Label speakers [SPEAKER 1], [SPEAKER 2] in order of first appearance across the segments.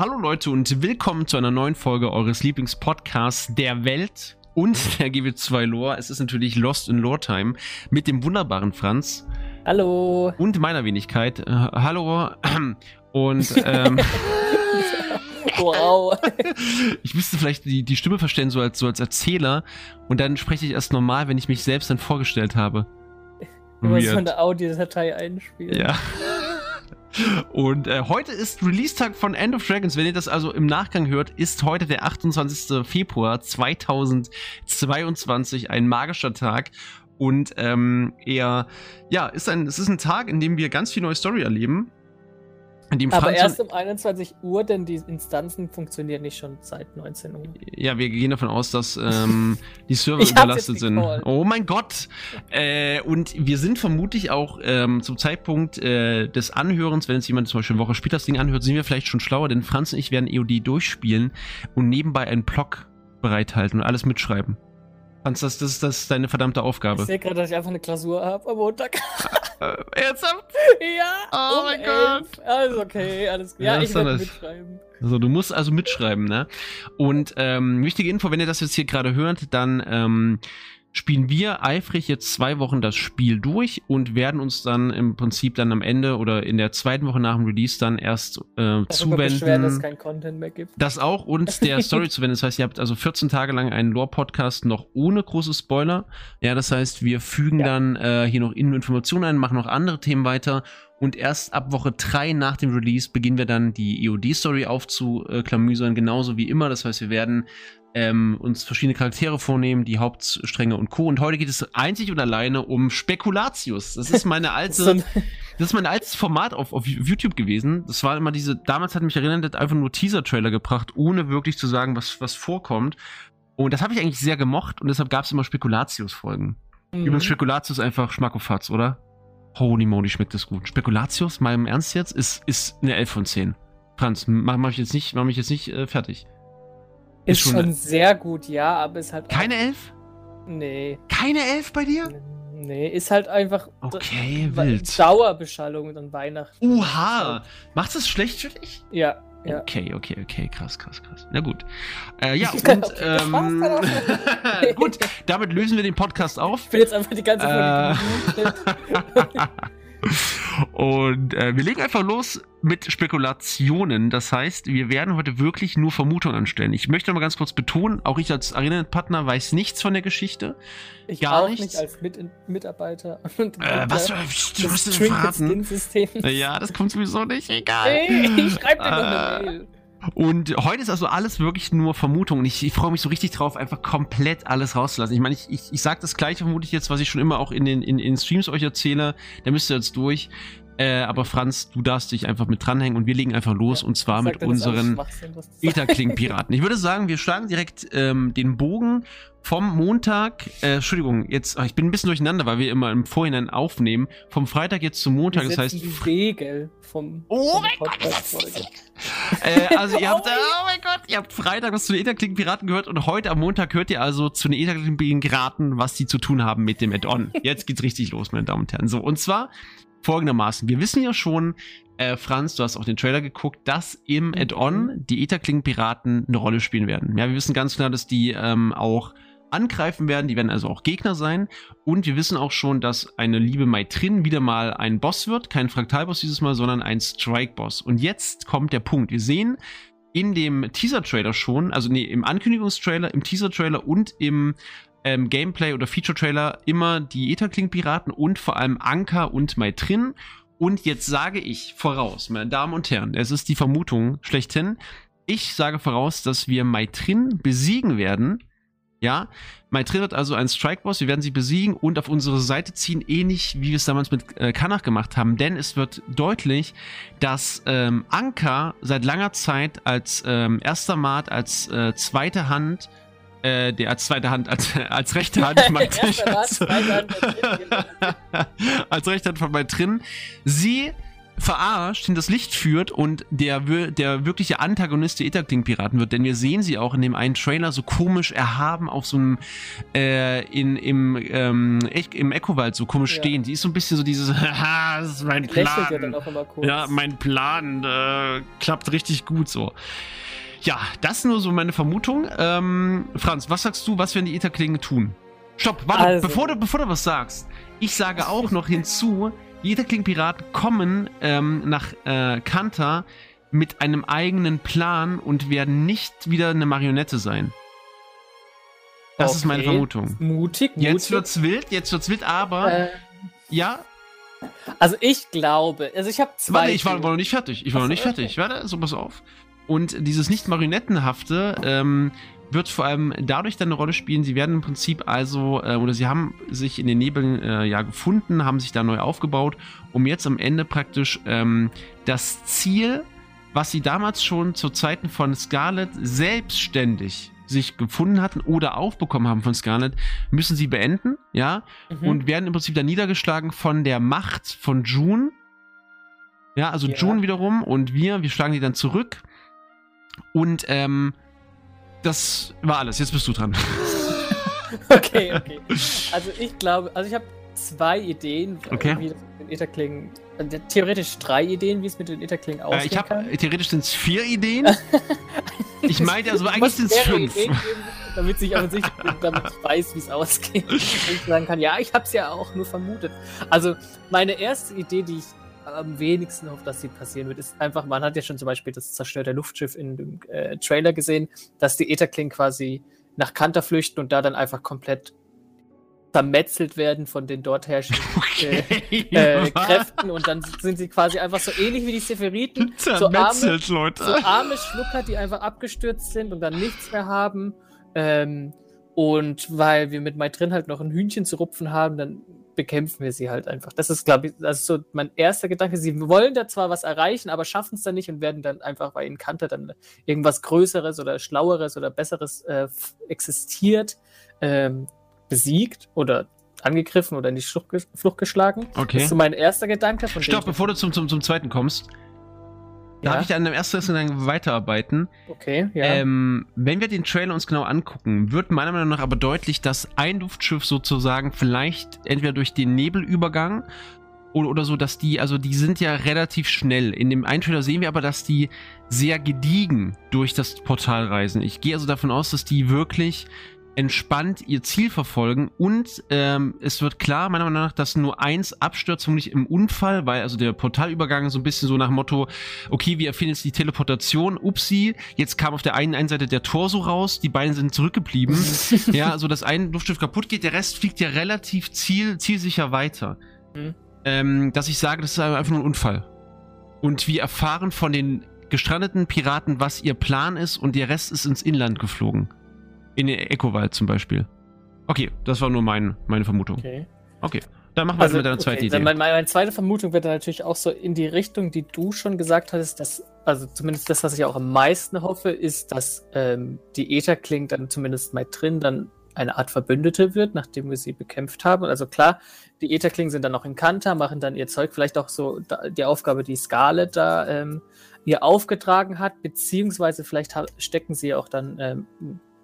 [SPEAKER 1] Hallo Leute und willkommen zu einer neuen Folge eures Lieblingspodcasts der Welt und der GW2 Lore. Es ist natürlich Lost in Lore Time mit dem wunderbaren Franz.
[SPEAKER 2] Hallo.
[SPEAKER 1] Und meiner Wenigkeit. Äh, hallo. Und ähm,
[SPEAKER 2] wow.
[SPEAKER 1] ich müsste vielleicht die, die Stimme verstellen, so als, so als Erzähler. Und dann spreche ich erst normal, wenn ich mich selbst dann vorgestellt habe.
[SPEAKER 2] Du musst von der Audiodatei einspielen.
[SPEAKER 1] Ja. Und äh, heute ist Release-Tag von End of Dragons. Wenn ihr das also im Nachgang hört, ist heute der 28. Februar 2022 ein magischer Tag. Und ähm, er, ja, ist ein, es ist ein Tag, in dem wir ganz viel neue Story erleben.
[SPEAKER 2] Aber erst um 21 Uhr, denn die Instanzen funktionieren nicht schon seit 19 Uhr.
[SPEAKER 1] Ja, wir gehen davon aus, dass ähm, die Server überlastet sind. Oh mein Gott! Äh, und wir sind vermutlich auch ähm, zum Zeitpunkt äh, des Anhörens, wenn jetzt jemand zum Beispiel eine Woche später das Ding anhört, sind wir vielleicht schon schlauer, denn Franz und ich werden EOD durchspielen und nebenbei einen Blog bereithalten und alles mitschreiben. Franz, das, das, das ist deine verdammte Aufgabe.
[SPEAKER 2] Ich sehe gerade, dass ich einfach eine Klausur habe am Montag.
[SPEAKER 1] äh, ernsthaft?
[SPEAKER 2] Ja.
[SPEAKER 1] Oh um mein Gott.
[SPEAKER 2] Also okay, alles klar. Ja, ja ich werde mitschreiben.
[SPEAKER 1] Also du musst also mitschreiben, ne? Und ähm, wichtige Info, wenn ihr das jetzt hier gerade hört, dann ähm, spielen wir eifrig jetzt zwei Wochen das Spiel durch und werden uns dann im Prinzip dann am Ende oder in der zweiten Woche nach dem Release dann erst äh, zuwenden. Beschweren,
[SPEAKER 2] dass es kein Content mehr gibt.
[SPEAKER 1] Das auch und der Story zuwenden. Das heißt, ihr habt also 14 Tage lang einen Lore-Podcast noch ohne große Spoiler. Ja, das heißt, wir fügen ja. dann äh, hier noch Informationen ein, machen noch andere Themen weiter und erst ab Woche 3 nach dem Release beginnen wir dann die EOD-Story aufzuklamüsern, genauso wie immer. Das heißt, wir werden ähm, uns verschiedene Charaktere vornehmen, die Hauptstränge und Co. Und heute geht es einzig und alleine um Spekulatius. Das ist meine alte, das ist mein altes Format auf, auf YouTube gewesen. Das war immer diese, damals hat mich erinnert, hat einfach nur Teaser-Trailer gebracht, ohne wirklich zu sagen, was, was vorkommt. Und das habe ich eigentlich sehr gemocht und deshalb gab es immer Spekulatius-Folgen. Mhm. Übrigens Spekulatius einfach Schmackofatz, oder? Holy moly, schmeckt das gut. Spekulatius, mal im Ernst jetzt, ist, ist eine 11 von 10. Franz, mach, mach, ich jetzt nicht, mach mich jetzt nicht äh, fertig.
[SPEAKER 2] Ist, ist schon, schon sehr gut, ja, aber ist halt.
[SPEAKER 1] Keine Elf?
[SPEAKER 2] Nee.
[SPEAKER 1] Keine Elf bei dir?
[SPEAKER 2] Nee, ist halt einfach.
[SPEAKER 1] Okay, wild.
[SPEAKER 2] Dauerbeschallung und Weihnachten.
[SPEAKER 1] Uha! Macht das schlecht für dich?
[SPEAKER 2] Ja. Ja.
[SPEAKER 1] Okay, okay, okay, krass, krass, krass. Na gut. Äh, ja, und okay, ähm, gut, damit lösen wir den Podcast auf.
[SPEAKER 2] Ich bin jetzt einfach die ganze Folge.
[SPEAKER 1] Äh, Und äh, wir legen einfach los mit Spekulationen. Das heißt, wir werden heute wirklich nur Vermutungen anstellen. Ich möchte mal ganz kurz betonen, auch ich als Arena-Partner weiß nichts von der Geschichte.
[SPEAKER 2] Ich Gar auch nichts. nicht als Mit Mitarbeiter.
[SPEAKER 1] Und äh, was du hast verraten? Ja, das kommt sowieso nicht. Egal.
[SPEAKER 2] Hey, ich schreibe dir äh, noch eine Mail.
[SPEAKER 1] Und heute ist also alles wirklich nur Vermutung. Und ich, ich freue mich so richtig drauf, einfach komplett alles rauszulassen. Ich meine, ich, ich, ich sage das gleiche vermutlich jetzt, was ich schon immer auch in den in, in Streams euch erzähle. Da müsst ihr jetzt durch. Äh, aber Franz, du darfst dich einfach mit dranhängen und wir legen einfach los ja, und zwar mit unseren Etherkling-Piraten. Ich würde sagen, wir schlagen direkt ähm, den Bogen vom Montag, äh, Entschuldigung, jetzt, ich bin ein bisschen durcheinander, weil wir immer im Vorhinein aufnehmen. Vom Freitag jetzt zum Montag, das heißt.
[SPEAKER 2] Die Regel vom.
[SPEAKER 1] Oh mein Gott! äh, also, ihr habt, oh mein Gott, ihr habt Freitag was zu den Etherkling-Piraten gehört und heute am Montag hört ihr also zu den Etherkling-Piraten, was die zu tun haben mit dem Add-on. Jetzt geht's richtig los, meine Damen und Herren. So, und zwar folgendermaßen. Wir wissen ja schon, äh, Franz, du hast auch den Trailer geguckt, dass im mhm. Add-on die Etherkling-Piraten eine Rolle spielen werden. Ja, wir wissen ganz klar, dass die ähm, auch angreifen werden. Die werden also auch Gegner sein. Und wir wissen auch schon, dass eine liebe Maitrin wieder mal ein Boss wird. Kein Fraktalboss dieses Mal, sondern ein Strike-Boss. Und jetzt kommt der Punkt. Wir sehen in dem Teaser-Trailer schon, also nee, im Ankündigungstrailer, im Teaser-Trailer und im ähm, Gameplay oder Feature-Trailer immer die Etherkling-Piraten und vor allem Anker und Maitrin. Und jetzt sage ich voraus, meine Damen und Herren, es ist die Vermutung schlechthin. Ich sage voraus, dass wir Maitrin besiegen werden. Ja, Maitrin wird also ein Strike-Boss. Wir werden sie besiegen und auf unsere Seite ziehen, ähnlich wie wir es damals mit äh, Kanach gemacht haben. Denn es wird deutlich, dass ähm, Anker seit langer Zeit als ähm, erster Mat, als äh, zweite Hand äh, der als zweite Hand, als, als rechte Hand, als, als rechte Hand von bei drin, sie verarscht, hinters Licht führt und der, der wirkliche Antagonist der Etherkling-Piraten wird, denn wir sehen sie auch in dem einen Trailer so komisch erhaben auf so einem, äh, in, im, ähm, im Echowald so komisch ja. stehen. Die ist so ein bisschen so dieses, haha, das ist mein Plan. Ja, mein Plan äh, klappt richtig gut so. Ja, das nur so meine Vermutung. Ähm, Franz, was sagst du, was werden die Etherklingen tun? Stopp, warte, also. bevor, du, bevor du was sagst. Ich sage auch noch hinzu, jeder Klingpirat kommen ähm, nach äh, Kanta mit einem eigenen Plan und werden nicht wieder eine Marionette sein. Das okay. ist meine Vermutung.
[SPEAKER 2] Mutig, mutig.
[SPEAKER 1] Jetzt wird's wild, jetzt wird's wild, aber äh, ja.
[SPEAKER 2] Also ich glaube, also ich habe zwei.
[SPEAKER 1] Warte, ich war, war, noch nicht fertig. Ich war noch nicht fertig. Warte, so pass auf. Und dieses nicht marionettenhafte ähm, wird vor allem dadurch dann eine Rolle spielen, sie werden im Prinzip also, äh, oder sie haben sich in den Nebeln äh, ja gefunden, haben sich da neu aufgebaut, um jetzt am Ende praktisch ähm, das Ziel, was sie damals schon zu Zeiten von Scarlet selbstständig sich gefunden hatten oder aufbekommen haben von Scarlet, müssen sie beenden, ja, mhm. und werden im Prinzip dann niedergeschlagen von der Macht von June. Ja, also ja. June wiederum und wir, wir schlagen die dann zurück. Und ähm, das war alles. Jetzt bist du dran.
[SPEAKER 2] okay, okay. Also ich glaube, also ich habe zwei Ideen,
[SPEAKER 1] okay.
[SPEAKER 2] wie das mit den Etherklingen, also theoretisch drei Ideen, wie es mit den Etherklingen aussieht.
[SPEAKER 1] äh, ich hab, kann. Theoretisch sind es vier Ideen. ich meinte, also eigentlich sind es fünf. Geben,
[SPEAKER 2] damit ich bin, damit ich weiß, wie es ausgeht. Und ich sagen kann, ja, ich habe es ja auch nur vermutet. Also meine erste Idee, die ich am wenigsten hoffe, dass sie passieren wird, ist einfach, man hat ja schon zum Beispiel das zerstörte Luftschiff in dem äh, Trailer gesehen, dass die Etherkling quasi nach Kanter flüchten und da dann einfach komplett vermetzelt werden von den dort herrschenden okay, äh, äh, Kräften und dann sind sie quasi einfach so ähnlich wie die Sephiriten, so arme, Leute. so arme Schlucker, die einfach abgestürzt sind und dann nichts mehr haben. Ähm, und weil wir mit Mai drin halt noch ein Hühnchen zu rupfen haben, dann bekämpfen wir sie halt einfach. Das ist, glaube ich, das ist so mein erster Gedanke. Sie wollen da zwar was erreichen, aber schaffen es dann nicht und werden dann einfach, weil in Kante dann irgendwas Größeres oder Schlaueres oder Besseres äh, existiert, ähm, besiegt oder angegriffen oder in die Flucht, geschlagen.
[SPEAKER 1] Okay. Das
[SPEAKER 2] ist so mein erster Gedanke.
[SPEAKER 1] Stopp, bevor du zum, zum, zum zweiten kommst. Darf ja. ich an dem ersten Gedanken weiterarbeiten?
[SPEAKER 2] Okay,
[SPEAKER 1] ja. Ähm, wenn wir den Trailer uns genau angucken, wird meiner Meinung nach aber deutlich, dass ein Luftschiff sozusagen vielleicht entweder durch den Nebelübergang oder, oder so, dass die, also die sind ja relativ schnell. In dem einen Trailer sehen wir aber, dass die sehr gediegen durch das Portal reisen. Ich gehe also davon aus, dass die wirklich entspannt ihr Ziel verfolgen und ähm, es wird klar, meiner Meinung nach, dass nur eins abstürzt, vermutlich im Unfall, weil also der Portalübergang so ein bisschen so nach Motto, okay, wir erfinden jetzt die Teleportation, upsi, jetzt kam auf der einen, einen Seite der Torso raus, die beiden sind zurückgeblieben, ja, so dass ein Luftschiff kaputt geht, der Rest fliegt ja relativ ziel, zielsicher weiter. Mhm. Ähm, dass ich sage, das ist einfach nur ein Unfall. Und wir erfahren von den gestrandeten Piraten, was ihr Plan ist und der Rest ist ins Inland geflogen. In den Ecowald zum Beispiel. Okay, das war nur mein, meine Vermutung. Okay. Okay. Dann machen wir also, mit deiner zweiten okay, Idee.
[SPEAKER 2] Meine, meine, zweite Vermutung wird dann natürlich auch so in die Richtung, die du schon gesagt hattest, dass, also zumindest das, was ich auch am meisten hoffe, ist, dass ähm, die Ether-Kling dann zumindest mal drin dann eine Art Verbündete wird, nachdem wir sie bekämpft haben. Also klar, die Etherklingen sind dann noch in Kanta, machen dann ihr Zeug, vielleicht auch so die Aufgabe, die Scarlet da ähm, ihr aufgetragen hat, beziehungsweise vielleicht stecken sie auch dann ähm,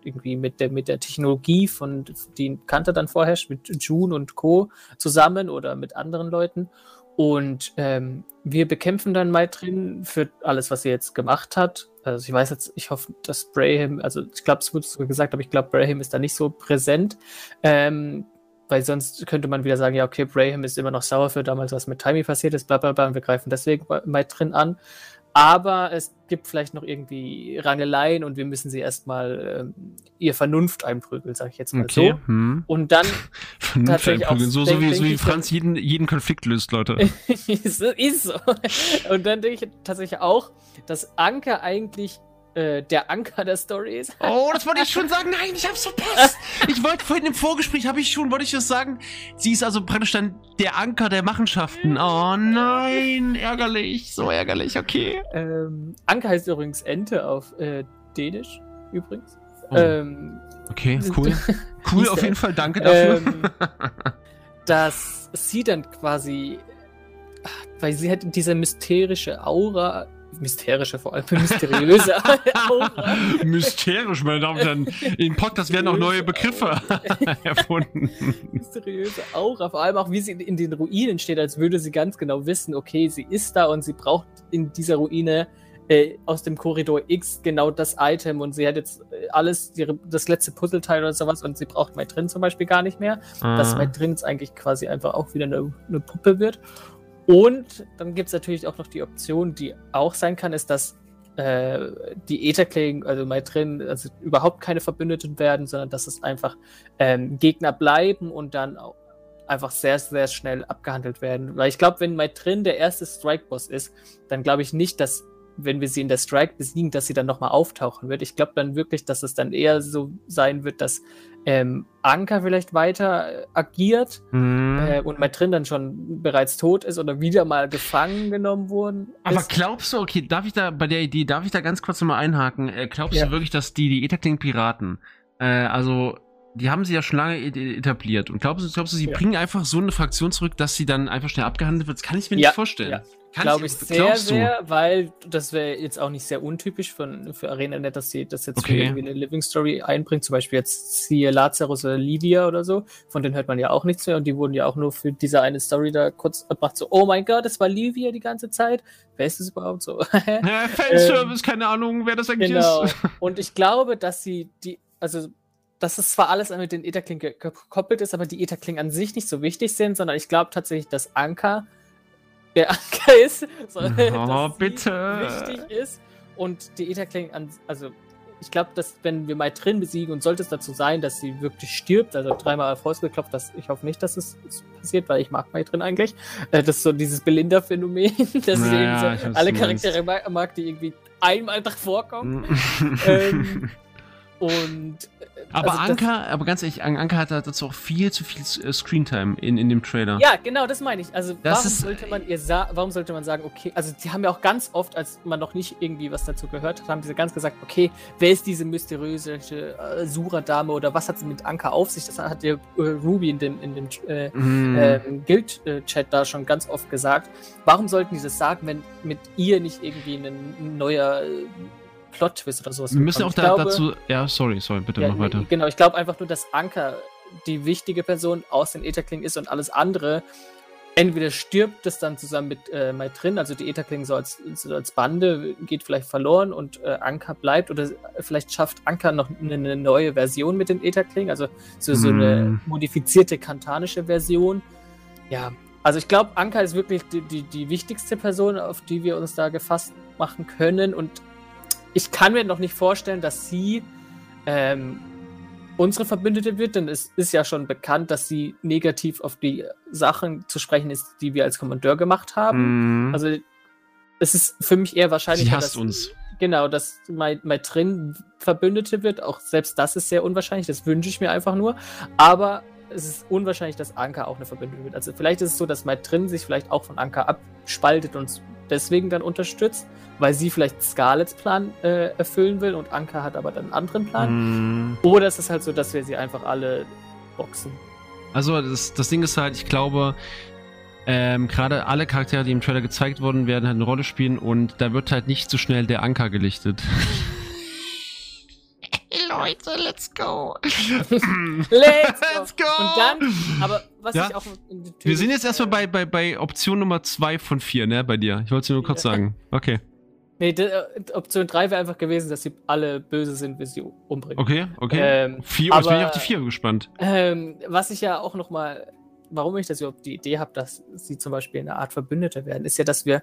[SPEAKER 2] irgendwie mit der, mit der Technologie von, die Kante dann vorherrscht, mit June und Co. zusammen oder mit anderen Leuten. Und ähm, wir bekämpfen dann Maitrin für alles, was sie jetzt gemacht hat. Also ich weiß jetzt, ich hoffe, dass Brahim, also ich glaube, es wurde sogar gesagt, aber ich glaube, Brahim ist da nicht so präsent. Ähm, weil sonst könnte man wieder sagen, ja, okay, Brahim ist immer noch sauer für damals, was mit Timey passiert ist, bla bla bla, und wir greifen deswegen Maitrin an. Aber es gibt vielleicht noch irgendwie Rangeleien und wir müssen sie erstmal ähm, ihr Vernunft einprügeln, sage ich jetzt mal okay. so. Hm. Und dann
[SPEAKER 1] Vernunft einprügeln, so, so, wie, so wie Franz jeden, jeden Konflikt löst, Leute.
[SPEAKER 2] ist, ist so. Und dann denke ich tatsächlich auch, dass Anke eigentlich äh, der Anker der Story ist.
[SPEAKER 1] Oh, das wollte ich schon sagen. Nein, ich hab's verpasst. Ich wollte vorhin im Vorgespräch, habe ich schon, wollte ich das sagen. Sie ist also praktisch dann der Anker der Machenschaften. Oh nein, ärgerlich, so ärgerlich, okay.
[SPEAKER 2] Ähm, Anker heißt übrigens Ente auf äh, Dänisch, übrigens. Oh. Ähm,
[SPEAKER 1] okay, cool. Cool, auf jeden Fall, danke dafür.
[SPEAKER 2] Ähm, dass sie dann quasi weil sie hat diese mysterische Aura, mysterische vor allem, mysteriöse Aura.
[SPEAKER 1] Mysterisch, meine Damen und Herren. In Podcast werden auch neue Begriffe erfunden.
[SPEAKER 2] Mysteriöse Aura, vor allem auch wie sie in den Ruinen steht, als würde sie ganz genau wissen, okay, sie ist da und sie braucht in dieser Ruine äh, aus dem Korridor X genau das Item und sie hat jetzt äh, alles, ihre, das letzte Puzzleteil oder sowas und sie braucht Mai drin zum Beispiel gar nicht mehr.
[SPEAKER 1] Ah.
[SPEAKER 2] Dass Mai drin jetzt eigentlich quasi einfach auch wieder eine, eine Puppe wird. Und dann gibt es natürlich auch noch die Option, die auch sein kann, ist, dass äh, die Etherkling, also Mai drin, also überhaupt keine Verbündeten werden, sondern dass es einfach ähm, Gegner bleiben und dann auch einfach sehr, sehr schnell abgehandelt werden. Weil ich glaube, wenn Mai drin der erste Strike-Boss ist, dann glaube ich nicht, dass wenn wir sie in der Strike besiegen, dass sie dann nochmal auftauchen wird. Ich glaube dann wirklich, dass es dann eher so sein wird, dass ähm, Anker vielleicht weiter äh, agiert
[SPEAKER 1] Mhm.
[SPEAKER 2] äh, und drin dann schon bereits tot ist oder wieder mal gefangen genommen worden
[SPEAKER 1] Aber
[SPEAKER 2] ist.
[SPEAKER 1] glaubst du, okay, darf ich da bei der Idee, darf ich da ganz kurz nochmal einhaken? Äh, glaubst
[SPEAKER 2] Ja.
[SPEAKER 1] du wirklich, dass die, die Etherkling-Piraten, äh, also, die haben sie ja schon lange etabliert. Und glaubst du, glaubst du sie
[SPEAKER 2] Ja.
[SPEAKER 1] bringen einfach so eine Fraktion zurück, dass sie dann einfach schnell abgehandelt wird? Das kann ich mir
[SPEAKER 2] Ja,
[SPEAKER 1] nicht vorstellen.
[SPEAKER 2] ja. Glaube ich sehr, sehr, weil das wäre jetzt auch nicht sehr untypisch von, für ArenaNet, dass sie das jetzt
[SPEAKER 1] Okay.
[SPEAKER 2] für irgendwie eine Living Story einbringt. Zum Beispiel jetzt siehe Lazarus oder Livia oder so. Von denen hört man ja auch nichts mehr und die wurden ja auch nur für diese eine Story da kurz erbracht. So, oh mein Gott, das war Livia die ganze Zeit. Wer ist das überhaupt so?
[SPEAKER 1] Ja, Fanservice, keine Ahnung, wer das eigentlich
[SPEAKER 2] Ähm, genau.
[SPEAKER 1] ist.
[SPEAKER 2] Und ich glaube, dass sie die, also dass es zwar alles mit den Etherkling ge- gekoppelt ist, aber die Etherkling an sich nicht so wichtig sind, sondern ich glaube tatsächlich, dass Anker der Anker ist, sondern
[SPEAKER 1] Oh,
[SPEAKER 2] dass
[SPEAKER 1] bitte.
[SPEAKER 2] wichtig ist und die Etherkling an, also ich glaube, dass wenn wir mal drin besiegen und sollte es dazu sein, dass sie wirklich stirbt, also dreimal auf Haus geklopft, dass ich hoffe nicht, dass es passiert, weil ich mag mal drin eigentlich. Äh, das ist so dieses Belinda-Phänomen, dass
[SPEAKER 1] Naja, ich
[SPEAKER 2] so
[SPEAKER 1] weiß,
[SPEAKER 2] alle. Charaktere mag, mag, die irgendwie einmal drin vorkommen.
[SPEAKER 1] Mhm.
[SPEAKER 2] ähm, und
[SPEAKER 1] aber
[SPEAKER 2] also
[SPEAKER 1] Anker, aber ganz ehrlich, An- Anker hat dazu auch viel zu viel äh, Screentime in, in dem Trailer.
[SPEAKER 2] Ja, genau, das meine ich. Also
[SPEAKER 1] Das
[SPEAKER 2] warum
[SPEAKER 1] ist-
[SPEAKER 2] sollte man ihr warum sollte man sagen, okay, also die haben ja auch ganz oft, als man noch nicht irgendwie was dazu gehört hat, haben diese ganz gesagt, okay, wer ist diese mysteriöse äh, Sura-Dame oder was hat sie mit Anker auf sich? Das hat ja äh, Ruby in dem, in dem äh,
[SPEAKER 1] Mhm.
[SPEAKER 2] ähm, Guild-Chat da schon ganz oft gesagt. Warum sollten die das sagen, wenn mit ihr nicht irgendwie ein, ein neuer äh, Plot-Twist oder sowas
[SPEAKER 1] Wir müssen auch da,
[SPEAKER 2] glaube-
[SPEAKER 1] dazu. Ja, sorry, sorry, bitte
[SPEAKER 2] ja,
[SPEAKER 1] mach weiter.
[SPEAKER 2] Genau, ich glaube einfach nur, dass Anker die wichtige Person aus den Etherklingen ist und alles andere. Entweder stirbt es dann zusammen mit äh, Mai drin, also die Etherklingen so als, so als Bande geht vielleicht verloren und äh, Anker bleibt, oder vielleicht schafft Anker noch eine, eine neue Version mit den Etherklingen, also so, so eine
[SPEAKER 1] Hm.
[SPEAKER 2] modifizierte kantanische Version. Ja, also ich glaube, Anker ist wirklich die, die, die wichtigste Person, auf die wir uns da gefasst machen können und ich kann mir noch nicht vorstellen, dass sie ähm, unsere Verbündete wird, denn es ist ja schon bekannt, dass sie negativ auf die Sachen zu sprechen ist, die wir als Kommandeur gemacht haben.
[SPEAKER 1] Mhm.
[SPEAKER 2] Also es ist für mich eher wahrscheinlich,
[SPEAKER 1] hasst uns.
[SPEAKER 2] genau, dass mein, mein Verbündete wird. Auch selbst das ist sehr unwahrscheinlich. Das wünsche ich mir einfach nur. Aber es ist unwahrscheinlich, dass Anker auch eine Verbündete wird. Also vielleicht ist es so, dass mein drin sich vielleicht auch von Anker abspaltet und deswegen dann unterstützt, weil sie vielleicht Scarlets Plan äh, erfüllen will und Anker hat aber dann einen anderen Plan.
[SPEAKER 1] Mhm.
[SPEAKER 2] Oder ist es halt so, dass wir sie einfach alle boxen?
[SPEAKER 1] Also, das, das Ding ist halt, ich glaube, ähm, gerade alle Charaktere, die im Trailer gezeigt wurden, werden halt eine Rolle spielen und da wird halt nicht so schnell der Anker gelichtet. Leute, let's go.
[SPEAKER 2] Let's go!
[SPEAKER 1] Let's go!
[SPEAKER 2] Und dann, aber was
[SPEAKER 1] Ja.
[SPEAKER 2] ich auch.
[SPEAKER 1] Wir sind jetzt erstmal bei, bei, bei Option Nummer 2 von 4, ne, bei dir. Ich wollte es nur kurz sagen. Okay.
[SPEAKER 2] Nee, die, äh, Option 3 wäre einfach gewesen, dass sie alle böse sind, bis sie umbringen.
[SPEAKER 1] Okay, okay.
[SPEAKER 2] Ähm,
[SPEAKER 1] vier, jetzt bin ich
[SPEAKER 2] aber-
[SPEAKER 1] auf die 4 gespannt.
[SPEAKER 2] Ähm, was ich ja auch noch mal, warum ich das überhaupt die Idee habe, dass sie zum Beispiel eine Art Verbündete werden, ist ja, dass wir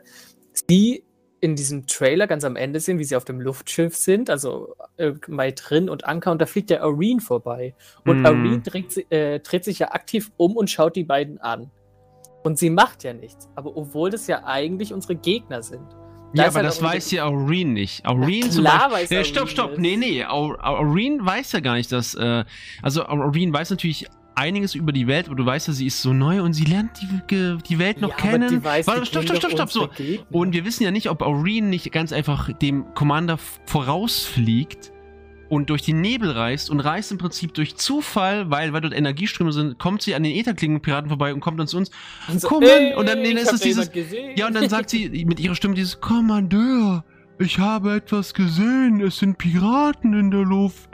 [SPEAKER 2] sie in diesem Trailer ganz am Ende sehen, wie sie auf dem Luftschiff sind, also äh, Mai drin und Anker, und da fliegt der Areen vorbei. Und
[SPEAKER 1] Mhm.
[SPEAKER 2] Areen dreht, äh, dreht sich ja aktiv um und schaut die beiden an. Und sie macht ja nichts, aber obwohl das ja eigentlich unsere Gegner sind. Da
[SPEAKER 1] Ja, aber
[SPEAKER 2] halt
[SPEAKER 1] das weiß ja Aureen nicht. Aureen
[SPEAKER 2] Na klar
[SPEAKER 1] Beispiel.
[SPEAKER 2] weiß
[SPEAKER 1] Nee,
[SPEAKER 2] Aureen
[SPEAKER 1] stopp, stopp. Nee, nee. Au- Au- Aureen weiß ja gar nicht, dass. Äh, also, Aureen weiß natürlich einiges über die Welt, aber du weißt ja, sie ist so neu und sie lernt die, die Welt noch
[SPEAKER 2] Ja,
[SPEAKER 1] kennen.
[SPEAKER 2] weiß,
[SPEAKER 1] Warte, stopp, stopp, stopp, stopp, so. Und wir wissen ja nicht, ob Aureen nicht ganz einfach dem Commander vorausfliegt und durch den Nebel reist und reist im Prinzip durch Zufall, weil, weil dort Energieströme sind, kommt sie an den Ätherklingenpiraten vorbei und kommt dann zu uns.
[SPEAKER 2] Und so,
[SPEAKER 1] Komm
[SPEAKER 2] ey!
[SPEAKER 1] Und dann, nee, ist es dieses, ja, und dann sagt sie mit ihrer Stimme dieses Kommandeur, ich habe etwas gesehen, es sind Piraten in der Luft.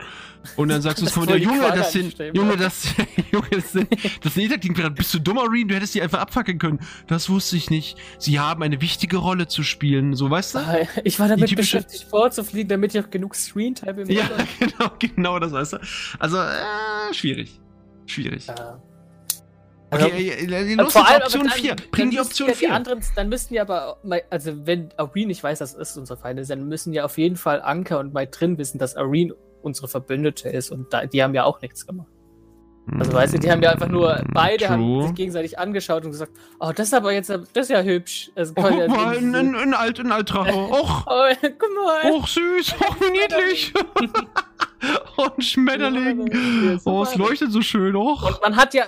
[SPEAKER 1] Und dann sagst du es
[SPEAKER 2] ist
[SPEAKER 1] der
[SPEAKER 2] die
[SPEAKER 1] Junge, das sind, Junge, das, Junge, das sind, das sind Ätherklingenpiraten. Bist du dumm, Irene? Du hättest die einfach abfackeln können. Das wusste ich nicht. Sie haben eine wichtige Rolle zu spielen. So, weißt du?
[SPEAKER 2] Ah, Ich war damit
[SPEAKER 1] Die
[SPEAKER 2] beschäftigt, vorzufliegen, damit ich auch genug Screentime im
[SPEAKER 1] Ja, genau, genau, das weißt du. Also, äh, schwierig. Schwierig.
[SPEAKER 2] Ja.
[SPEAKER 1] Okay,
[SPEAKER 2] Und
[SPEAKER 1] los
[SPEAKER 2] vor allem,
[SPEAKER 1] Option
[SPEAKER 2] aber dann-
[SPEAKER 1] 4.
[SPEAKER 2] dann
[SPEAKER 1] Bring die Option
[SPEAKER 2] ja Die
[SPEAKER 1] 4.
[SPEAKER 2] anderen, dann müssten ja aber, also wenn Areen nicht weiß, das ist unsere Feinde, dann müssen ja auf jeden Fall Anker und Mai drin wissen, dass Areen unsere Verbündete ist und da, die haben ja auch nichts gemacht. Also weißt du, die haben ja einfach nur, beide haben
[SPEAKER 1] True.
[SPEAKER 2] sich gegenseitig angeschaut und gesagt, oh, das ist aber jetzt, das ist ja hübsch. Also,
[SPEAKER 1] Oh, guck
[SPEAKER 2] ja
[SPEAKER 1] mal, ein, ein, ein alt, ein Altrache. Och,
[SPEAKER 2] Oh, guck mal.
[SPEAKER 1] och süß, och niedlich. oh, ein Schmetterling.
[SPEAKER 2] Ja,
[SPEAKER 1] Oh, es leuchtet so schön, och.
[SPEAKER 2] Und man hat ja,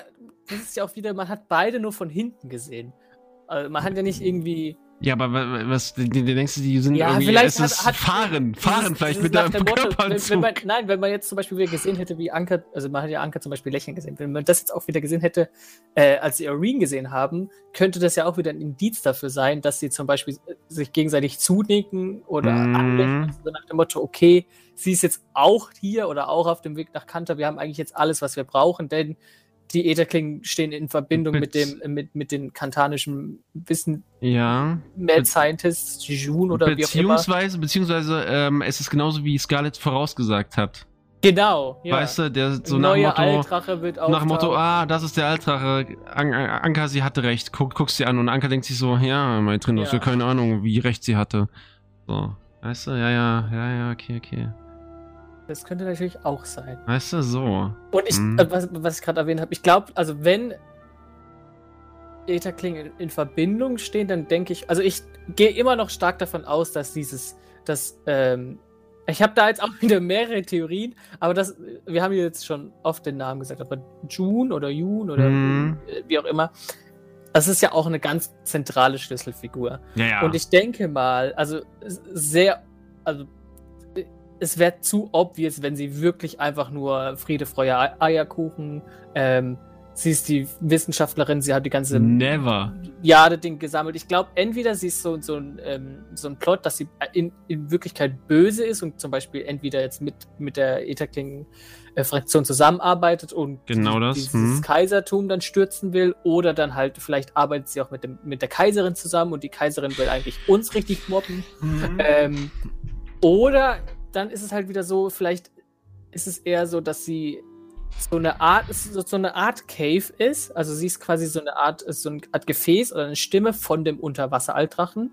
[SPEAKER 2] das ist ja auch wieder, man hat beide nur von hinten gesehen. Also man hat ja nicht irgendwie.
[SPEAKER 1] Ja, aber wa- wa- was, denkst du, die sind
[SPEAKER 2] Ja,
[SPEAKER 1] irgendwie,
[SPEAKER 2] vielleicht
[SPEAKER 1] es ist
[SPEAKER 2] hat-
[SPEAKER 1] fahren, fahren vielleicht
[SPEAKER 2] dieses
[SPEAKER 1] mit der
[SPEAKER 2] Motto, wenn, wenn
[SPEAKER 1] Körperanzug.
[SPEAKER 2] man, Nein, wenn man jetzt zum Beispiel wieder gesehen hätte, wie Anker, also man hat ja Anker zum Beispiel lächeln gesehen, wenn man das jetzt auch wieder gesehen hätte, äh, als sie Irene gesehen haben, könnte das ja auch wieder ein Indiz dafür sein, dass sie zum Beispiel äh, sich gegenseitig zunicken oder
[SPEAKER 1] Mhm.
[SPEAKER 2] anlächeln, so nach dem Motto, okay, sie ist jetzt auch hier oder auch auf dem Weg nach Kanter, wir haben eigentlich jetzt alles, was wir brauchen, denn die Ätherklingen stehen in Verbindung mit
[SPEAKER 1] Bez-
[SPEAKER 2] dem, mit, mit den kantanischen Wissen,
[SPEAKER 1] ja.
[SPEAKER 2] Mad
[SPEAKER 1] Be-
[SPEAKER 2] Scientists, Jejun oder wie auch immer.
[SPEAKER 1] Beziehungsweise, beziehungsweise, ähm, es ist genauso wie Scarlett vorausgesagt hat.
[SPEAKER 2] Genau, ja.
[SPEAKER 1] Weißt du, der so
[SPEAKER 2] Ein
[SPEAKER 1] nach Motto,
[SPEAKER 2] Altrache wird auch.
[SPEAKER 1] nach dem Motto, ah, das ist der Altrache. An An Anka, sie hatte recht. Guck, guckst sie an und Anka denkt sich so, ja, mein drin,
[SPEAKER 2] Ja.
[SPEAKER 1] ja. keine Ahnung, wie recht sie hatte. So, weißt du, ja, ja, ja, ja, okay, okay.
[SPEAKER 2] Das könnte natürlich auch sein.
[SPEAKER 1] Weißt du, so.
[SPEAKER 2] Und ich,
[SPEAKER 1] Mhm.
[SPEAKER 2] äh, was, was ich gerade erwähnt habe, ich glaube, also wenn Ätherklingen in, in Verbindung stehen, dann denke ich, also ich gehe immer noch stark davon aus, dass dieses, dass, ähm, ich habe da jetzt auch wieder mehrere Theorien, aber das, wir haben jetzt schon oft den Namen gesagt, aber June oder June oder
[SPEAKER 1] Mhm.
[SPEAKER 2] äh, wie auch immer, das ist ja auch eine ganz zentrale Schlüsselfigur.
[SPEAKER 1] Ja, ja.
[SPEAKER 2] Und ich denke mal, also sehr, also es wäre zu obvious, wenn sie wirklich einfach nur Friede, Freude, Ei- Eierkuchen, ähm, sie ist die Wissenschaftlerin, sie hat die ganze
[SPEAKER 1] Never.
[SPEAKER 2] Jade-Ding gesammelt. Ich glaube, entweder sie ist so, so, ein, ähm, so ein Plot, dass sie in, in Wirklichkeit böse ist und zum Beispiel entweder jetzt mit, mit der Etherking-Fraktion zusammenarbeitet und
[SPEAKER 1] Genau das,
[SPEAKER 2] dieses
[SPEAKER 1] hm.
[SPEAKER 2] Kaisertum dann stürzen will oder dann halt vielleicht arbeitet sie auch mit, dem, mit der Kaiserin zusammen und die Kaiserin will eigentlich uns richtig mobben.
[SPEAKER 1] Mhm.
[SPEAKER 2] Ähm, oder dann ist es halt wieder so, vielleicht ist es eher so, dass sie so eine Art, so, so eine Art Cave ist. Also sie ist quasi so eine Art, so eine Art Gefäß oder eine Stimme von dem Unterwasser-Altrachen.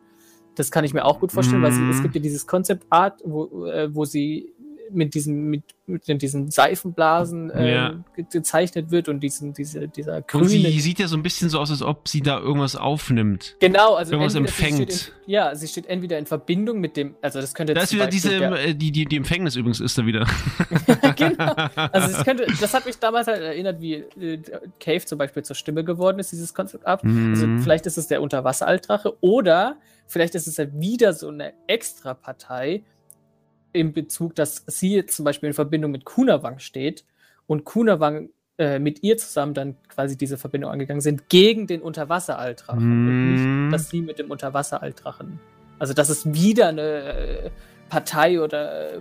[SPEAKER 2] Das kann ich mir auch gut vorstellen, weil sie, es
[SPEAKER 1] Mhm.
[SPEAKER 2] gibt ja dieses Concept Art, wo, äh, wo sie mit diesen, mit, mit diesen Seifenblasen äh,
[SPEAKER 1] Ja.
[SPEAKER 2] ge- gezeichnet wird und diesen, diese, dieser
[SPEAKER 1] Und
[SPEAKER 2] grüne.
[SPEAKER 1] sie sieht ja so ein bisschen so aus, als ob sie da irgendwas aufnimmt.
[SPEAKER 2] genau, also
[SPEAKER 1] irgendwas
[SPEAKER 2] sie
[SPEAKER 1] empfängt.
[SPEAKER 2] Steht in, ja, sie steht entweder in Verbindung mit dem, also das könnte
[SPEAKER 1] Da ist wieder diese,
[SPEAKER 2] der-
[SPEAKER 1] äh, die, die, die Empfängnis übrigens ist da wieder.
[SPEAKER 2] genau. Also das, könnte, das hat mich damals halt erinnert, wie äh, Cave zum Beispiel zur Stimme geworden ist, dieses Concept Art. Also
[SPEAKER 1] Mhm.
[SPEAKER 2] vielleicht ist es der Unterwasseraltrache oder vielleicht ist es halt wieder so eine Extrapartei im Bezug, dass sie jetzt zum Beispiel in Verbindung mit Kunawang steht und Kunawang äh, mit ihr zusammen dann quasi diese Verbindung angegangen sind gegen den Unterwasseraltrachen und
[SPEAKER 1] Mhm.
[SPEAKER 2] nicht, dass sie mit dem Unterwasseraltrachen. Also dass es wieder eine äh, Partei oder äh,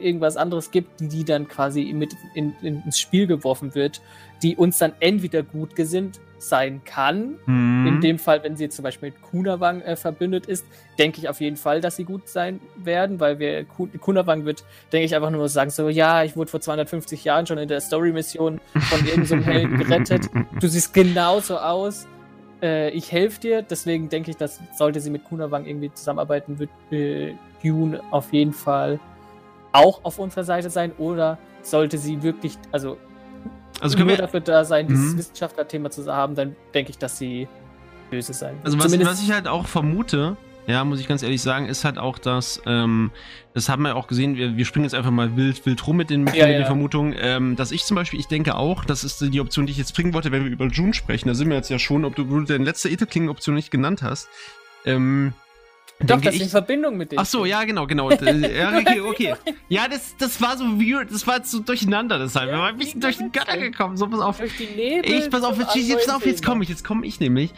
[SPEAKER 2] irgendwas anderes gibt, die, die dann quasi mit in, in, ins Spiel geworfen wird, die uns dann entweder gut gesinnt sein kann.
[SPEAKER 1] Mhm.
[SPEAKER 2] In dem Fall, wenn sie jetzt zum Beispiel mit Kunawang äh, verbündet ist, denke ich auf jeden Fall, dass sie gut sein werden, weil wir Ku- Kunawang wird, denke ich, einfach nur sagen, so, ja, ich wurde vor 250 Jahren schon in der Story-Mission von irgendeinem so Helden gerettet. Du siehst genauso aus. Äh, ich helfe dir, deswegen denke ich, dass sollte sie mit Kunawang irgendwie zusammenarbeiten, wird äh, Dune auf jeden Fall auch auf unserer Seite sein oder sollte sie wirklich, also,
[SPEAKER 1] Also können
[SPEAKER 2] nur
[SPEAKER 1] wir,
[SPEAKER 2] dafür da sein, dieses
[SPEAKER 1] Mhm.
[SPEAKER 2] Wissenschaftlerthema zu haben, dann denke ich, dass sie böse sein
[SPEAKER 1] also was, was ich halt auch vermute, ja, muss ich ganz ehrlich sagen, ist halt auch, dass, ähm, das haben wir auch gesehen, wir, wir springen jetzt einfach mal wild, wild rum mit den, mit
[SPEAKER 2] Ja,
[SPEAKER 1] den
[SPEAKER 2] ja.
[SPEAKER 1] Vermutungen, ähm, dass ich zum Beispiel, ich denke auch, das ist die Option, die ich jetzt bringen wollte, wenn wir über June sprechen, da sind wir jetzt ja schon, ob du, du deine letzte Etherklingen-Option nicht genannt hast, ähm,
[SPEAKER 2] Doch, das ich, in Verbindung mit dem.
[SPEAKER 1] Ach so, ja, genau, genau. ja, okay, okay. Ja, das, das war so weird, das war so durcheinander deshalb. Wir waren ein bisschen durch den Götter gekommen. So, pass auf. Durch die Nebel. Ich, pass auf, jetzt, jetzt, auf, jetzt komme ich, jetzt komme ich nämlich.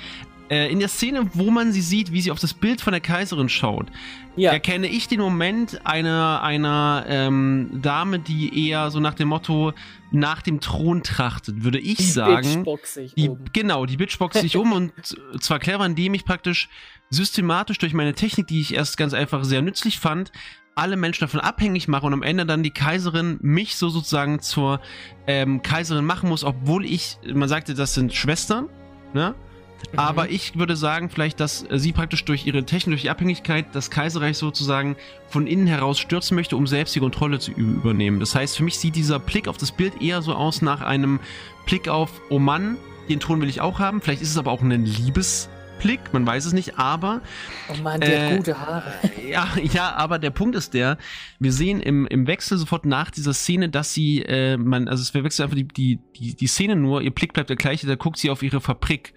[SPEAKER 1] Äh, in der Szene, wo man sie sieht, wie sie auf das Bild von der Kaiserin schaut, ja. erkenne ich den Moment einer, einer ähm, Dame, die eher so nach dem Motto nach dem Thron trachtet, würde ich
[SPEAKER 2] die
[SPEAKER 1] sagen.
[SPEAKER 2] Bitchbox sich
[SPEAKER 1] die, um. Genau, die Bitchbox sich um und zwar clever, indem ich praktisch systematisch durch meine Technik, die ich erst ganz einfach sehr nützlich fand, alle Menschen davon abhängig mache und am Ende dann die Kaiserin mich so sozusagen zur ähm, Kaiserin machen muss, obwohl ich, man sagte, das sind Schwestern, ne? Mhm. Aber ich würde sagen, vielleicht, dass sie praktisch durch ihre Technik, durch die Abhängigkeit das Kaiserreich sozusagen von innen heraus stürzen möchte, um selbst die Kontrolle zu übernehmen. Das heißt, für mich sieht dieser Blick auf das Bild eher so aus nach einem Blick auf, oh Mann, den Thron will ich auch haben. Vielleicht ist es aber auch ein Liebesblick, man weiß es nicht, aber.
[SPEAKER 2] Oh Mann, der äh, gute Haare.
[SPEAKER 1] Ja, ja, aber der Punkt ist der, wir sehen im, im Wechsel sofort nach dieser Szene, dass sie, äh, man, also es wechselt einfach die, die, die, die Szene nur, ihr Blick bleibt der gleiche, da guckt sie auf ihre Fabrik.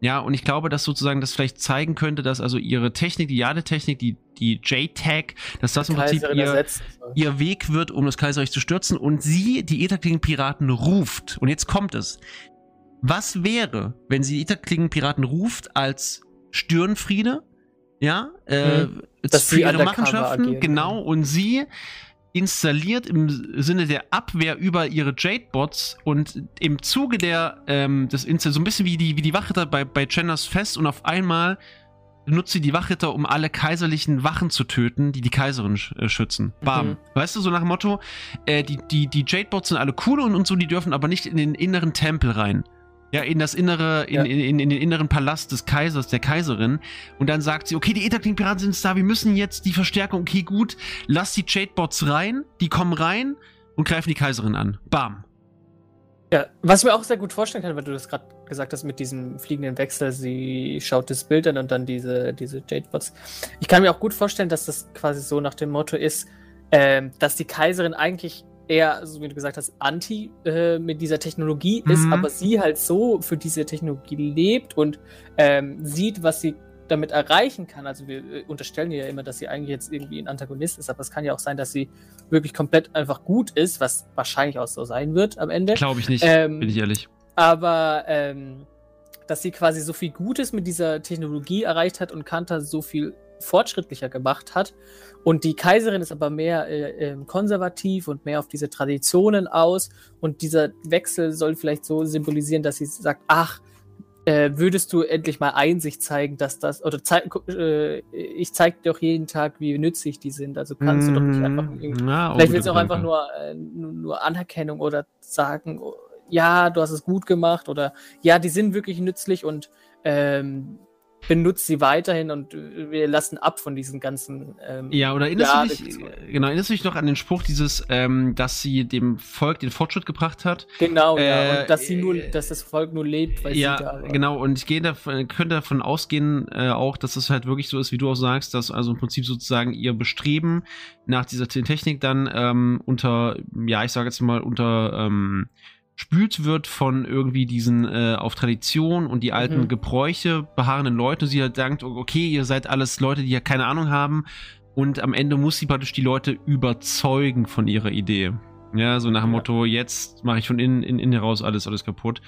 [SPEAKER 1] Ja, und ich glaube, dass sozusagen das vielleicht zeigen könnte, dass also ihre Technik, die Jade-Technik, die, die J-Tag, dass das im Prinzip ihr, ihr Weg wird, um das Kaiserreich zu stürzen und sie die Etherklingen-Piraten ruft. Und jetzt kommt es. Was wäre, wenn sie die Etherklingen-Piraten ruft als Stirnfriede? Ja, äh, hm. für ihre Machenschaften, genau, und sie installiert im Sinne der Abwehr über ihre Jade-Bots und im Zuge der, ähm, des Installs, so ein bisschen wie die, wie die Wachritter bei, bei Jenners Fest und auf einmal nutzt sie die Wachritter, um alle kaiserlichen Wachen zu töten, die die Kaiserin sch äh, schützen. Bam. Mhm. Weißt du, so nach dem Motto, äh, die, die, die Jade-Bots sind alle cool und, und so, die dürfen aber nicht in den inneren Tempel rein. Ja, in das innere, in, ja. in, in, in, den inneren Palast des Kaisers, der Kaiserin. Und dann sagt sie, okay, die Etherkling-Piraten sind da, wir müssen jetzt die Verstärkung, okay, gut, lass die Jade-Bots rein, die kommen rein und greifen die Kaiserin an. Bam.
[SPEAKER 2] Ja, was ich mir auch sehr gut vorstellen kann, weil du das gerade gesagt hast mit diesem fliegenden Wechsel, sie schaut das Bild an und dann diese, diese Jade-Bots. Ich kann mir auch gut vorstellen, dass das quasi so nach dem Motto ist, äh, dass die Kaiserin eigentlich eher, so wie du gesagt hast, anti äh, mit dieser Technologie mhm. ist, aber sie halt so für diese Technologie lebt und ähm, sieht, was sie damit erreichen kann. Also wir äh, unterstellen ihr ja immer, dass sie eigentlich jetzt irgendwie ein Antagonist ist, aber es kann ja auch sein, dass sie wirklich komplett einfach gut ist, was wahrscheinlich auch so sein wird am Ende.
[SPEAKER 1] Glaube ich nicht, ähm, bin ich ehrlich.
[SPEAKER 2] Aber ähm, dass sie quasi so viel Gutes mit dieser Technologie erreicht hat und Kanta so viel fortschrittlicher gemacht hat. Und die Kaiserin ist aber mehr äh, äh, konservativ und mehr auf diese Traditionen aus. Und dieser Wechsel soll vielleicht so symbolisieren, dass sie sagt, ach, äh, würdest du endlich mal Einsicht zeigen, dass das, oder zeig, äh, ich zeige dir auch jeden Tag, wie nützlich die sind. Also kannst mm, du doch nicht einfach mm, irgendwie, na, vielleicht willst du auch einfach nur, äh, nur Anerkennung oder sagen, oh, ja, du hast es gut gemacht oder ja, die sind wirklich nützlich und ähm, benutzt sie weiterhin und wir lassen ab von diesen ganzen.
[SPEAKER 1] Ähm, ja, oder erinnerst ja, du dich, genau, erinnerst du dich noch an den Spruch dieses, ähm, dass sie dem Volk den Fortschritt gebracht hat?
[SPEAKER 2] Genau, äh, ja, und dass sie nur, äh, dass das Volk nur lebt, weil
[SPEAKER 1] ja,
[SPEAKER 2] sie da
[SPEAKER 1] war. Genau, und ich gehe davon, könnte davon ausgehen, äh, auch, dass es halt wirklich so ist, wie du auch sagst, dass also im Prinzip sozusagen ihr Bestreben nach dieser Technik dann ähm, unter, ja, ich sage jetzt mal, unter ähm, spült wird von irgendwie diesen äh, auf Tradition und die alten mhm. Gebräuche beharrenden Leute. Sie halt denkt, okay, ihr seid alles Leute, die ja keine Ahnung haben. Und am Ende muss sie praktisch die Leute überzeugen von ihrer Idee. Ja, so nach dem ja. Motto, jetzt mache ich von innen, in, innen heraus alles, alles kaputt.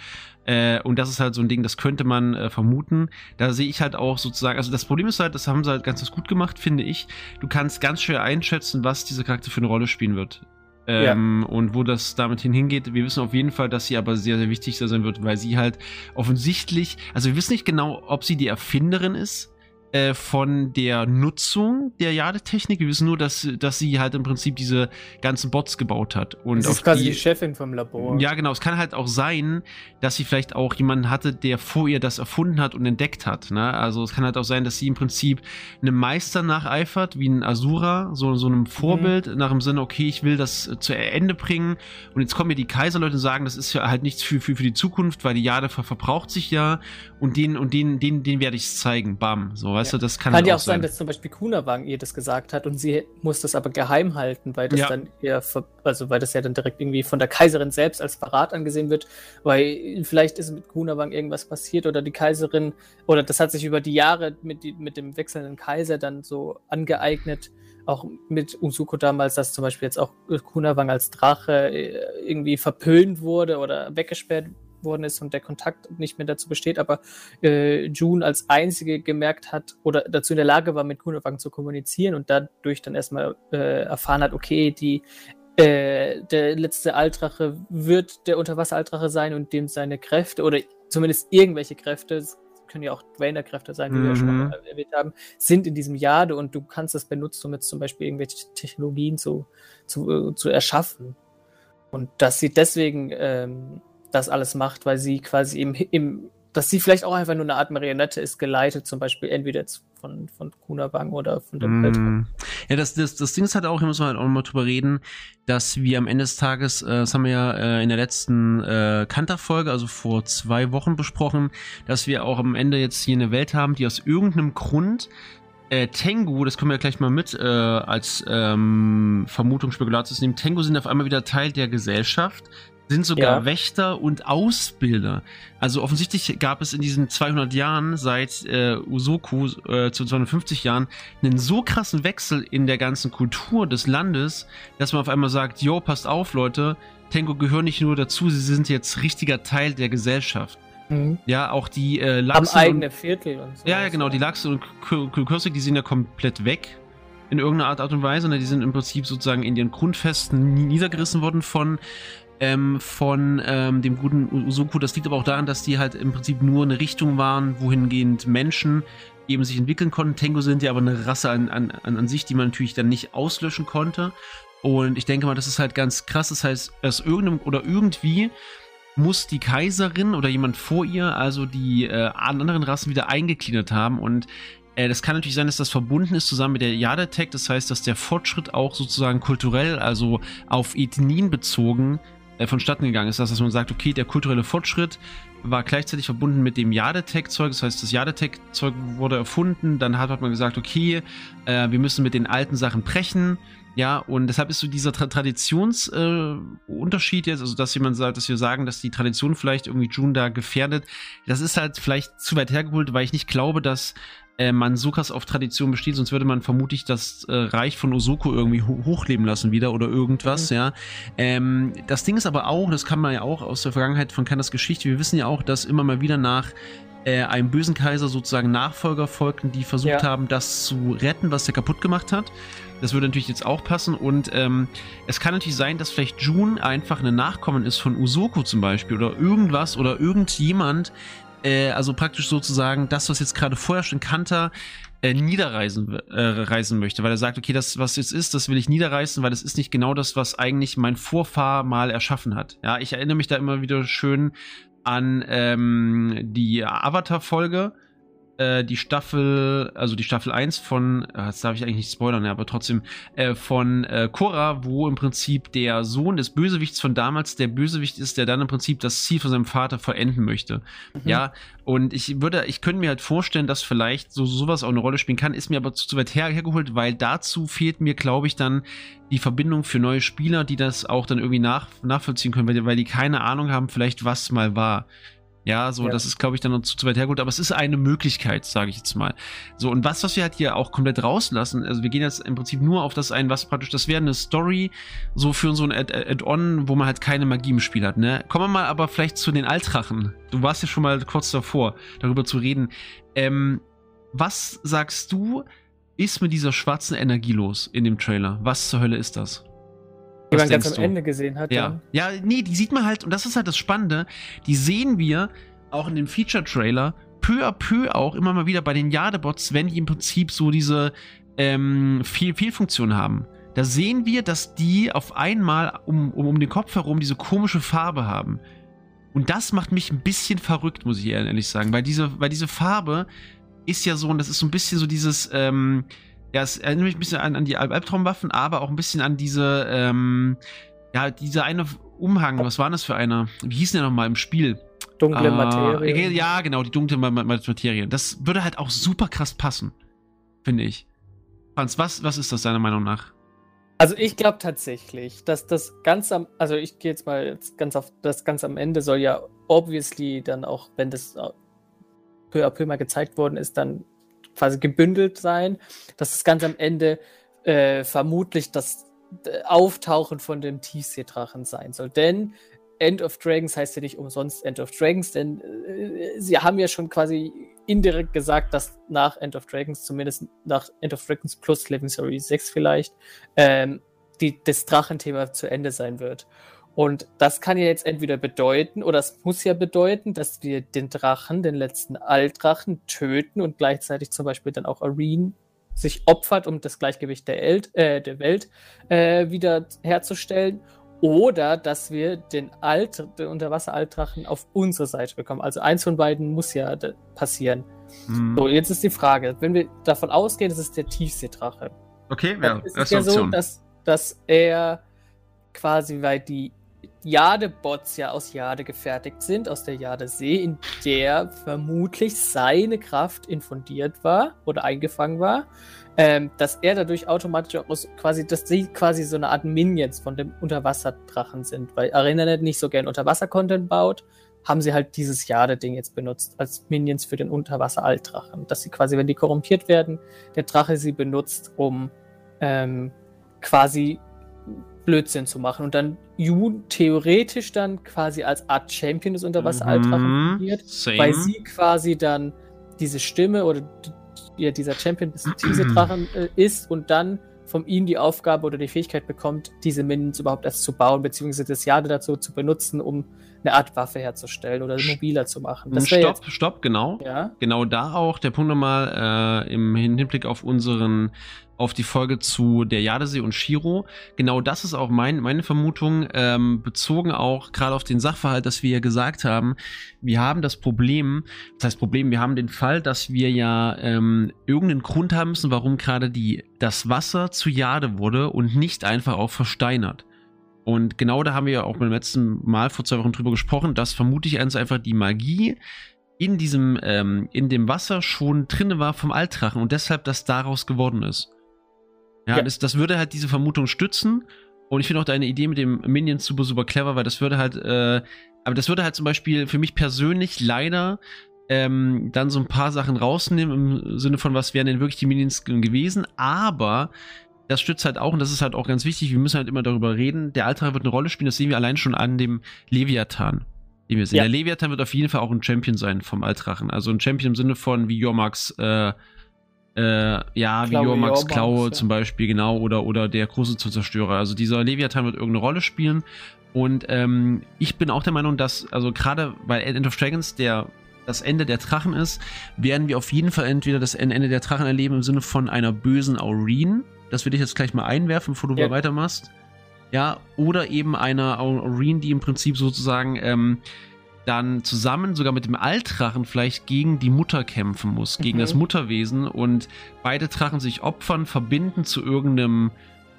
[SPEAKER 1] Äh, und das ist halt so ein Ding, das könnte man äh, vermuten. Da sehe ich halt auch sozusagen, also das Problem ist halt, das haben sie halt ganz gut gemacht, finde ich. Du kannst ganz schwer einschätzen, was dieser Charakter für eine Rolle spielen wird. Ähm, ja. Und wo das damit hingeht, wir wissen auf jeden Fall, dass sie aber sehr, sehr wichtig sein wird, weil sie halt offensichtlich, also wir wissen nicht genau, ob sie die Erfinderin ist äh, von der Nutzung der Jade-Technik. Wir wissen nur, dass, dass sie halt im Prinzip diese ganzen Bots gebaut hat. Und
[SPEAKER 2] das ist quasi die, die, Chefin vom Labor.
[SPEAKER 1] Ja, genau. Es kann halt auch sein, dass sie vielleicht auch jemanden hatte, der vor ihr das erfunden hat und entdeckt hat. Ne? Also es kann halt auch sein, dass sie im Prinzip einem Meister nacheifert, wie ein Asura, so, so einem mhm. Vorbild, mhm. nach dem Sinne, okay, ich will das zu Ende bringen. Und jetzt kommen mir die Kaiserleute und sagen, das ist ja halt nichts für, für, für die Zukunft, weil die Jade ver verbraucht sich ja und den und den, den, den werde ich zeigen. Bam. So, weißt
[SPEAKER 2] ja.
[SPEAKER 1] du, das kann,
[SPEAKER 2] Kann ja
[SPEAKER 1] auch
[SPEAKER 2] auch sein, dass zum Beispiel Kunawang ihr das gesagt hat und sie muss das aber geheim halten, weil das
[SPEAKER 1] Ja.
[SPEAKER 2] dann eher, also weil das ja dann direkt irgendwie von der Kaiserin selbst als Verrat angesehen wird, weil vielleicht ist mit Kunawang irgendwas passiert oder die Kaiserin, oder das hat sich über die Jahre mit, die, mit dem wechselnden Kaiser dann so angeeignet, auch mit Usuko damals, dass zum Beispiel jetzt auch Kunawang als Drache äh, irgendwie verpönt wurde oder weggesperrt worden ist und der Kontakt nicht mehr dazu besteht, aber äh, June als einzige gemerkt hat oder dazu in der Lage war, mit Kunawang zu kommunizieren und dadurch dann erstmal äh, erfahren hat, okay, die äh, der letzte Altdrache wird der Unterwasser-Altdrache sein und dem seine Kräfte oder zumindest irgendwelche Kräfte, es können ja auch Dwayner-Kräfte sein, wie wir ja schon
[SPEAKER 1] Mhm.
[SPEAKER 2] erwähnt haben, sind in diesem Jade und du kannst das benutzen, um jetzt zum Beispiel irgendwelche Technologien zu, zu, äh, zu erschaffen. Und dass sie deswegen ähm, das alles macht, weil sie quasi im, im, dass sie vielleicht auch einfach nur eine Art Marionette ist, geleitet, zum Beispiel entweder jetzt von, von Kunabang oder von dem.
[SPEAKER 1] Mm. Ja, das, das, das Ding ist halt auch, hier müssen wir halt auch mal drüber reden, dass wir am Ende des Tages, äh, das haben wir ja äh, in der letzten äh, Kanter-Folge, also vor zwei Wochen besprochen, dass wir auch am Ende jetzt hier eine Welt haben, die aus irgendeinem Grund äh, Tengu, das können wir ja gleich mal mit äh, als ähm, Vermutung, Spekulatius nehmen, Tengu sind auf einmal wieder Teil der Gesellschaft, sind sogar
[SPEAKER 2] Ja.
[SPEAKER 1] Wächter und Ausbilder. Also offensichtlich gab es in diesen 200 Jahren seit äh, Usoku äh, zu 250 Jahren einen so krassen Wechsel in der ganzen Kultur des Landes, dass man auf einmal sagt, yo, passt auf, Leute, Tengu gehören nicht nur dazu, sie sind jetzt richtiger Teil der Gesellschaft.
[SPEAKER 2] Mhm.
[SPEAKER 1] Ja, auch die äh, Lachsen und
[SPEAKER 2] eigene Viertel und so.
[SPEAKER 1] ja, ja, genau. Die Lachse und K- K- Kürzig, die sind ja komplett weg. In irgendeiner Art, Art und Weise. Ne? Die sind im Prinzip sozusagen in ihren Grundfesten nie- niedergerissen worden von, ähm, von ähm, dem guten Usoku. Das liegt aber auch daran, dass die halt im Prinzip nur eine Richtung waren, wohingehend Menschen eben sich entwickeln konnten. Tengu sind ja aber eine Rasse an, an, an, sich, die man natürlich dann nicht auslöschen konnte. Und ich denke mal, das ist halt ganz krass. Das heißt, aus irgendeinem oder irgendwie muss die Kaiserin oder jemand vor ihr also die äh, anderen Rassen wieder eingegliedert haben und äh, das kann natürlich sein, dass das verbunden ist zusammen mit der Yadetech. Das heißt, dass der Fortschritt auch sozusagen kulturell, also auf Ethnien bezogen, äh, vonstatten gegangen ist. Dass man sagt, okay, der kulturelle Fortschritt war gleichzeitig verbunden mit dem Yadetech-Zeug. Das heißt, das Yadetech-Zeug wurde erfunden. Dann hat, hat man gesagt, okay, äh, wir müssen mit den alten Sachen brechen. Ja, und deshalb ist so dieser Tra Traditionsunterschied äh, jetzt, also dass jemand sagt, dass wir sagen, dass die Tradition vielleicht irgendwie June da gefährdet, das ist halt vielleicht zu weit hergeholt, weil ich nicht glaube, dass äh, man so krass auf Tradition besteht, sonst würde man vermutlich das äh, Reich von Osoko irgendwie ho hochleben lassen wieder oder irgendwas,
[SPEAKER 2] Mhm.
[SPEAKER 1] ja. Ähm, das Ding ist aber auch, das kann man ja auch aus der Vergangenheit von Kandas Geschichte, wir wissen ja auch, dass immer mal wieder nach äh, einem bösen Kaiser sozusagen Nachfolger folgten, die versucht
[SPEAKER 2] Ja.
[SPEAKER 1] haben, das zu retten, was der kaputt gemacht hat. Das würde natürlich jetzt auch passen und ähm, es kann natürlich sein, dass vielleicht June einfach eine Nachkommen ist von Usoku zum Beispiel oder irgendwas oder irgendjemand, äh, also praktisch sozusagen das, was jetzt gerade vorherrscht in Kanta, äh, niederreisen äh, reisen möchte, weil er sagt, okay, das, was jetzt ist, das will ich niederreißen, weil das ist nicht genau das, was eigentlich mein Vorfahr mal erschaffen hat. Ja, ich erinnere mich da immer wieder schön an ähm, die Avatar-Folge, äh, die Staffel, also die Staffel 1 von, äh, das darf ich eigentlich nicht spoilern, aber trotzdem, äh, von äh, Korra, wo im Prinzip der Sohn des Bösewichts von damals der Bösewicht ist, der dann im Prinzip das Ziel von seinem Vater vollenden möchte.
[SPEAKER 2] Mhm.
[SPEAKER 1] Ja, und ich würde, ich könnte mir halt vorstellen, dass vielleicht so sowas auch eine Rolle spielen kann, ist mir aber zu, zu weit her, hergeholt, weil dazu fehlt mir, glaube ich, dann die Verbindung für neue Spieler, die das auch dann irgendwie nach, nachvollziehen können, weil, weil die keine Ahnung haben, vielleicht was mal war. Ja, so,
[SPEAKER 2] Ja.
[SPEAKER 1] das ist, glaube ich, dann noch zu, zu weit hergeholt, aber es ist eine Möglichkeit, sage ich jetzt mal. So, und was, was wir halt hier auch komplett rauslassen, also wir gehen jetzt im Prinzip nur auf das ein, was praktisch, das wäre eine Story, so für so ein Add- Add-on, wo man halt keine Magie im Spiel hat, ne? Kommen wir mal aber vielleicht zu den Altrachen. Du warst ja schon mal kurz davor, darüber zu reden. Ähm, was sagst du, ist mit dieser schwarzen Energie los in dem Trailer? Was zur Hölle ist das?
[SPEAKER 2] Die man ganz am
[SPEAKER 1] du?
[SPEAKER 2] Ende gesehen hat.
[SPEAKER 1] Ja. Ja, nee, die sieht man halt, und das ist halt das Spannende, die sehen wir auch in dem Feature-Trailer peu à peu auch immer mal wieder bei den Jadebots, wenn die im Prinzip so diese ähm, Fehl Fehlfunktion haben. Da sehen wir, dass die auf einmal um, um, um den Kopf herum diese komische Farbe haben. Und das macht mich ein bisschen verrückt, muss ich ehrlich sagen, weil diese, weil diese Farbe ist ja so, und das ist so ein bisschen so dieses, ähm, ja, es erinnert mich ein bisschen an, an die Alb- Albtraumwaffen, aber auch ein bisschen an diese, ähm, ja, dieser eine Umhang, was war das für einer? Wie hieß denn der nochmal im Spiel?
[SPEAKER 2] Dunkle
[SPEAKER 1] Ah,
[SPEAKER 2] Materie.
[SPEAKER 1] Ja, genau, die dunkle Ma- Ma- Materie. Das würde halt auch super krass passen, finde ich. Franz, was, was ist das deiner Meinung nach?
[SPEAKER 2] Also ich glaube tatsächlich, dass das ganz am, also ich gehe jetzt mal jetzt ganz auf das ganz am Ende soll ja obviously dann auch, wenn das äh, peu à peu mal gezeigt worden ist, dann quasi gebündelt sein, dass das ganz am Ende äh, vermutlich das äh, Auftauchen von dem Tiefseedrachen sein soll. Denn End of Dragons heißt ja nicht umsonst End of Dragons, denn äh, sie haben ja schon quasi indirekt gesagt, dass nach End of Dragons, zumindest nach End of Dragons plus Living Story 6 vielleicht, ähm, die, das Drachenthema zu Ende sein wird. Und das kann ja jetzt entweder bedeuten, oder es muss ja bedeuten, dass wir den Drachen, den letzten Altdrachen, töten und gleichzeitig zum Beispiel dann auch Areen sich opfert, um das Gleichgewicht der, El äh, der Welt äh, wieder herzustellen. Oder dass wir den, Alt den Unterwasser-Altdrachen auf unsere Seite bekommen. Also eins von beiden muss ja passieren.
[SPEAKER 1] Hm.
[SPEAKER 2] So, jetzt ist die Frage, wenn wir davon ausgehen, es ist der Tiefseedrache,
[SPEAKER 1] Okay, ja,
[SPEAKER 2] dann ist ja so, dass, dass er quasi, weil die Jade-Bots ja aus Jade gefertigt sind, aus der Jade-See, in der vermutlich seine Kraft infundiert war oder eingefangen war, ähm, dass er dadurch automatisch auch quasi, dass sie quasi so eine Art Minions von dem Unterwasserdrachen sind, weil ArenaNet nicht so gern Unterwasser-Content baut, haben sie halt dieses Jade-Ding jetzt benutzt als Minions für den Unterwasser-Altdrachen. Dass sie quasi, wenn die korrumpiert werden, der Drache sie benutzt, um ähm, quasi Blödsinn zu machen. Und dann Yu theoretisch dann quasi als Art Champion des Unterwasser-Altdrachen
[SPEAKER 1] Mhm, same.
[SPEAKER 2] weil sie quasi dann diese Stimme oder ja, dieser Champion des Tiefseedrachen äh, ist und dann von ihm die Aufgabe oder die Fähigkeit bekommt, diese Minions überhaupt erst zu bauen, beziehungsweise das Jade dazu zu benutzen, um eine Art Waffe herzustellen oder mobiler zu machen. Das wäre
[SPEAKER 1] Stopp, stopp, genau.
[SPEAKER 2] jetzt, ja.
[SPEAKER 1] Genau da auch der Punkt nochmal äh, im Hinblick auf unseren, auf die Folge zu der Jadesee und Shiro. Genau das ist auch mein, meine Vermutung, ähm, bezogen auch gerade auf den Sachverhalt, dass wir ja gesagt haben, wir haben das Problem, das heißt Problem, wir haben den Fall, dass wir ja ähm, irgendeinen Grund haben müssen, warum gerade die, das Wasser zu Jade wurde und nicht einfach auch versteinert. Und genau da haben wir ja auch beim letzten Mal vor zwei Wochen drüber gesprochen, dass vermutlich ganz einfach die Magie in diesem, ähm, in dem Wasser schon drin war vom Altdrachen und deshalb das daraus geworden ist. Ja,
[SPEAKER 2] Ja.
[SPEAKER 1] Das, das würde halt diese Vermutung stützen. Und ich finde auch deine Idee mit dem Minions super, super clever, weil das würde halt, äh, aber das würde halt zum Beispiel für mich persönlich leider ähm, dann so ein paar Sachen rausnehmen im Sinne von, was wären denn wirklich die Minions ge- gewesen, aber das stützt halt auch, und das ist halt auch ganz wichtig, wir müssen halt immer darüber reden, der Altdrache wird eine Rolle spielen, das sehen wir allein schon an dem Leviathan, den wir sehen.
[SPEAKER 2] Ja.
[SPEAKER 1] Der Leviathan wird auf jeden Fall auch ein Champion sein vom Altdrachen, also ein Champion im Sinne von wie Jormax, äh, äh, ja, wie
[SPEAKER 2] Klaue
[SPEAKER 1] Jormax
[SPEAKER 2] Jormax,
[SPEAKER 1] Klaue
[SPEAKER 2] ja.
[SPEAKER 1] zum Beispiel, genau, oder, oder der große Zerstörer. Also dieser Leviathan wird irgendeine Rolle spielen. Und ähm, ich bin auch der Meinung, dass, also gerade bei End of Dragons, der das Ende der Drachen ist, werden wir auf jeden Fall entweder das Ende der Drachen erleben im Sinne von einer bösen Aureen. Das will ich jetzt gleich mal einwerfen, bevor du
[SPEAKER 2] Ja.
[SPEAKER 1] weitermachst. Ja, oder eben einer Aureen, die im Prinzip sozusagen ähm, dann zusammen sogar mit dem Altdrachen vielleicht gegen die Mutter kämpfen muss, gegen
[SPEAKER 2] Mhm.
[SPEAKER 1] das Mutterwesen und beide Drachen sich opfern, verbinden zu irgendeinem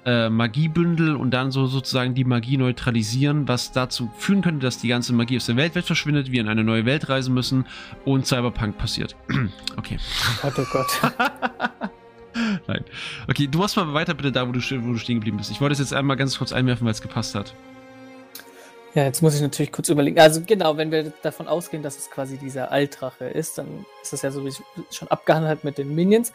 [SPEAKER 1] äh, Magiebündel und dann so sozusagen die Magie neutralisieren, was dazu führen könnte, dass die ganze Magie aus der Weltwelt verschwindet, wir in eine neue Welt reisen müssen und Cyberpunk passiert. okay.
[SPEAKER 2] Oh Gott.
[SPEAKER 1] Nein. Okay, du machst mal weiter bitte da, wo du, wo du stehen geblieben bist. Ich wollte es jetzt einmal ganz kurz einwerfen, weil es gepasst hat.
[SPEAKER 2] Ja, jetzt muss ich natürlich kurz überlegen. Also genau, wenn wir davon ausgehen, dass es quasi dieser Altdrache ist, dann ist das ja sowieso schon abgehandelt mit den Minions.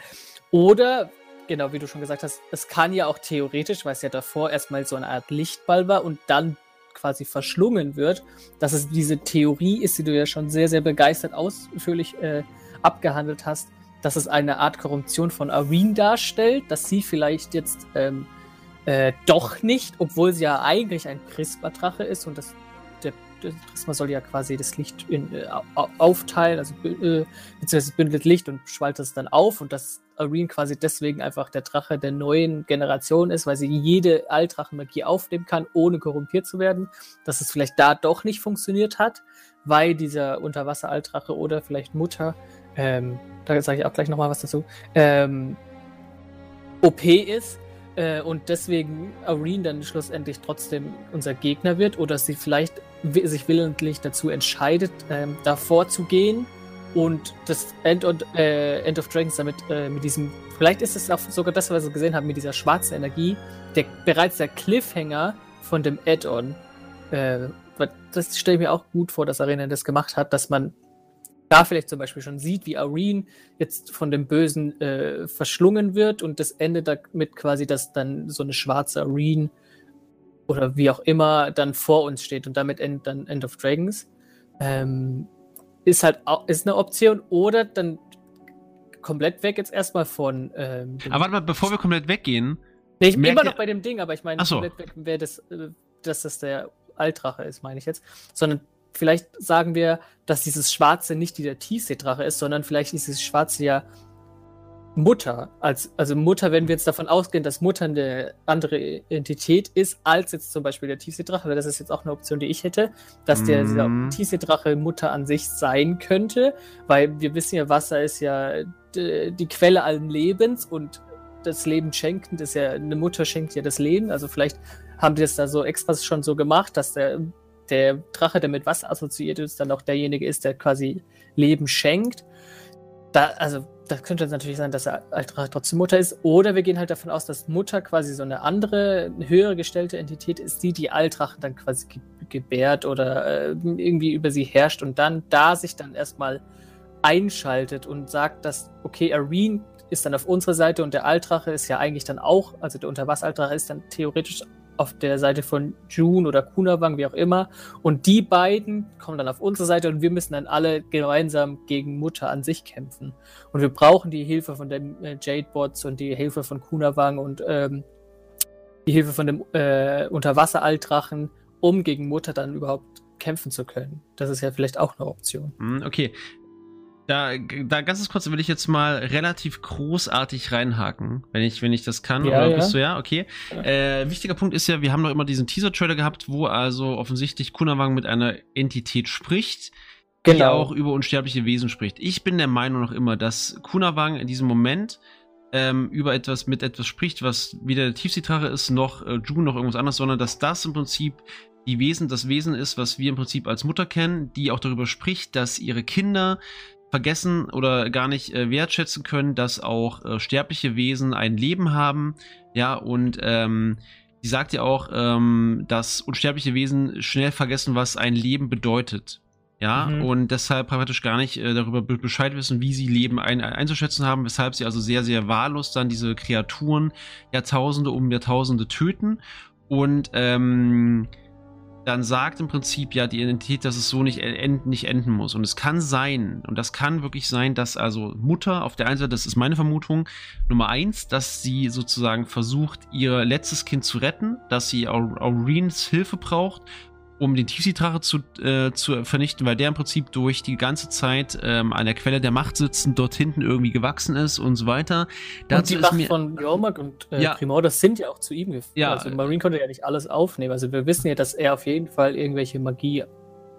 [SPEAKER 2] Oder, genau wie du schon gesagt hast, es kann ja auch theoretisch, weil es ja davor erstmal so eine Art Lichtball war und dann quasi verschlungen wird, dass es diese Theorie ist, die du ja schon sehr, sehr begeistert ausführlich äh, abgehandelt hast, dass es eine Art Korruption von Areen darstellt, dass sie vielleicht jetzt ähm, äh, doch nicht, obwohl sie ja eigentlich ein Prisma-Drache ist und das, der, der Prisma soll ja quasi das Licht in, äh, au- aufteilen, also äh, beziehungsweise bündelt Licht und spaltet es dann auf und dass Areen quasi deswegen einfach der Drache der neuen Generation ist, weil sie jede Altdrachenmagie aufnehmen kann, ohne korrumpiert zu werden, dass es vielleicht da doch nicht funktioniert hat, weil dieser Unterwasser-Altdrache oder vielleicht Mutter, ähm, da sage ich auch gleich nochmal was dazu, ähm, OP ist äh, und deswegen Areen dann schlussendlich trotzdem unser Gegner wird oder sie vielleicht sich willentlich dazu entscheidet, ähm, davor zu gehen und das End, und, äh, End of Dragons damit äh, mit diesem, vielleicht ist es auch sogar das, was wir gesehen haben, mit dieser schwarzen Energie, der bereits der Cliffhanger von dem Add-on. Äh, das stelle ich mir auch gut vor, dass Arena das gemacht hat, dass man da vielleicht zum Beispiel schon sieht, wie Arene jetzt von dem Bösen äh, verschlungen wird und das endet damit quasi, dass dann so eine schwarze Arene oder wie auch immer dann vor uns steht und damit endet dann End of Dragons. Ähm, ist halt auch, ist eine Option oder dann komplett weg jetzt erstmal von. Ähm,
[SPEAKER 1] aber warte mal, bevor wir komplett weggehen.
[SPEAKER 2] Nee, ich bin immer noch bei dem Ding, aber ich meine,
[SPEAKER 1] so.
[SPEAKER 2] komplett weg wäre das, äh, dass das der Altrache ist, meine ich jetzt. Sondern vielleicht sagen wir, dass dieses Schwarze nicht der Tiefseedrache ist, sondern vielleicht ist dieses Schwarze ja Mutter. Als, also Mutter, wenn wir jetzt davon ausgehen, dass Mutter eine andere Entität ist, als jetzt zum Beispiel der Tiefseedrache, weil das ist jetzt auch eine Option, die ich hätte, dass der mm. Tiefseedrache Mutter an sich sein könnte, weil wir wissen ja, Wasser ist ja die Quelle allen Lebens und das Leben schenkend ist ja, eine Mutter schenkt ja das Leben, also vielleicht haben die das da so extra schon so gemacht, dass der, der Drache, der mit Wasser assoziiert ist, dann auch derjenige ist, der quasi Leben schenkt. Da, also, das könnte natürlich sein, dass er trotzdem Mutter ist. Oder wir gehen halt davon aus, dass Mutter quasi so eine andere, höhere gestellte Entität ist, die die Altrachen dann quasi ge gebärt oder äh, irgendwie über sie herrscht und dann da sich dann erstmal einschaltet und sagt, dass, okay, Arene ist dann auf unserer Seite und der Altrache ist ja eigentlich dann auch, also der Unterwasseraltrache ist dann theoretisch auf der Seite von June oder Kunawang, wie auch immer. Und die beiden kommen dann auf unsere Seite und wir müssen dann alle gemeinsam gegen Mutter an sich kämpfen. Und wir brauchen die Hilfe von den äh, Jade-Bots und die Hilfe von Kunawang und ähm, die Hilfe von dem äh, Unterwasseraltrachen, um gegen Mutter dann überhaupt kämpfen zu können. Das ist ja vielleicht auch eine Option.
[SPEAKER 1] Hm, okay, da, da ganz kurz will ich jetzt mal relativ großartig reinhaken, wenn ich, wenn ich das kann.
[SPEAKER 2] Ja,
[SPEAKER 1] oder
[SPEAKER 2] ja.
[SPEAKER 1] bist du ja? Okay. Äh, wichtiger Punkt ist ja, wir haben noch immer diesen Teaser-Trailer gehabt, wo also offensichtlich Kunawang mit einer Entität spricht, genau. die auch über unsterbliche Wesen spricht. Ich bin der Meinung noch immer, dass Kunawang in diesem Moment ähm, über etwas mit etwas spricht, was weder der Tiefseedrache ist, noch äh, June, noch irgendwas anderes, sondern dass das im Prinzip die Wesen, das Wesen ist, was wir im Prinzip als Mutter kennen, die auch darüber spricht, dass ihre Kinder vergessen oder gar nicht äh, wertschätzen können, dass auch äh, sterbliche Wesen ein Leben haben. Ja, und ähm, sie sagt ja auch, ähm, dass unsterbliche Wesen schnell vergessen, was ein Leben bedeutet. Ja, mhm. und deshalb praktisch gar nicht äh, darüber Bescheid wissen, wie sie Leben ein einzuschätzen haben, weshalb sie also sehr, sehr wahllos dann diese Kreaturen Jahrtausende um Jahrtausende töten. Und ähm, dann sagt im Prinzip ja die Identität, dass es so nicht, end, nicht enden muss. Und es kann sein, und das kann wirklich sein, dass also Mutter auf der einen Seite, das ist meine Vermutung, Nummer eins, dass sie sozusagen versucht, ihr letztes Kind zu retten, dass sie Aureens Hilfe braucht um den Tiefseedrache zu, äh, zu vernichten, weil der im Prinzip durch die ganze Zeit ähm, an der Quelle der Macht sitzend dort hinten irgendwie gewachsen ist und so weiter.
[SPEAKER 2] Dazu und die Macht von Jormak und äh,
[SPEAKER 1] ja.
[SPEAKER 2] Primor, das sind ja auch zu ihm geführt.
[SPEAKER 1] Ja.
[SPEAKER 2] Also Marine konnte ja nicht alles aufnehmen. Also wir wissen ja, dass er auf jeden Fall irgendwelche Magie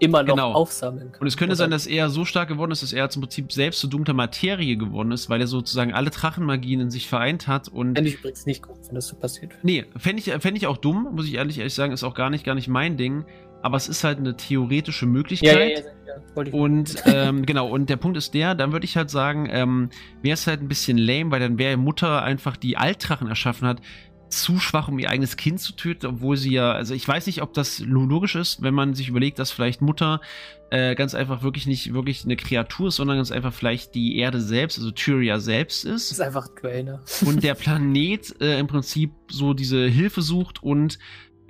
[SPEAKER 2] immer noch
[SPEAKER 1] genau.
[SPEAKER 2] aufsammeln kann.
[SPEAKER 1] Und es könnte Oder? sein, dass er so stark geworden ist, dass er zum Prinzip selbst zu dunkler Materie geworden ist, weil er sozusagen alle Drachenmagien in sich vereint hat. Und
[SPEAKER 2] fände ich übrigens nicht gut, wenn das so passiert.
[SPEAKER 1] Nee, fände ich, fänd ich auch dumm, muss ich ehrlich, ehrlich sagen, ist auch gar nicht, gar nicht mein Ding aber es ist halt eine theoretische Möglichkeit. Ja, ja, ja, und ähm, genau, und der Punkt ist der, dann würde ich halt sagen, ähm, wäre es halt ein bisschen lame, weil dann wäre Mutter einfach die Altdrachen erschaffen hat, zu schwach, um ihr eigenes Kind zu töten, obwohl sie ja, also ich weiß nicht, ob das logisch ist, wenn man sich überlegt, dass vielleicht Mutter äh, ganz einfach wirklich nicht wirklich eine Kreatur ist, sondern ganz einfach vielleicht die Erde selbst, also Tyria selbst ist.
[SPEAKER 2] Das ist einfach Dwayne.
[SPEAKER 1] Und der Planet äh, im Prinzip so diese Hilfe sucht und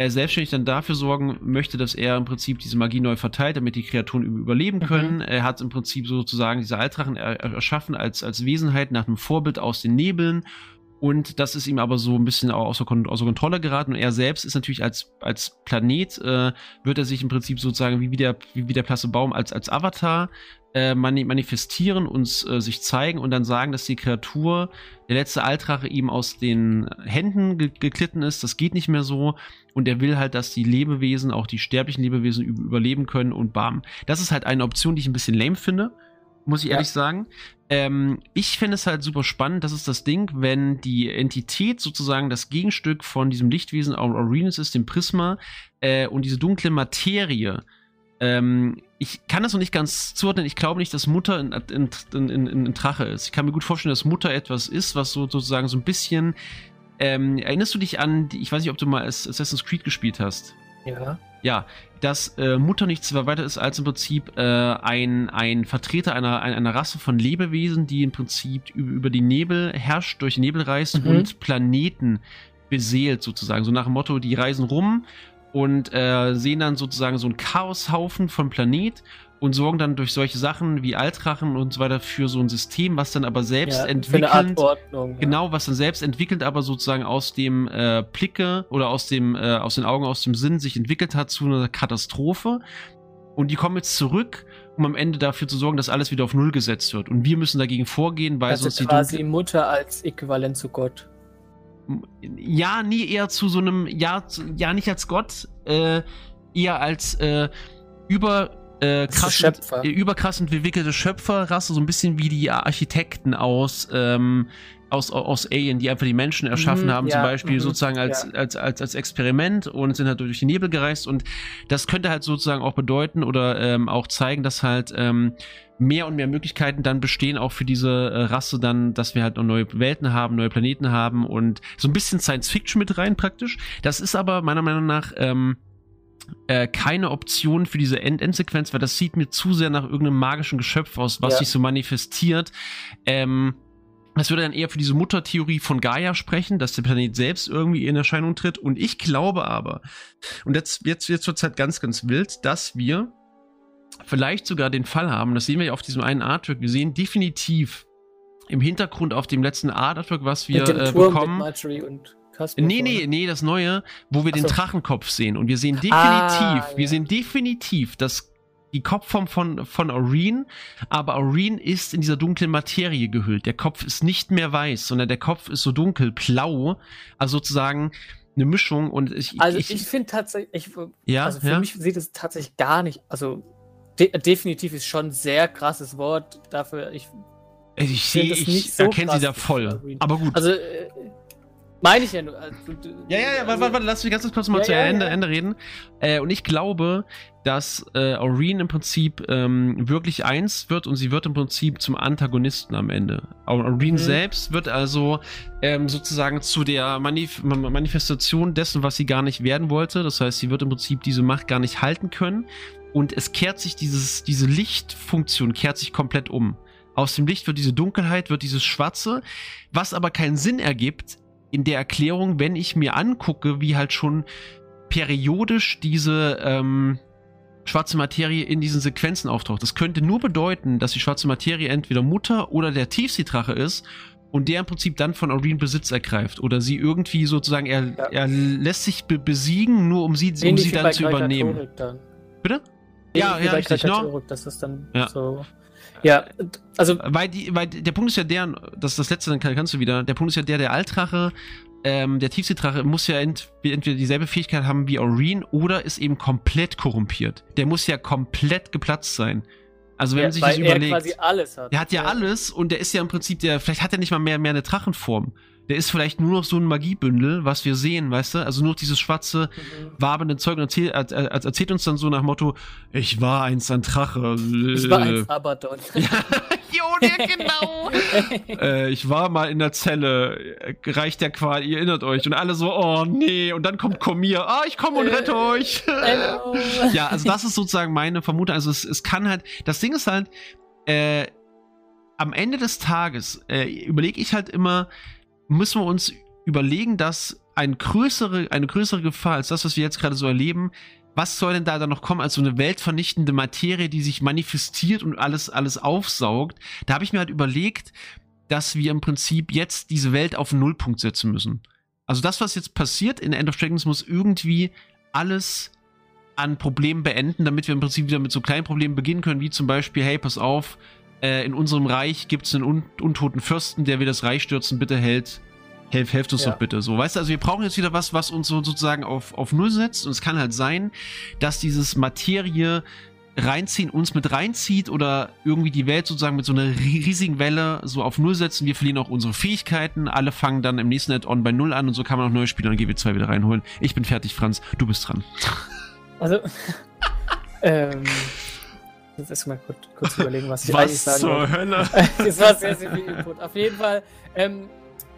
[SPEAKER 1] er selbstständig dann dafür sorgen möchte, dass er im Prinzip diese Magie neu verteilt, damit die Kreaturen überleben mhm. können. Mhm. Er hat im Prinzip sozusagen diese Altdrachen erschaffen als, als Wesenheit nach einem Vorbild aus den Nebeln. Und das ist ihm aber so ein bisschen außer, außer Kontrolle geraten. Und er selbst ist natürlich als, als Planet, äh, wird er sich im Prinzip sozusagen wie, wie, der, wie, wie der Plasse Baum als, als Avatar äh, manifestieren, uns äh, sich zeigen und dann sagen, dass die Kreatur, der letzte Altrache ihm aus den Händen ge geklitten ist. Das geht nicht mehr so. Und er will halt, dass die Lebewesen, auch die sterblichen Lebewesen, überleben können und bam. Das ist halt eine Option, die ich ein bisschen lame finde, muss ich ja. ehrlich sagen. Ähm, ich finde es halt super spannend, das ist das Ding, wenn die Entität sozusagen das Gegenstück von diesem Lichtwesen Aurelius ist, dem Prisma, äh, und diese dunkle Materie ähm, ich kann das noch nicht ganz zuordnen. Ich glaube nicht, dass Mutter ein, ein, ein, ein, Drache ist. Ich kann mir gut vorstellen, dass Mutter etwas ist, was so sozusagen so ein bisschen. Ähm, erinnerst du dich an, ich weiß nicht, ob du mal Assassin's Creed gespielt hast?
[SPEAKER 2] Ja.
[SPEAKER 1] Ja, dass äh, Mutter nichts weiter ist als im Prinzip äh, ein, ein Vertreter einer, einer Rasse von Lebewesen, die im Prinzip über die Nebel herrscht, durch den Nebel reist mhm. und Planeten beseelt sozusagen. So nach dem Motto, die reisen rum und äh, sehen dann sozusagen so einen Chaoshaufen von Planet und sorgen dann durch solche Sachen wie Altrachen und so weiter für so ein System, was dann aber selbst ja, entwickelt,
[SPEAKER 2] Ordnung,
[SPEAKER 1] genau, was dann selbst entwickelt, aber sozusagen aus dem äh, Blicke oder aus dem äh, aus den Augen, aus dem Sinn sich entwickelt hat zu einer Katastrophe. Und die kommen jetzt zurück, um am Ende dafür zu sorgen, dass alles wieder auf Null gesetzt wird. Und wir müssen dagegen vorgehen, weil
[SPEAKER 2] also
[SPEAKER 1] sonst
[SPEAKER 2] die quasi Mutter als Äquivalent zu Gott.
[SPEAKER 1] Ja, nie eher zu so einem, ja, ja nicht als Gott, äh, eher als äh, über äh, krassend, äh, überkrassend entwickelte Schöpferrasse, so ein bisschen wie die Architekten aus, ähm, aus, aus Alien, die einfach die Menschen erschaffen mhm, haben, ja, zum Beispiel mhm, sozusagen als, ja. als, als, als Experiment und sind halt durch den Nebel gereist. Und das könnte halt sozusagen auch bedeuten oder ähm, auch zeigen, dass halt ähm, mehr und mehr Möglichkeiten dann bestehen, auch für diese äh, Rasse dann, dass wir halt noch neue Welten haben, neue Planeten haben und so ein bisschen Science Fiction mit rein praktisch. Das ist aber meiner Meinung nach ähm, äh, keine Option für diese End Endsequenz, weil das sieht mir zu sehr nach irgendeinem magischen Geschöpf aus, was ja. sich so manifestiert. Ähm, das würde dann eher für diese Muttertheorie von Gaia sprechen, dass der Planet selbst irgendwie in Erscheinung tritt. Und ich glaube aber, und jetzt, wird es halt ganz, ganz wild, dass wir vielleicht sogar den Fall haben, das sehen wir ja auf diesem einen Artwork, wir sehen definitiv im Hintergrund auf dem letzten Artwork, was wir äh, bekommen. Kasper nee, nee, nee, das neue, wo wir Ach den so. Drachenkopf sehen. Und wir sehen definitiv, ah, wir ja. sehen definitiv, dass die Kopfform von, von Aureen, aber Aureen ist in dieser dunklen Materie gehüllt. Der Kopf ist nicht mehr weiß, sondern der Kopf ist so dunkel, blau. Also sozusagen eine Mischung und ich.
[SPEAKER 2] Also ich, ich finde tatsächlich, ich,
[SPEAKER 1] ja,
[SPEAKER 2] also für
[SPEAKER 1] ja?
[SPEAKER 2] mich sieht es tatsächlich gar nicht, also de definitiv ist schon ein sehr krasses Wort dafür. Ich,
[SPEAKER 1] ich sehe, ich so erkenne sie da voll. Aber gut.
[SPEAKER 2] Also äh, meine ich ja nur. Also,
[SPEAKER 1] ja, ja, ja, warte, warte, warte, lass mich ganz kurz mal ja, zu ja, Ende, ja. Ende reden. Äh, und ich glaube, dass äh, Aureen im Prinzip ähm, wirklich eins wird und sie wird im Prinzip zum Antagonisten am Ende. Aureen mhm. selbst wird also ähm, sozusagen zu der Manif Manifestation dessen, was sie gar nicht werden wollte. Das heißt, sie wird im Prinzip diese Macht gar nicht halten können. Und es kehrt sich dieses, diese Lichtfunktion kehrt sich komplett um. Aus dem Licht wird diese Dunkelheit, wird dieses Schwarze, was aber keinen Sinn ergibt, in der Erklärung, wenn ich mir angucke, wie halt schon periodisch diese ähm, schwarze Materie in diesen Sequenzen auftaucht. Das könnte nur bedeuten, dass die schwarze Materie entweder Mutter oder der Tiefseedrache ist und der im Prinzip dann von Aureen Besitz ergreift oder sie irgendwie sozusagen, er, ja. er lässt sich be besiegen, nur um sie, um sie dann zu übernehmen. Dann. Bitte?
[SPEAKER 2] Ja, ja, richtig, ne? Das ist dann ja. so ja, also.
[SPEAKER 1] Weil, die, weil der Punkt ist ja der, das ist das letzte, dann kannst du wieder. Der Punkt ist ja der, der Altrache, ähm, der Tiefseedrache muss ja ent, entweder dieselbe Fähigkeit haben wie Aureen oder ist eben komplett korrumpiert. Der muss ja komplett geplatzt sein. Also wenn ja, man sich das überlegt. Er quasi
[SPEAKER 2] alles hat.
[SPEAKER 1] Der hat ja, ja, alles und der ist ja im Prinzip der, vielleicht hat er nicht mal mehr, mehr eine Drachenform der ist vielleicht nur noch so ein Magiebündel, was wir sehen, weißt du? Also nur dieses schwarze, wabende Zeug und erzähl, er, er, erzählt uns dann so nach Motto, ich war einst ein Drache.
[SPEAKER 2] Ich war ein Abaddon.
[SPEAKER 1] jo, der genau. äh, ich war mal in der Zelle, reicht der Qual, ihr erinnert euch. Und alle so, oh nee. Und dann kommt Komir, ah, ich komme und rette euch. ja, also das ist sozusagen meine Vermutung. Also es, es kann halt, das Ding ist halt, äh, am Ende des Tages äh, überlege ich halt immer, müssen wir uns überlegen, dass eine größere, eine größere Gefahr als das, was wir jetzt gerade so erleben, was soll denn da dann noch kommen als so eine weltvernichtende Materie, die sich manifestiert und alles, alles aufsaugt? Da habe ich mir halt überlegt, dass wir im Prinzip jetzt diese Welt auf Nullpunkt setzen müssen. Also das, was jetzt passiert in End of Dragons, muss irgendwie alles an Problemen beenden, damit wir im Prinzip wieder mit so kleinen Problemen beginnen können, wie zum Beispiel, hey, pass auf, äh, in unserem Reich gibt es einen un untoten Fürsten, der will das Reich stürzen, bitte hält, helf, helft uns ja. doch bitte. So, weißt du, also wir brauchen jetzt wieder was, was uns so sozusagen auf, auf Null setzt. Und es kann halt sein, dass dieses Materie reinziehen, uns mit reinzieht oder irgendwie die Welt sozusagen mit so einer riesigen Welle so auf Null setzen. Wir verlieren auch unsere Fähigkeiten. Alle fangen dann im nächsten Add-on bei Null an und so kann man auch neue Spieler und GW2 wieder reinholen. Ich bin fertig, Franz. Du bist dran.
[SPEAKER 2] Also, ähm, jetzt erstmal kurz, kurz überlegen, was ich
[SPEAKER 1] Was
[SPEAKER 2] eigentlich sagen
[SPEAKER 1] zur
[SPEAKER 2] wollte.
[SPEAKER 1] Hölle?
[SPEAKER 2] das war sehr, sehr viel Input. Auf jeden Fall, ähm,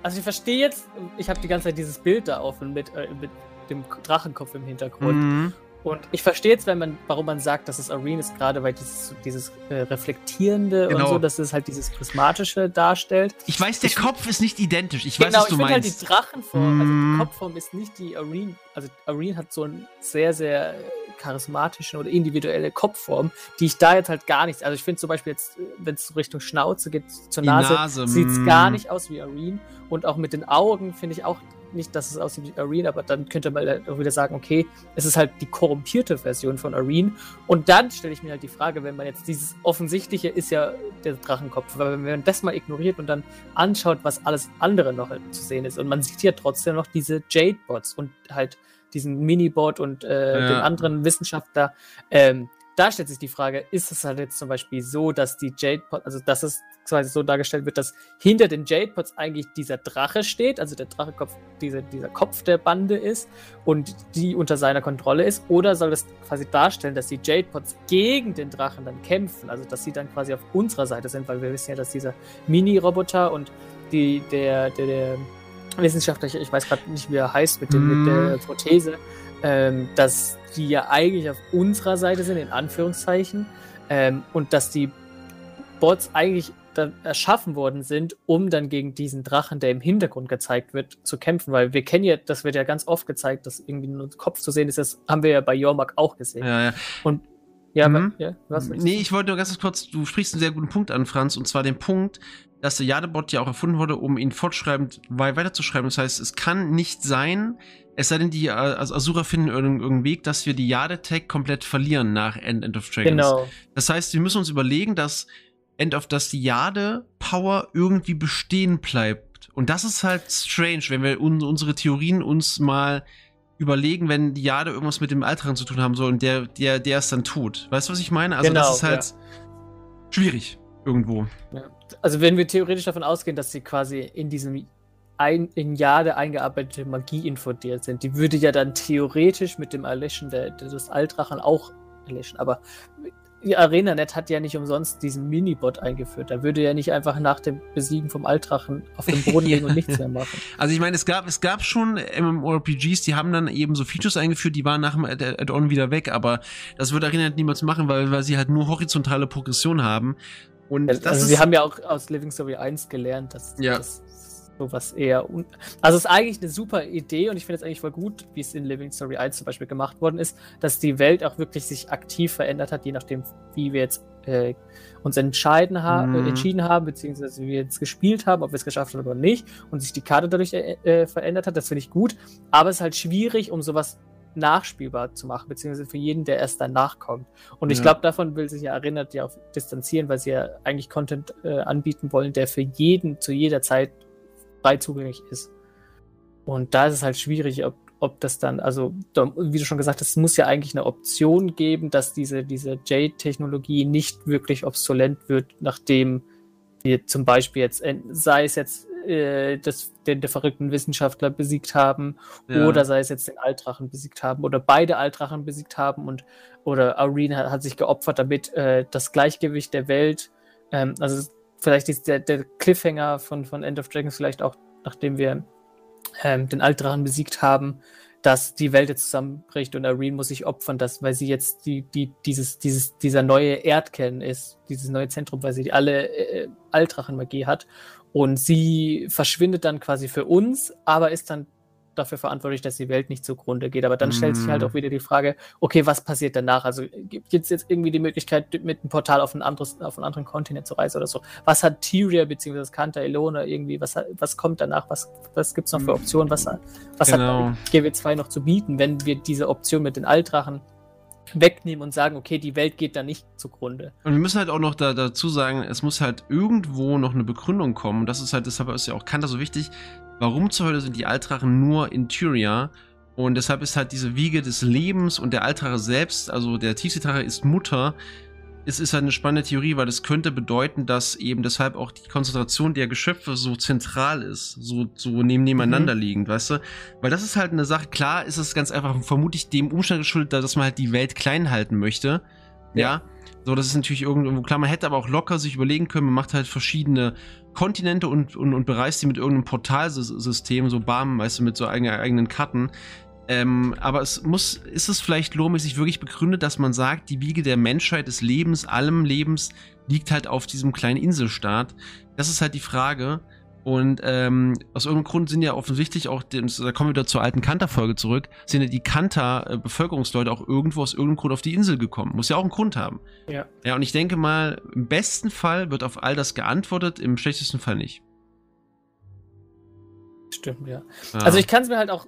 [SPEAKER 2] also ich verstehe jetzt, ich habe die ganze Zeit dieses Bild da offen mit, äh, mit dem Drachenkopf im Hintergrund.
[SPEAKER 1] Mhm.
[SPEAKER 2] Und ich verstehe jetzt, wenn man, warum man sagt, dass es Arene ist, gerade weil dieses, dieses äh, Reflektierende
[SPEAKER 1] Genau.
[SPEAKER 2] und so, dass es halt dieses Prismatische darstellt.
[SPEAKER 1] Ich weiß, der
[SPEAKER 2] Ich-
[SPEAKER 1] Kopf ist nicht identisch. Ich weiß,
[SPEAKER 2] genau,
[SPEAKER 1] was
[SPEAKER 2] ich
[SPEAKER 1] du
[SPEAKER 2] finde halt
[SPEAKER 1] meinst.
[SPEAKER 2] die Drachenform, also
[SPEAKER 1] Mm.
[SPEAKER 2] die Kopfform ist nicht die Arene. Also Arene hat so einen sehr, sehr charismatischen oder individuelle Kopfform, die ich da jetzt halt gar nicht. Also ich finde zum Beispiel jetzt, wenn es Richtung Schnauze geht, zur Nase,
[SPEAKER 1] Nase,
[SPEAKER 2] sieht es
[SPEAKER 1] mm.
[SPEAKER 2] gar nicht aus wie Arene. Und auch mit den Augen finde ich auch nicht, dass es aussieht wie Arene, aber dann könnte man halt auch wieder sagen, okay, es ist halt die korrumpierte Version von Arene. Und dann stelle ich mir halt die Frage, wenn man jetzt dieses Offensichtliche ist ja der Drachenkopf, weil wenn man das mal ignoriert und dann anschaut, was alles andere noch zu sehen ist und man sieht ja trotzdem noch diese Jade-Bots und halt diesen Minibot und äh,
[SPEAKER 1] Ja.
[SPEAKER 2] den anderen Wissenschaftler, ähm, da stellt sich die Frage, ist es halt jetzt zum Beispiel so, dass die Jade-Pods, also dass es quasi so dargestellt wird, dass hinter den Jade-Pods eigentlich dieser Drache steht, also der Drachekopf, diese, dieser Kopf der Bande ist und die unter seiner Kontrolle ist, oder soll das quasi darstellen, dass die Jade-Pods gegen den Drachen dann kämpfen, also dass sie dann quasi auf unserer Seite sind, weil wir wissen ja, dass dieser Mini-Roboter und die, der, der, der Wissenschaftler, ich- weiß gerade nicht, wie er heißt, mit, dem, mit der Prothese, ähm, dass die ja eigentlich auf unserer Seite sind, in Anführungszeichen, ähm, und dass die Bots eigentlich dann erschaffen worden sind, um dann gegen diesen Drachen, der im Hintergrund gezeigt wird, zu kämpfen, weil wir kennen ja, das wird ja ganz oft gezeigt, dass irgendwie nur ein Kopf zu sehen ist, das haben wir ja bei Jormak auch gesehen.
[SPEAKER 1] Ja, ja.
[SPEAKER 2] Ja,
[SPEAKER 1] Mhm.
[SPEAKER 2] ja was du
[SPEAKER 1] Nee, ich wollte nur ganz kurz, du sprichst einen sehr guten Punkt an, Franz, und zwar den Punkt, dass der Jadebot ja auch erfunden wurde, um ihn fortschreibend wei- weiterzuschreiben. Das heißt, es kann nicht sein, es sei denn, die äh, also Asura finden irgendeinen Weg, dass wir die Jade-Tag komplett verlieren nach End, End of Dragons.
[SPEAKER 2] Genau.
[SPEAKER 1] Das heißt, wir müssen uns überlegen, dass End of dass die Jade-Power irgendwie bestehen bleibt. Und das ist halt strange, wenn wir un unsere Theorien uns mal überlegen, wenn die Jade irgendwas mit dem Alteren zu tun haben soll und der, der, der es dann tut. Weißt du, was ich meine? Also
[SPEAKER 2] Genau,
[SPEAKER 1] das ist halt schwierig irgendwo.
[SPEAKER 2] Also wenn wir theoretisch davon ausgehen, dass sie quasi in diesem ein, in Jade eingearbeitete Magie infodiert sind, die würde ja dann theoretisch mit dem Erlöschen der, des Altdrachen auch erlöschen. Aber die ArenaNet hat ja nicht umsonst diesen Minibot eingeführt. Da würde ja nicht einfach nach dem Besiegen vom Altdrachen auf dem Boden liegen und nichts mehr machen.
[SPEAKER 1] Also ich meine, es gab, es gab schon MMORPGs, die haben dann eben so Features eingeführt, die waren nach dem Add- Add-on wieder weg, aber das würde Arena niemals machen, weil, weil sie halt nur horizontale Progression haben. Und das
[SPEAKER 2] also sie haben ja auch aus Living Story 1 gelernt, dass
[SPEAKER 1] Ja.
[SPEAKER 2] das sowas eher. Un also es ist eigentlich eine super Idee und ich finde es eigentlich voll gut, wie es in Living Story 1 zum Beispiel gemacht worden ist, dass die Welt auch wirklich sich aktiv verändert hat, je nachdem, wie wir jetzt äh, uns entscheiden ha
[SPEAKER 1] Mhm.
[SPEAKER 2] äh, entschieden haben, beziehungsweise wie wir jetzt gespielt haben, ob wir es geschafft haben oder nicht, und sich die Karte dadurch äh, äh, verändert hat, das finde ich gut. Aber es ist halt schwierig, um sowas nachspielbar zu machen, beziehungsweise für jeden, der erst danach kommt. Und ich
[SPEAKER 1] Ja.
[SPEAKER 2] glaube, davon will sich ja Erinnert ja auch distanzieren, weil sie ja eigentlich Content äh, anbieten wollen, der für jeden zu jeder Zeit frei zugänglich ist. Und da ist es halt schwierig, ob, ob das dann, also wie du schon gesagt hast, es muss ja eigentlich eine Option geben, dass diese, diese Jade-Technologie nicht wirklich obsolent wird, nachdem wir zum Beispiel jetzt, sei es jetzt äh, das, den, den verrückten Wissenschaftler besiegt haben
[SPEAKER 1] ja.
[SPEAKER 2] oder sei es jetzt den Altdrachen besiegt haben oder beide Altdrachen besiegt haben und oder Arena hat, hat sich geopfert, damit äh, das Gleichgewicht der Welt, ähm, also vielleicht ist der, der Cliffhanger von, von End of Dragons vielleicht auch, nachdem wir ähm, den Altdrachen besiegt haben, dass die Welt jetzt zusammenbricht und Arene muss sich opfern, dass, weil sie jetzt die, die, dieses, dieses, dieser neue Erdkern ist, dieses neue Zentrum, weil sie alle äh, Altdrachenmagie hat. Und sie verschwindet dann quasi für uns, aber ist dann dafür verantwortlich, dass die Welt nicht zugrunde geht. Aber dann stellt sich halt
[SPEAKER 1] Mm.
[SPEAKER 2] auch wieder die Frage, okay, was passiert danach? Also gibt es jetzt irgendwie die Möglichkeit, mit einem Portal auf ein anderes, auf einen anderen Kontinent zu reisen oder so? Was hat Tyria bzw. Kanta Elona irgendwie, was, was kommt danach? Was, was gibt es noch für Optionen? Was, was
[SPEAKER 1] Genau.
[SPEAKER 2] hat GW2 noch zu bieten, wenn wir diese Option mit den Altdrachen wegnehmen und sagen, okay, die Welt geht da nicht zugrunde.
[SPEAKER 1] Und wir müssen halt auch noch da, dazu sagen, es muss halt irgendwo noch eine Begründung kommen. Und das ist halt, deshalb ist ja auch Kanter so wichtig. Warum zur Hölle sind die Altrachen nur in Tyria? Und deshalb ist halt diese Wiege des Lebens und der Altrache selbst, also der Tiefseedrache ist Mutter. es ist halt eine spannende Theorie, weil das könnte bedeuten, dass eben deshalb auch die Konzentration der Geschöpfe so zentral ist, so, so neben, nebeneinander mhm. liegend, weißt du? Weil das ist halt eine Sache, klar ist es ganz einfach vermutlich dem Umstand geschuldet, dass man halt die Welt klein halten möchte. Ja. So, das ist natürlich irgendwo klar. Man hätte aber auch locker sich überlegen können, man macht halt verschiedene Kontinente und, und, und bereist sie mit irgendeinem Portalsystem, so BAM, weißt du, mit so eigenen, eigenen Karten. Ähm, aber es muss, ist es vielleicht lohnmäßig wirklich begründet, dass man sagt, die Wiege der Menschheit, des Lebens, allem Lebens liegt halt auf diesem kleinen Inselstaat. Das ist halt die Frage. Und ähm, aus irgendeinem Grund sind ja offensichtlich auch, da kommen wir wieder zur alten Kanter-Folge zurück, sind ja die Kanter-Bevölkerungsleute auch irgendwo aus irgendeinem Grund auf die Insel gekommen. Muss ja auch einen Grund haben.
[SPEAKER 2] Ja.
[SPEAKER 1] Ja, und ich denke mal, im besten Fall wird auf all das geantwortet, im schlechtesten Fall nicht.
[SPEAKER 2] Stimmt, ja. Ah. Also ich kann es mir halt auch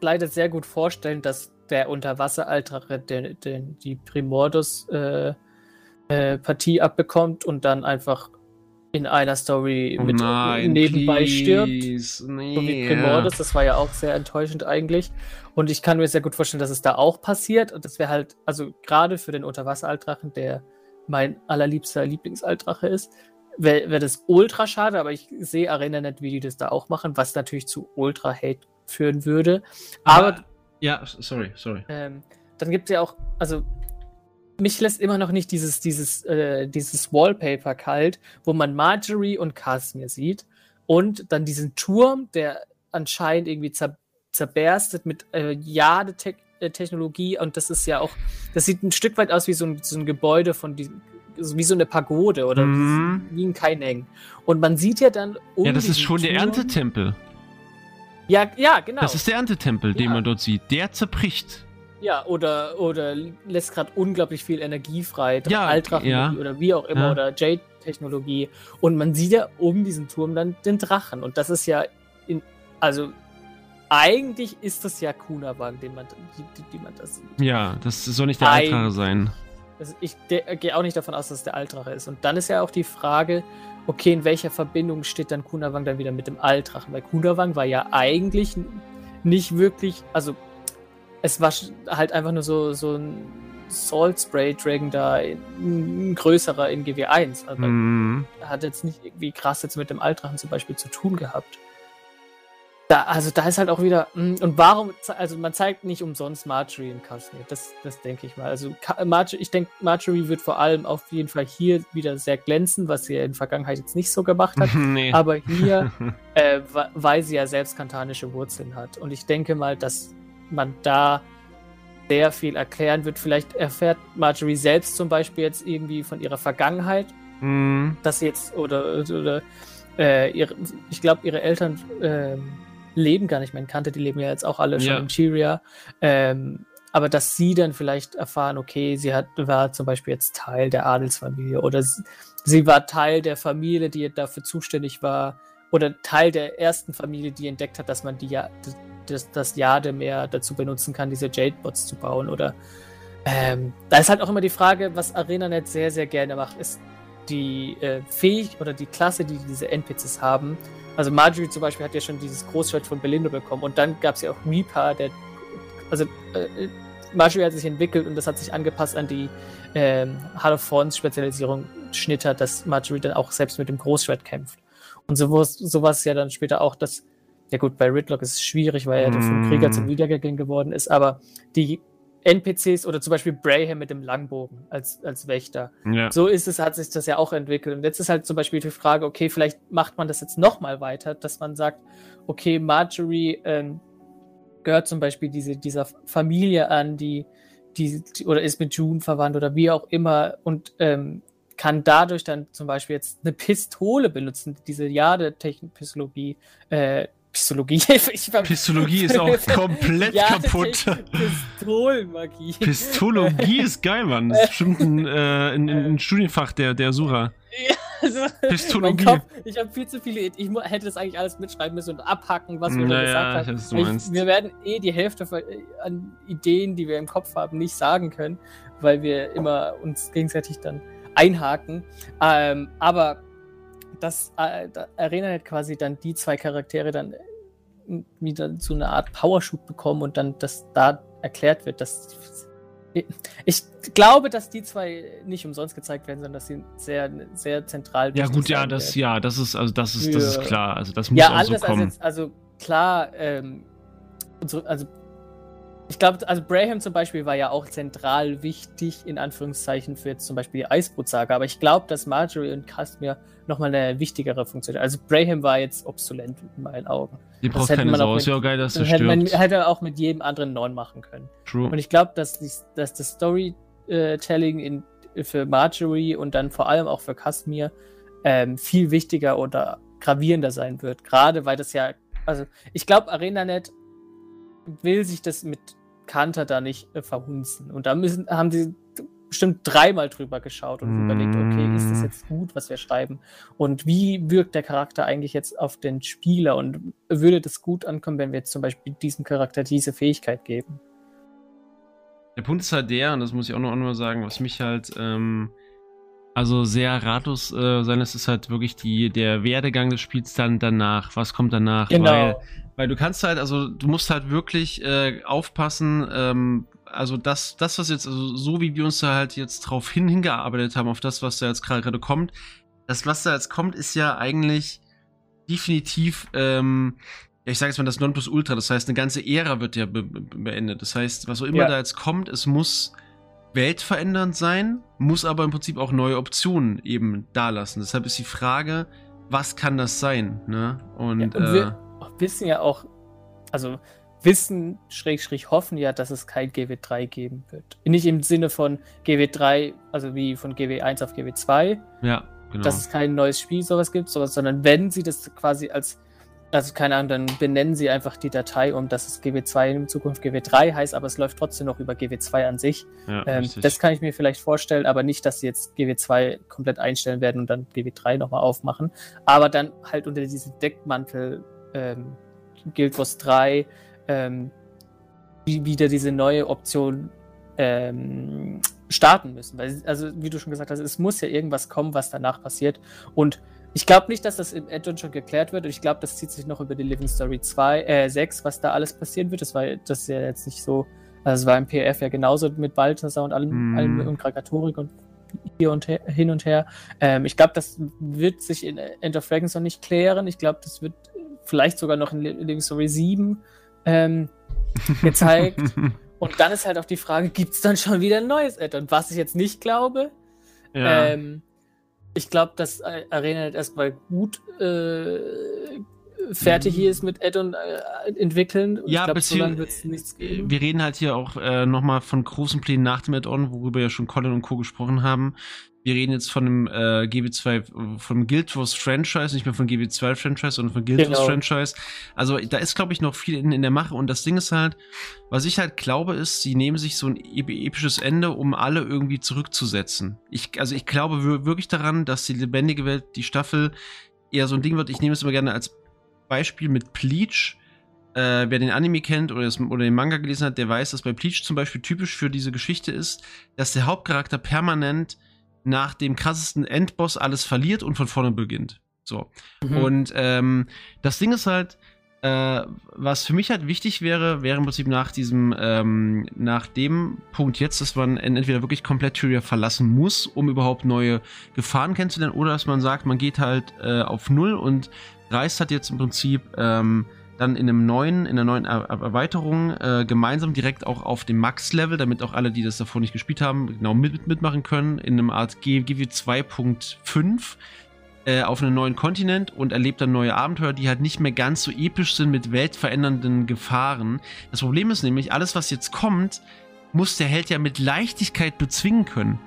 [SPEAKER 2] leider sehr gut vorstellen, dass der Unterwasseraltrache den, den, die Primordus-Partie äh, äh, abbekommt und dann einfach in einer Story
[SPEAKER 1] oh mit nein,
[SPEAKER 2] nebenbei
[SPEAKER 1] please.
[SPEAKER 2] stirbt. Nee, so wie Primordus, ja. das war ja auch sehr enttäuschend eigentlich. Und ich kann mir sehr gut vorstellen, dass es da auch passiert. Und das wäre halt, also gerade für den Unterwasseraltrachen, der mein allerliebster Lieblingsaltrache ist, wäre wär das ultra schade, aber ich sehe Arena nicht, wie die das da auch machen, was natürlich zu ultra Hate führen würde. Aber, aber
[SPEAKER 1] ja, sorry, sorry.
[SPEAKER 2] Ähm, dann gibt es ja auch, also mich lässt immer noch nicht dieses, dieses, äh, dieses Wallpaper kalt, wo man Marjorie und Casimir sieht und dann diesen Turm, der anscheinend irgendwie zer zerberstet mit äh, Jade-Technologie und das ist ja auch, das sieht ein Stück weit aus wie so ein, so ein Gebäude von diesem, wie so eine Pagode oder mhm. wie ein Kaineng. Und man sieht ja dann.
[SPEAKER 1] Um ja, das ist schon Turm, der Erntetempel.
[SPEAKER 2] Ja, ja, genau.
[SPEAKER 1] Das ist der Erntetempel, ja. den man dort sieht. Der zerbricht.
[SPEAKER 2] Ja, oder, oder lässt gerade unglaublich viel Energie frei.
[SPEAKER 1] Ja,
[SPEAKER 2] ja. oder wie auch immer, ja. oder Jade-Technologie. Und man sieht ja um diesen Turm dann den Drachen. Und das ist ja, in, also eigentlich ist das ja Kunawang, den man, die, die, die man das sieht.
[SPEAKER 1] Ja, das soll nicht der Altrache sein.
[SPEAKER 2] Also ich gehe auch nicht davon aus, dass es der Altrache ist. Und dann ist ja auch die Frage, okay, in welcher Verbindung steht dann Kunawang dann wieder mit dem Altrachen? Weil Kunawang war ja eigentlich nicht wirklich, also es war halt einfach nur so, so ein Salt Spray Dragon da, ein größerer in GW1. Also mm. hat jetzt nicht irgendwie krass jetzt mit dem Altrachen zum Beispiel zu tun gehabt. Da, also da ist halt auch wieder, hm, und warum, also man zeigt nicht umsonst Marjorie in Casimir, das, das denke ich mal. Also Marjorie, ich denke, Marjorie wird vor allem auf jeden Fall hier wieder sehr glänzen, was sie in der Vergangenheit jetzt nicht so gemacht hat. nee. Aber hier, äh, weil sie ja selbst kantanische Wurzeln hat. Und ich denke mal, dass man da sehr viel erklären wird. Vielleicht erfährt Marjorie selbst zum Beispiel jetzt irgendwie von ihrer Vergangenheit, mm. dass sie jetzt, oder, oder äh, ihre, ich glaube, ihre Eltern, äh, leben gar nicht mehr in Kante, die leben ja jetzt auch alle schon ja. in Chiria. Ähm, aber dass sie dann vielleicht erfahren, okay, sie hat, war zum Beispiel jetzt Teil der Adelsfamilie oder sie, sie war Teil der Familie, die dafür zuständig war oder Teil der ersten Familie, die entdeckt hat, dass man die ja, das, das Jade mehr dazu benutzen kann, diese Jade-Bots zu bauen oder ähm, da ist halt auch immer die Frage, was ArenaNet sehr, sehr gerne macht, ist die äh, Fähig oder die Klasse, die diese NPCs haben, also Marjorie zum Beispiel hat ja schon dieses Großschwert von Belinda bekommen und dann gab es ja auch Reaper, der. Also äh, Marjorie hat sich entwickelt und das hat sich angepasst an die ähm, Hall of Thorns Spezialisierung Schnitter, dass Marjorie dann auch selbst mit dem Großschwert kämpft. Und sowas, sowas ja dann später auch, dass, ja gut, bei Ridlock ist es schwierig, weil er mm. vom Krieger zum Wiedergegeben geworden ist, aber die NPCs oder zum Beispiel Braham mit dem Langbogen als, als Wächter. Ja. So ist es, hat sich das ja auch entwickelt. Und jetzt ist halt zum Beispiel die Frage, okay, vielleicht macht man das jetzt nochmal weiter, dass man sagt, okay, Marjorie ähm, gehört zum Beispiel diese, dieser Familie an, die, die, oder ist mit June verwandt oder wie auch immer und ähm, kann dadurch dann zum Beispiel jetzt eine Pistole benutzen, diese Jade-Pistologie, äh, Pistologie.
[SPEAKER 1] Ich Pistologie ist auch komplett ja, kaputt.
[SPEAKER 2] Pistolenmagie.
[SPEAKER 1] Pistologie ist geil, Mann. Das ist bestimmt ein, äh, ein, ein Studienfach der, der Sura. Ja,
[SPEAKER 2] also, Pistologie. Kopf, ich habe viel zu viele. Ich hätte das eigentlich alles mitschreiben müssen und abhacken, was wir naja, gesagt haben. Ich, wir werden eh die Hälfte an Ideen, die wir im Kopf haben, nicht sagen können, weil wir immer uns gegenseitig dann einhaken. Ähm, aber dass äh, Arena quasi dann die zwei Charaktere dann wieder so eine Art Powershoot bekommen und dann, dass da erklärt wird, dass Ich glaube, dass die zwei nicht umsonst gezeigt werden, sondern dass sie sehr, sehr zentral
[SPEAKER 1] Ja, gut, ja, das, ja, das ist, also das ist, das ist klar. Also das muss ja, auch so kommen.
[SPEAKER 2] Als jetzt, also klar, ähm, so, also ich glaube, also Braham zum Beispiel war ja auch zentral wichtig, in Anführungszeichen, für jetzt zum Beispiel die Eisbrutsaga. Aber ich glaube, dass Marjorie und Castamere nochmal eine wichtigere Funktion Also Braham war jetzt obsolent in meinen Augen.
[SPEAKER 1] Die braucht keine Sau. Ist ja auch geil, dass
[SPEAKER 2] das hätte man hätte auch mit jedem anderen neun machen können.
[SPEAKER 1] True.
[SPEAKER 2] Und ich glaube, dass, dass das Storytelling in, für Marjorie und dann vor allem auch für Castamere ähm, viel wichtiger oder gravierender sein wird. Gerade weil das ja, also ich glaube, ArenaNet will sich das mit Kanter da nicht äh, verhunzen. Und da müssen, haben sie bestimmt dreimal drüber geschaut und mm. überlegt, okay, ist das jetzt gut, was wir schreiben? Und wie wirkt der Charakter eigentlich jetzt auf den Spieler? Und würde das gut ankommen, wenn wir jetzt zum Beispiel diesem Charakter diese Fähigkeit geben?
[SPEAKER 1] Der Punkt ist halt der, und das muss ich auch noch einmal sagen, was mich halt ähm, also sehr ratlos äh, sein lässt, ist halt wirklich die, der Werdegang des Spiels dann danach. Was kommt danach?
[SPEAKER 2] Genau. Weil
[SPEAKER 1] weil du kannst halt, also du musst halt wirklich äh, aufpassen, ähm, also das, das, was jetzt, also so wie wir uns da halt jetzt drauf hin, hingearbeitet haben, auf das, was da jetzt gerade kommt, das, was da jetzt kommt, ist ja eigentlich definitiv, ähm, ja, ich sage jetzt mal das Nonplusultra, das heißt, eine ganze Ära wird ja be beendet. Das heißt, was auch immer ja. da jetzt kommt, es muss weltverändernd sein, muss aber im Prinzip auch neue Optionen eben da lassen. Deshalb ist die Frage, was kann das sein? Ne? Und, ja, und
[SPEAKER 2] äh, wissen ja auch, also wissen, schräg, schräg hoffen ja, dass es kein GW3 geben wird. Nicht im Sinne von GW3, also wie von GW1 auf GW2.
[SPEAKER 1] Ja, genau.
[SPEAKER 2] Dass es kein neues Spiel sowas gibt, sowas, sondern wenn sie das quasi als, also keine Ahnung, dann benennen sie einfach die Datei um, dass es GW2 in Zukunft GW3 heißt, aber es läuft trotzdem noch über GW2 an sich. Ja, ähm, das kann ich mir vielleicht vorstellen, aber nicht, dass sie jetzt GW2 komplett einstellen werden und dann GW3 nochmal aufmachen. Aber dann halt unter diesem Deckmantel ähm, Guild Wars 3 ähm, wieder diese neue Option ähm, starten müssen. Weil, also, wie du schon gesagt hast, es muss ja irgendwas kommen, was danach passiert. Und ich glaube nicht, dass das im Addon schon geklärt wird. Und ich glaube, das zieht sich noch über die Living Story 2, äh, 6, was da alles passieren wird. Das war das ist ja jetzt nicht so. Also es war im PF ja genauso mit Balthasar und allem, mm. allem und Krakatorik und hier und her, hin und her. Ähm, ich glaube, das wird sich in End of Dragons noch nicht klären. Ich glaube, das wird vielleicht sogar noch in Living Story 7 ähm, gezeigt. Und dann ist halt auch die Frage, gibt es dann schon wieder ein neues Add-on? Was ich jetzt nicht glaube. Ja. Ähm, ich glaube, dass Arena erstmal gut äh, fertig hier ist mit Add-on äh, entwickeln.
[SPEAKER 1] Ja, ich glaub, so lange wird es nichts geben. Wir reden halt hier auch äh, nochmal von großen Plänen nach dem Add-on, worüber ja schon Colin und Co. gesprochen haben wir reden jetzt von dem äh, GW2, vom Guild Wars Franchise, nicht mehr von GW2 Franchise, sondern von Guild genau. Wars Franchise. Also da ist, glaube ich, noch viel in, in, der Mache. Und das Ding ist halt, was ich halt glaube, ist, sie nehmen sich so ein episches Ende, um alle irgendwie zurückzusetzen. Ich, also ich glaube wirklich daran, dass die lebendige Welt, die Staffel, eher so ein Ding wird. Ich nehme es immer gerne als Beispiel mit Bleach. Äh, wer den Anime kennt oder, das, oder, den Manga gelesen hat, der weiß, dass bei Bleach zum Beispiel typisch für diese Geschichte ist, dass der Hauptcharakter permanent nach dem krassesten Endboss alles verliert und von vorne beginnt. So. Mhm. Und ähm, das Ding ist halt, äh, was für mich halt wichtig wäre, wäre im Prinzip nach diesem, ähm, nach dem Punkt jetzt, dass man entweder wirklich komplett Tyria verlassen muss, um überhaupt neue Gefahren kennenzulernen, oder dass man sagt, man geht halt äh, auf Null und reist halt jetzt im Prinzip ähm, dann in einem neuen, in einer neuen er Erweiterung äh, gemeinsam direkt auch auf dem Max-Level, damit auch alle, die das davor nicht gespielt haben, genau mit, mitmachen können, in einem Art GW 2.5 äh, auf einem neuen Kontinent und erlebt dann neue Abenteuer, die halt nicht mehr ganz so episch sind mit weltverändernden Gefahren. Das Problem ist nämlich, alles, was jetzt kommt, muss der Held ja mit Leichtigkeit bezwingen können.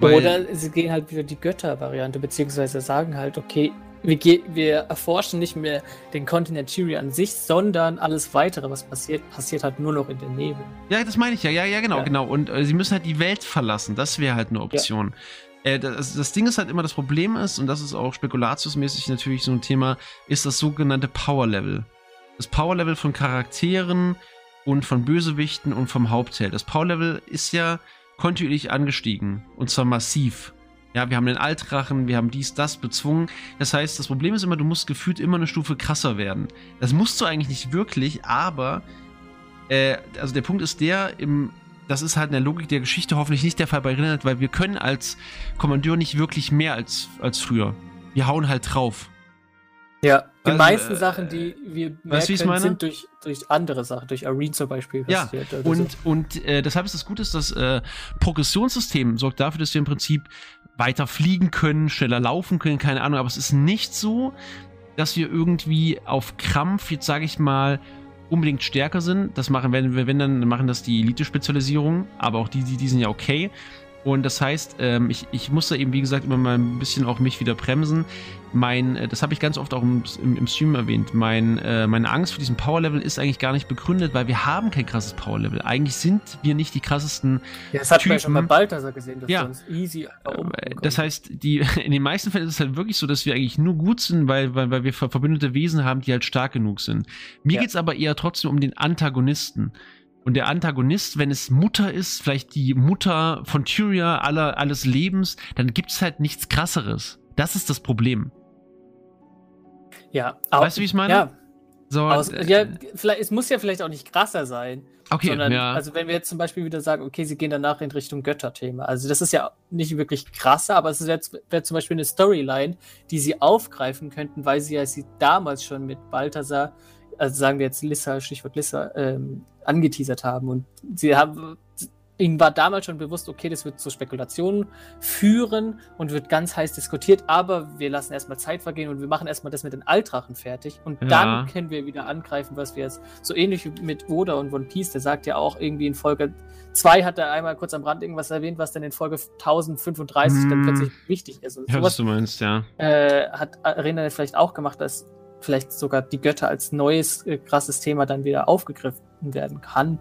[SPEAKER 2] Oder sie gehen halt wieder die Götter-Variante, beziehungsweise sagen halt, okay, wir, wir, erforschen nicht mehr den Kontinent Tyria an sich, sondern alles weitere, was passiert, passiert halt nur noch in den Nebel.
[SPEAKER 1] Ja, das meine ich ja. Ja, ja, genau, ja. genau. Und äh, sie müssen halt die Welt verlassen. Das wäre halt eine Option. Ja. Äh, das, das, Ding ist halt immer, das Problem ist, und das ist auch spekulatiusmäßig natürlich so ein Thema, ist das sogenannte Power Level. Das Power Level von Charakteren und von Bösewichten und vom Hauptheld. Das Power Level ist ja kontinuierlich angestiegen. Und zwar massiv. Ja, wir haben den Altrachen, wir haben dies, das bezwungen. Das heißt, das Problem ist immer, du musst gefühlt immer eine Stufe krasser werden. Das musst du eigentlich nicht wirklich, aber äh, also der Punkt ist der, im das ist halt in der Logik der Geschichte hoffentlich nicht der Fall bei Rinnet, weil wir können als Kommandeur nicht wirklich mehr als, als früher. Wir hauen halt drauf.
[SPEAKER 2] Ja, die
[SPEAKER 1] Also,
[SPEAKER 2] meisten
[SPEAKER 1] äh,
[SPEAKER 2] Sachen, die wir mehr
[SPEAKER 1] weißt
[SPEAKER 2] können,
[SPEAKER 1] meine?
[SPEAKER 2] sind durch, durch andere Sachen, durch Arene zum Beispiel.
[SPEAKER 1] Ja,
[SPEAKER 2] passiert
[SPEAKER 1] Und,
[SPEAKER 2] so.
[SPEAKER 1] und äh, deshalb ist das Gute, dass das äh, Progressionssystem sorgt dafür, dass wir im Prinzip weiter fliegen können, schneller laufen können, keine Ahnung. Aber es ist nicht so, dass wir irgendwie auf Krampf, jetzt sage ich mal, unbedingt stärker sind. Das machen, wenn wir, wenn dann machen das die Elite-Spezialisierung, aber auch die, die, die sind ja okay. Und das heißt, ähm, ich, ich muss da eben, wie gesagt, immer mal ein bisschen auch mich wieder bremsen. Mein, äh, das habe ich ganz oft auch im, im, im Stream erwähnt, mein, äh, meine Angst vor diesem Power-Level ist eigentlich gar nicht begründet, weil wir haben kein krasses Power-Level. Eigentlich sind wir nicht die krassesten.
[SPEAKER 2] ja, das hat man ja schon bei
[SPEAKER 1] Typen-
[SPEAKER 2] Balthasar gesehen, dass
[SPEAKER 1] Ja.
[SPEAKER 2] wir uns easy
[SPEAKER 1] Äh. Das heißt, die, in den meisten Fällen ist es halt wirklich so, dass wir eigentlich nur gut sind, weil, weil, weil wir ver- verbündete Wesen haben, die halt stark genug sind. Mir
[SPEAKER 2] Ja.
[SPEAKER 1] geht's aber eher trotzdem um den Antagonisten. Und der Antagonist, wenn es Mutter ist, vielleicht die Mutter von Tyria aller, alles Lebens, dann gibt's halt nichts krasseres. Das ist das Problem.
[SPEAKER 2] ja,
[SPEAKER 1] Weißt du, wie ich meine?
[SPEAKER 2] Ja,
[SPEAKER 1] So,
[SPEAKER 2] aus,
[SPEAKER 1] äh,
[SPEAKER 2] ja vielleicht, es muss ja vielleicht auch nicht krasser sein.
[SPEAKER 1] okay,
[SPEAKER 2] sondern,
[SPEAKER 1] ja.
[SPEAKER 2] also wenn wir jetzt zum Beispiel wieder sagen, okay, sie gehen danach in Richtung Götterthema. Also das ist ja nicht wirklich krasser, aber es wäre wär zum Beispiel eine Storyline, die sie aufgreifen könnten, weil sie ja sie damals schon mit Balthasar, also sagen wir jetzt Lissa, Stichwort Lissa, ähm, angeteasert haben. Und sie haben, ihnen war damals schon bewusst, okay, das wird zu Spekulationen führen und wird ganz heiß diskutiert, aber wir lassen erstmal Zeit vergehen und wir machen erstmal das mit den Altrachen fertig und
[SPEAKER 1] Ja.
[SPEAKER 2] dann können wir wieder angreifen, was wir jetzt so ähnlich wie mit Oda und One Piece, der sagt ja auch irgendwie in Folge 2 hat er einmal kurz am Rand irgendwas erwähnt, was dann in Folge 1035 dann
[SPEAKER 1] Hm.
[SPEAKER 2] plötzlich wichtig ist. Und
[SPEAKER 1] ja, was
[SPEAKER 2] sowas
[SPEAKER 1] du meinst, ja.
[SPEAKER 2] äh, hat Arena vielleicht auch gemacht, dass vielleicht sogar die Götter als neues äh, krasses Thema dann wieder aufgegriffen werden kann.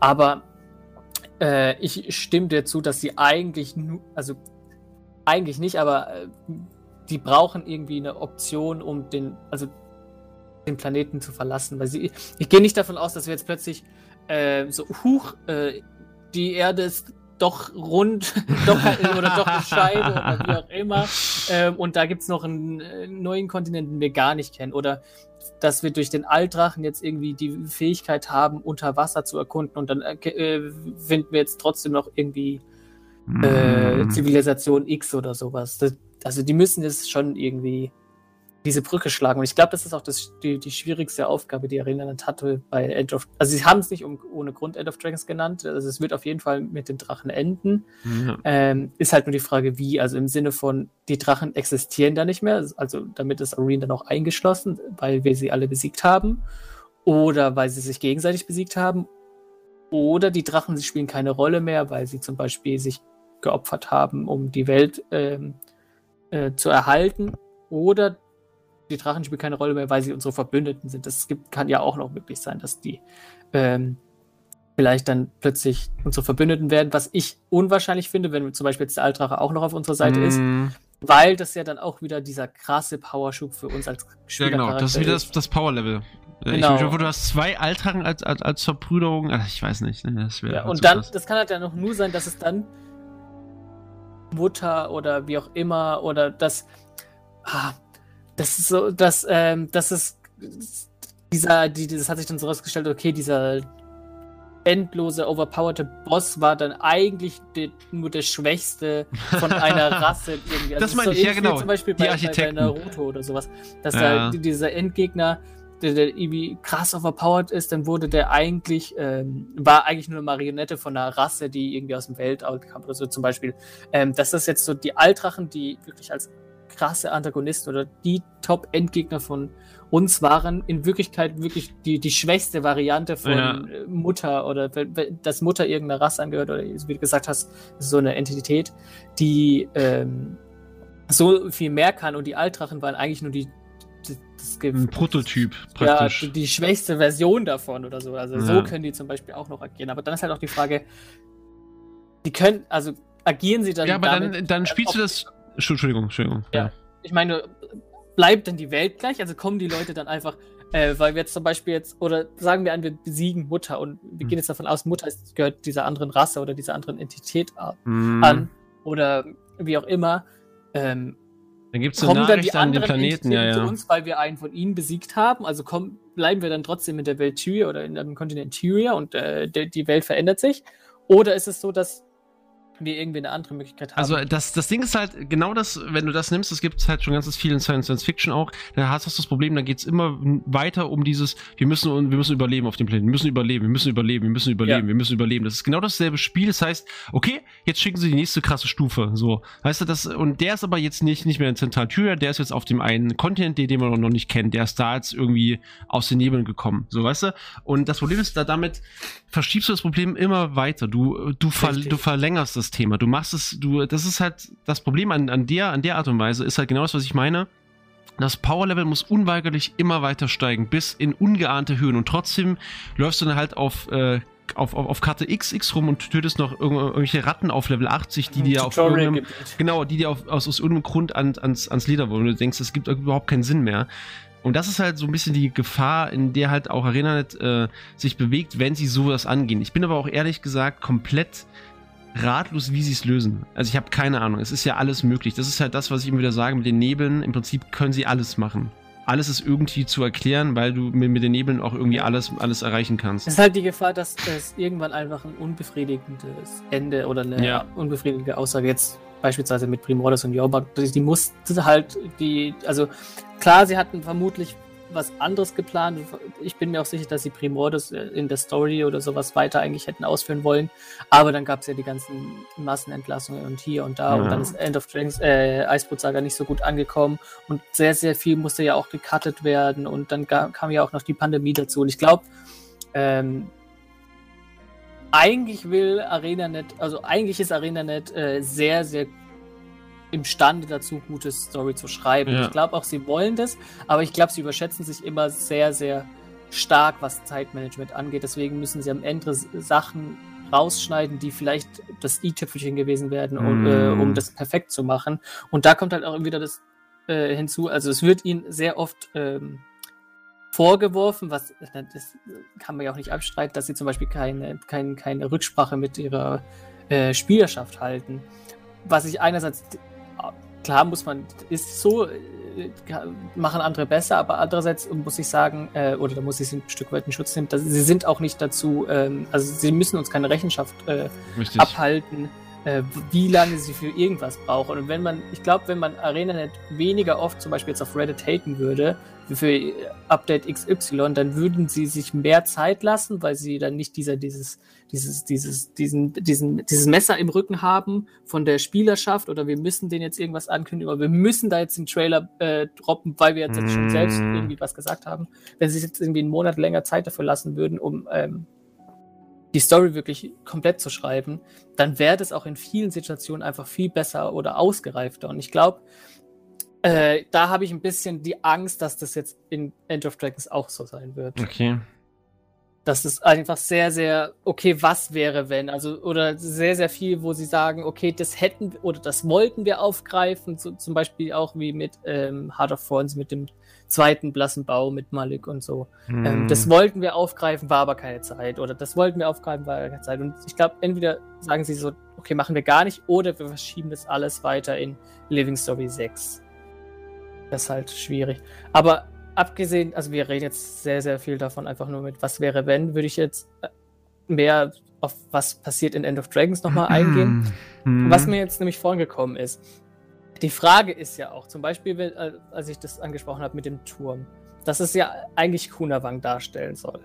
[SPEAKER 2] Aber äh, ich stimme dir zu, dass sie eigentlich also eigentlich nicht, aber äh, die brauchen irgendwie eine Option, um den, also den Planeten zu verlassen, weil sie, ich gehe nicht davon aus, dass wir jetzt plötzlich äh, so, huch, äh, die Erde ist doch rund, doch, oder doch eine Scheibe oder wie auch immer. Ähm, und da gibt es noch einen äh, neuen Kontinent, den wir gar nicht kennen. Oder dass wir durch den Altdrachen jetzt irgendwie die Fähigkeit haben, unter Wasser zu erkunden und dann äh, äh, finden wir jetzt trotzdem noch irgendwie äh,
[SPEAKER 1] Mm.
[SPEAKER 2] Zivilisation X oder sowas. Das, also die müssen jetzt schon irgendwie diese Brücke schlagen. Und ich glaube, das ist auch das, die, die schwierigste Aufgabe, die Arena Land hatte bei End of. Also sie haben es nicht um, ohne Grund End of Dragons genannt. Also es wird auf jeden Fall mit den Drachen enden.
[SPEAKER 1] Ja.
[SPEAKER 2] Ähm, ist halt nur die Frage, wie. Also im Sinne von, die Drachen existieren da nicht mehr. Also damit ist Arena dann auch eingeschlossen, weil wir sie alle besiegt haben. Oder weil sie sich gegenseitig besiegt haben. Oder die Drachen sie spielen keine Rolle mehr, weil sie zum Beispiel sich geopfert haben, um die Welt ähm, äh, zu erhalten. Oder die Drachen spielen keine Rolle mehr, weil sie unsere Verbündeten sind. Das gibt, kann ja auch noch möglich sein, dass die ähm, vielleicht dann plötzlich unsere Verbündeten werden, was ich unwahrscheinlich finde, wenn zum Beispiel jetzt der Altdrache auch noch auf unserer Seite ist,
[SPEAKER 1] Mm.
[SPEAKER 2] weil das ja dann auch wieder dieser krasse Powerschub für uns als
[SPEAKER 1] Ja,
[SPEAKER 2] Spieler
[SPEAKER 1] genau. Das ist wieder das, das Power-Level. Äh,
[SPEAKER 2] Genau.
[SPEAKER 1] Ich, ich, du hast zwei Altrachen als, als, als Verbrüderung. Ach, ich weiß nicht. ne, Das
[SPEAKER 2] Ja,
[SPEAKER 1] halt
[SPEAKER 2] und
[SPEAKER 1] so
[SPEAKER 2] dann,
[SPEAKER 1] krass.
[SPEAKER 2] das kann halt ja noch nur sein, dass es dann Mutter oder wie auch immer oder das, ah, das ist so, dass, ähm, das ist dieser, die, das hat sich dann so rausgestellt, okay, dieser endlose, overpowerte Boss war dann eigentlich die, nur der Schwächste von einer Rasse irgendwie. Also
[SPEAKER 1] Das meine ich, ja, genau.
[SPEAKER 2] Zum Beispiel
[SPEAKER 1] Die
[SPEAKER 2] bei, bei, bei
[SPEAKER 1] Architekten.
[SPEAKER 2] Naruto oder sowas. Dass
[SPEAKER 1] Ja.
[SPEAKER 2] da dieser Endgegner der, der irgendwie krass overpowered ist, dann wurde der eigentlich, ähm, war eigentlich nur eine Marionette von einer Rasse, die irgendwie aus dem Weltall kam oder so zum Beispiel. Ähm, dass das jetzt so die Altrachen, die wirklich als krasse Antagonisten oder die Top-Endgegner von uns waren, in Wirklichkeit wirklich die, die schwächste Variante von
[SPEAKER 1] Ja.
[SPEAKER 2] äh, Mutter oder dass Mutter irgendeiner Rasse angehört oder wie du gesagt hast, so eine Entität, die ähm, so viel mehr kann und die Altrachen waren eigentlich nur die,
[SPEAKER 1] Ein Prototyp
[SPEAKER 2] ja,
[SPEAKER 1] praktisch.
[SPEAKER 2] die, die schwächste Version davon oder so. Also
[SPEAKER 1] Ja.
[SPEAKER 2] so können die zum Beispiel auch noch agieren. Aber dann ist halt auch die Frage, die können, also agieren sie dann
[SPEAKER 1] Ja, aber
[SPEAKER 2] damit,
[SPEAKER 1] dann, dann spielst du das. Entschuldigung, Entschuldigung.
[SPEAKER 2] Ja. ich meine, bleibt denn die Welt gleich? Also kommen die Leute dann einfach, äh, weil wir jetzt zum Beispiel jetzt, oder sagen wir an, wir besiegen Mutter und wir
[SPEAKER 1] Hm.
[SPEAKER 2] gehen jetzt davon aus, Mutter ist, gehört dieser anderen Rasse oder dieser anderen Entität
[SPEAKER 1] Mhm.
[SPEAKER 2] an oder wie auch immer. Ähm,
[SPEAKER 1] Dann gibt es eine
[SPEAKER 2] kommen dann die
[SPEAKER 1] Nachricht an den
[SPEAKER 2] anderen
[SPEAKER 1] Planeten, ja,
[SPEAKER 2] Entitäten
[SPEAKER 1] ja.
[SPEAKER 2] zu uns, weil wir einen von ihnen besiegt haben? Also kommen, bleiben wir dann trotzdem in der Welt Tyria oder in dem Kontinent Tyria und äh, die Welt verändert sich? Oder ist es so, dass wir irgendwie eine andere Möglichkeit haben.
[SPEAKER 1] Also das, das Ding ist halt, genau das, wenn du das nimmst, das gibt es halt schon ganz viel in Science, Science Fiction auch, da hast du das Problem, da geht es immer weiter um dieses, wir müssen, wir müssen überleben auf dem Planeten, wir müssen überleben, wir müssen überleben, wir müssen überleben, ja. wir müssen überleben. Das ist genau dasselbe Spiel, das heißt, okay, jetzt schicken sie die nächste krasse Stufe, so. Weißt du, das, und der ist aber jetzt nicht, nicht mehr in Zentraltürer, der ist jetzt auf dem einen Kontinent, den, den man noch nicht kennt, der ist da jetzt irgendwie aus den Nebeln gekommen, so, weißt du? Und das Problem ist, da damit verschiebst du das Problem immer weiter, du, du, ver, du verlängerst das Thema, du machst es du, das ist halt das Problem an, an, der, an der Art und Weise, ist halt genau das, was ich meine. Das Power-Level muss unweigerlich immer weiter steigen, bis in ungeahnte Höhen. Und trotzdem läufst du dann halt auf, äh, auf, auf, auf Karte XX rum und tötest noch irgendwelche Ratten auf Level 80, die dir auf irgendeinem, genau, die dir auf, aus, aus irgendeinem Grund an, ans, ans Leder wollen. Und du denkst, es gibt überhaupt keinen Sinn mehr. Und das ist halt so ein bisschen die Gefahr, in der halt auch ArenaNet äh, sich bewegt, wenn sie sowas angehen. Ich bin aber auch ehrlich gesagt komplett ratlos, wie sie es lösen. Also ich habe keine Ahnung. Es ist ja alles möglich. Das ist halt das, was ich immer wieder sage mit den Nebeln. Im Prinzip können sie alles machen. Alles ist irgendwie zu erklären, weil du mit, mit den Nebeln auch irgendwie alles, alles erreichen kannst.
[SPEAKER 2] Es ist halt die Gefahr, dass es irgendwann einfach ein unbefriedigendes Ende oder eine ja. unbefriedigende Aussage jetzt beispielsweise mit Primordius und Jorba, die mussten halt die, also klar, sie hatten vermutlich was anderes geplant. Ich bin mir auch sicher, dass sie Primordis in der Story oder sowas weiter eigentlich hätten ausführen wollen. Aber dann gab es ja die ganzen Massenentlassungen und hier und da. Ja. Und dann ist End of Dragons, äh, Eisbrot Saga nicht so gut angekommen. Und sehr, sehr viel musste ja auch gecuttet werden. Und dann kam ja auch noch die Pandemie dazu. Und ich glaube, ähm, eigentlich will ArenaNet, also eigentlich ist ArenaNet äh, sehr, sehr gut imstande dazu, gute Story zu schreiben. Ja. Ich glaube auch, sie wollen das, aber ich glaube, sie überschätzen sich immer sehr, sehr stark, was Zeitmanagement angeht. Deswegen müssen sie am Ende Sachen rausschneiden, die vielleicht das i-Tüpfelchen gewesen werden, mm. um, äh, um, das perfekt zu machen. Und da kommt halt auch wieder das äh, hinzu. Also es wird ihnen sehr oft ähm, vorgeworfen, was das kann man ja auch nicht abstreiten, dass sie zum Beispiel keine, keine, keine Rücksprache mit ihrer äh, Spielerschaft halten. Was ich einerseits klar muss man, ist so, äh, machen andere besser, aber andererseits muss ich sagen, äh, oder da muss ich ein Stück weit in Schutz nehmen, dass sie sind auch nicht dazu, ähm, also sie müssen uns keine Rechenschaft äh, abhalten, äh, wie lange sie für irgendwas brauchen. Und wenn man, ich glaube, wenn man ArenaNet weniger oft zum Beispiel jetzt auf Reddit haten würde, für Update XY, dann würden sie sich mehr Zeit lassen, weil sie dann nicht dieser, dieses, dieses, dieses, diesen, diesen, dieses Messer im Rücken haben von der Spielerschaft oder wir müssen denen jetzt irgendwas ankündigen oder wir müssen da jetzt den Trailer äh, droppen, weil wir jetzt, jetzt schon selbst mm. irgendwie was gesagt haben. Wenn sie sich jetzt irgendwie einen Monat länger Zeit dafür lassen würden, um ähm, die Story wirklich komplett zu schreiben, dann wäre das auch in vielen Situationen einfach viel besser oder ausgereifter. Und ich glaube, äh, da habe ich ein bisschen die Angst, dass das jetzt in End of Dragons auch so sein wird.
[SPEAKER 1] Okay.
[SPEAKER 2] Das ist einfach sehr, sehr, okay, was wäre, wenn? Also, oder sehr, sehr viel, wo sie sagen, okay, das hätten oder das wollten wir aufgreifen, so, zum Beispiel auch wie mit ähm, Heart of Thorns, mit dem zweiten blassen Bau mit Malik und so. Mm. Ähm, das wollten wir aufgreifen, war aber keine Zeit. Oder das wollten wir aufgreifen, war keine Zeit. Und ich glaube, entweder sagen sie so, okay, machen wir gar nicht, oder wir verschieben das alles weiter in Living Story 6. Das ist halt schwierig. Aber abgesehen, also wir reden jetzt sehr, sehr viel davon, einfach nur mit was wäre, wenn, würde ich jetzt äh, mehr auf was passiert in End of Dragons nochmal eingehen. Mm. Was mir jetzt nämlich vorgekommen ist, die Frage ist ja auch, zum Beispiel, äh, als ich das angesprochen habe mit dem Turm, dass es ja eigentlich Kunawang darstellen soll.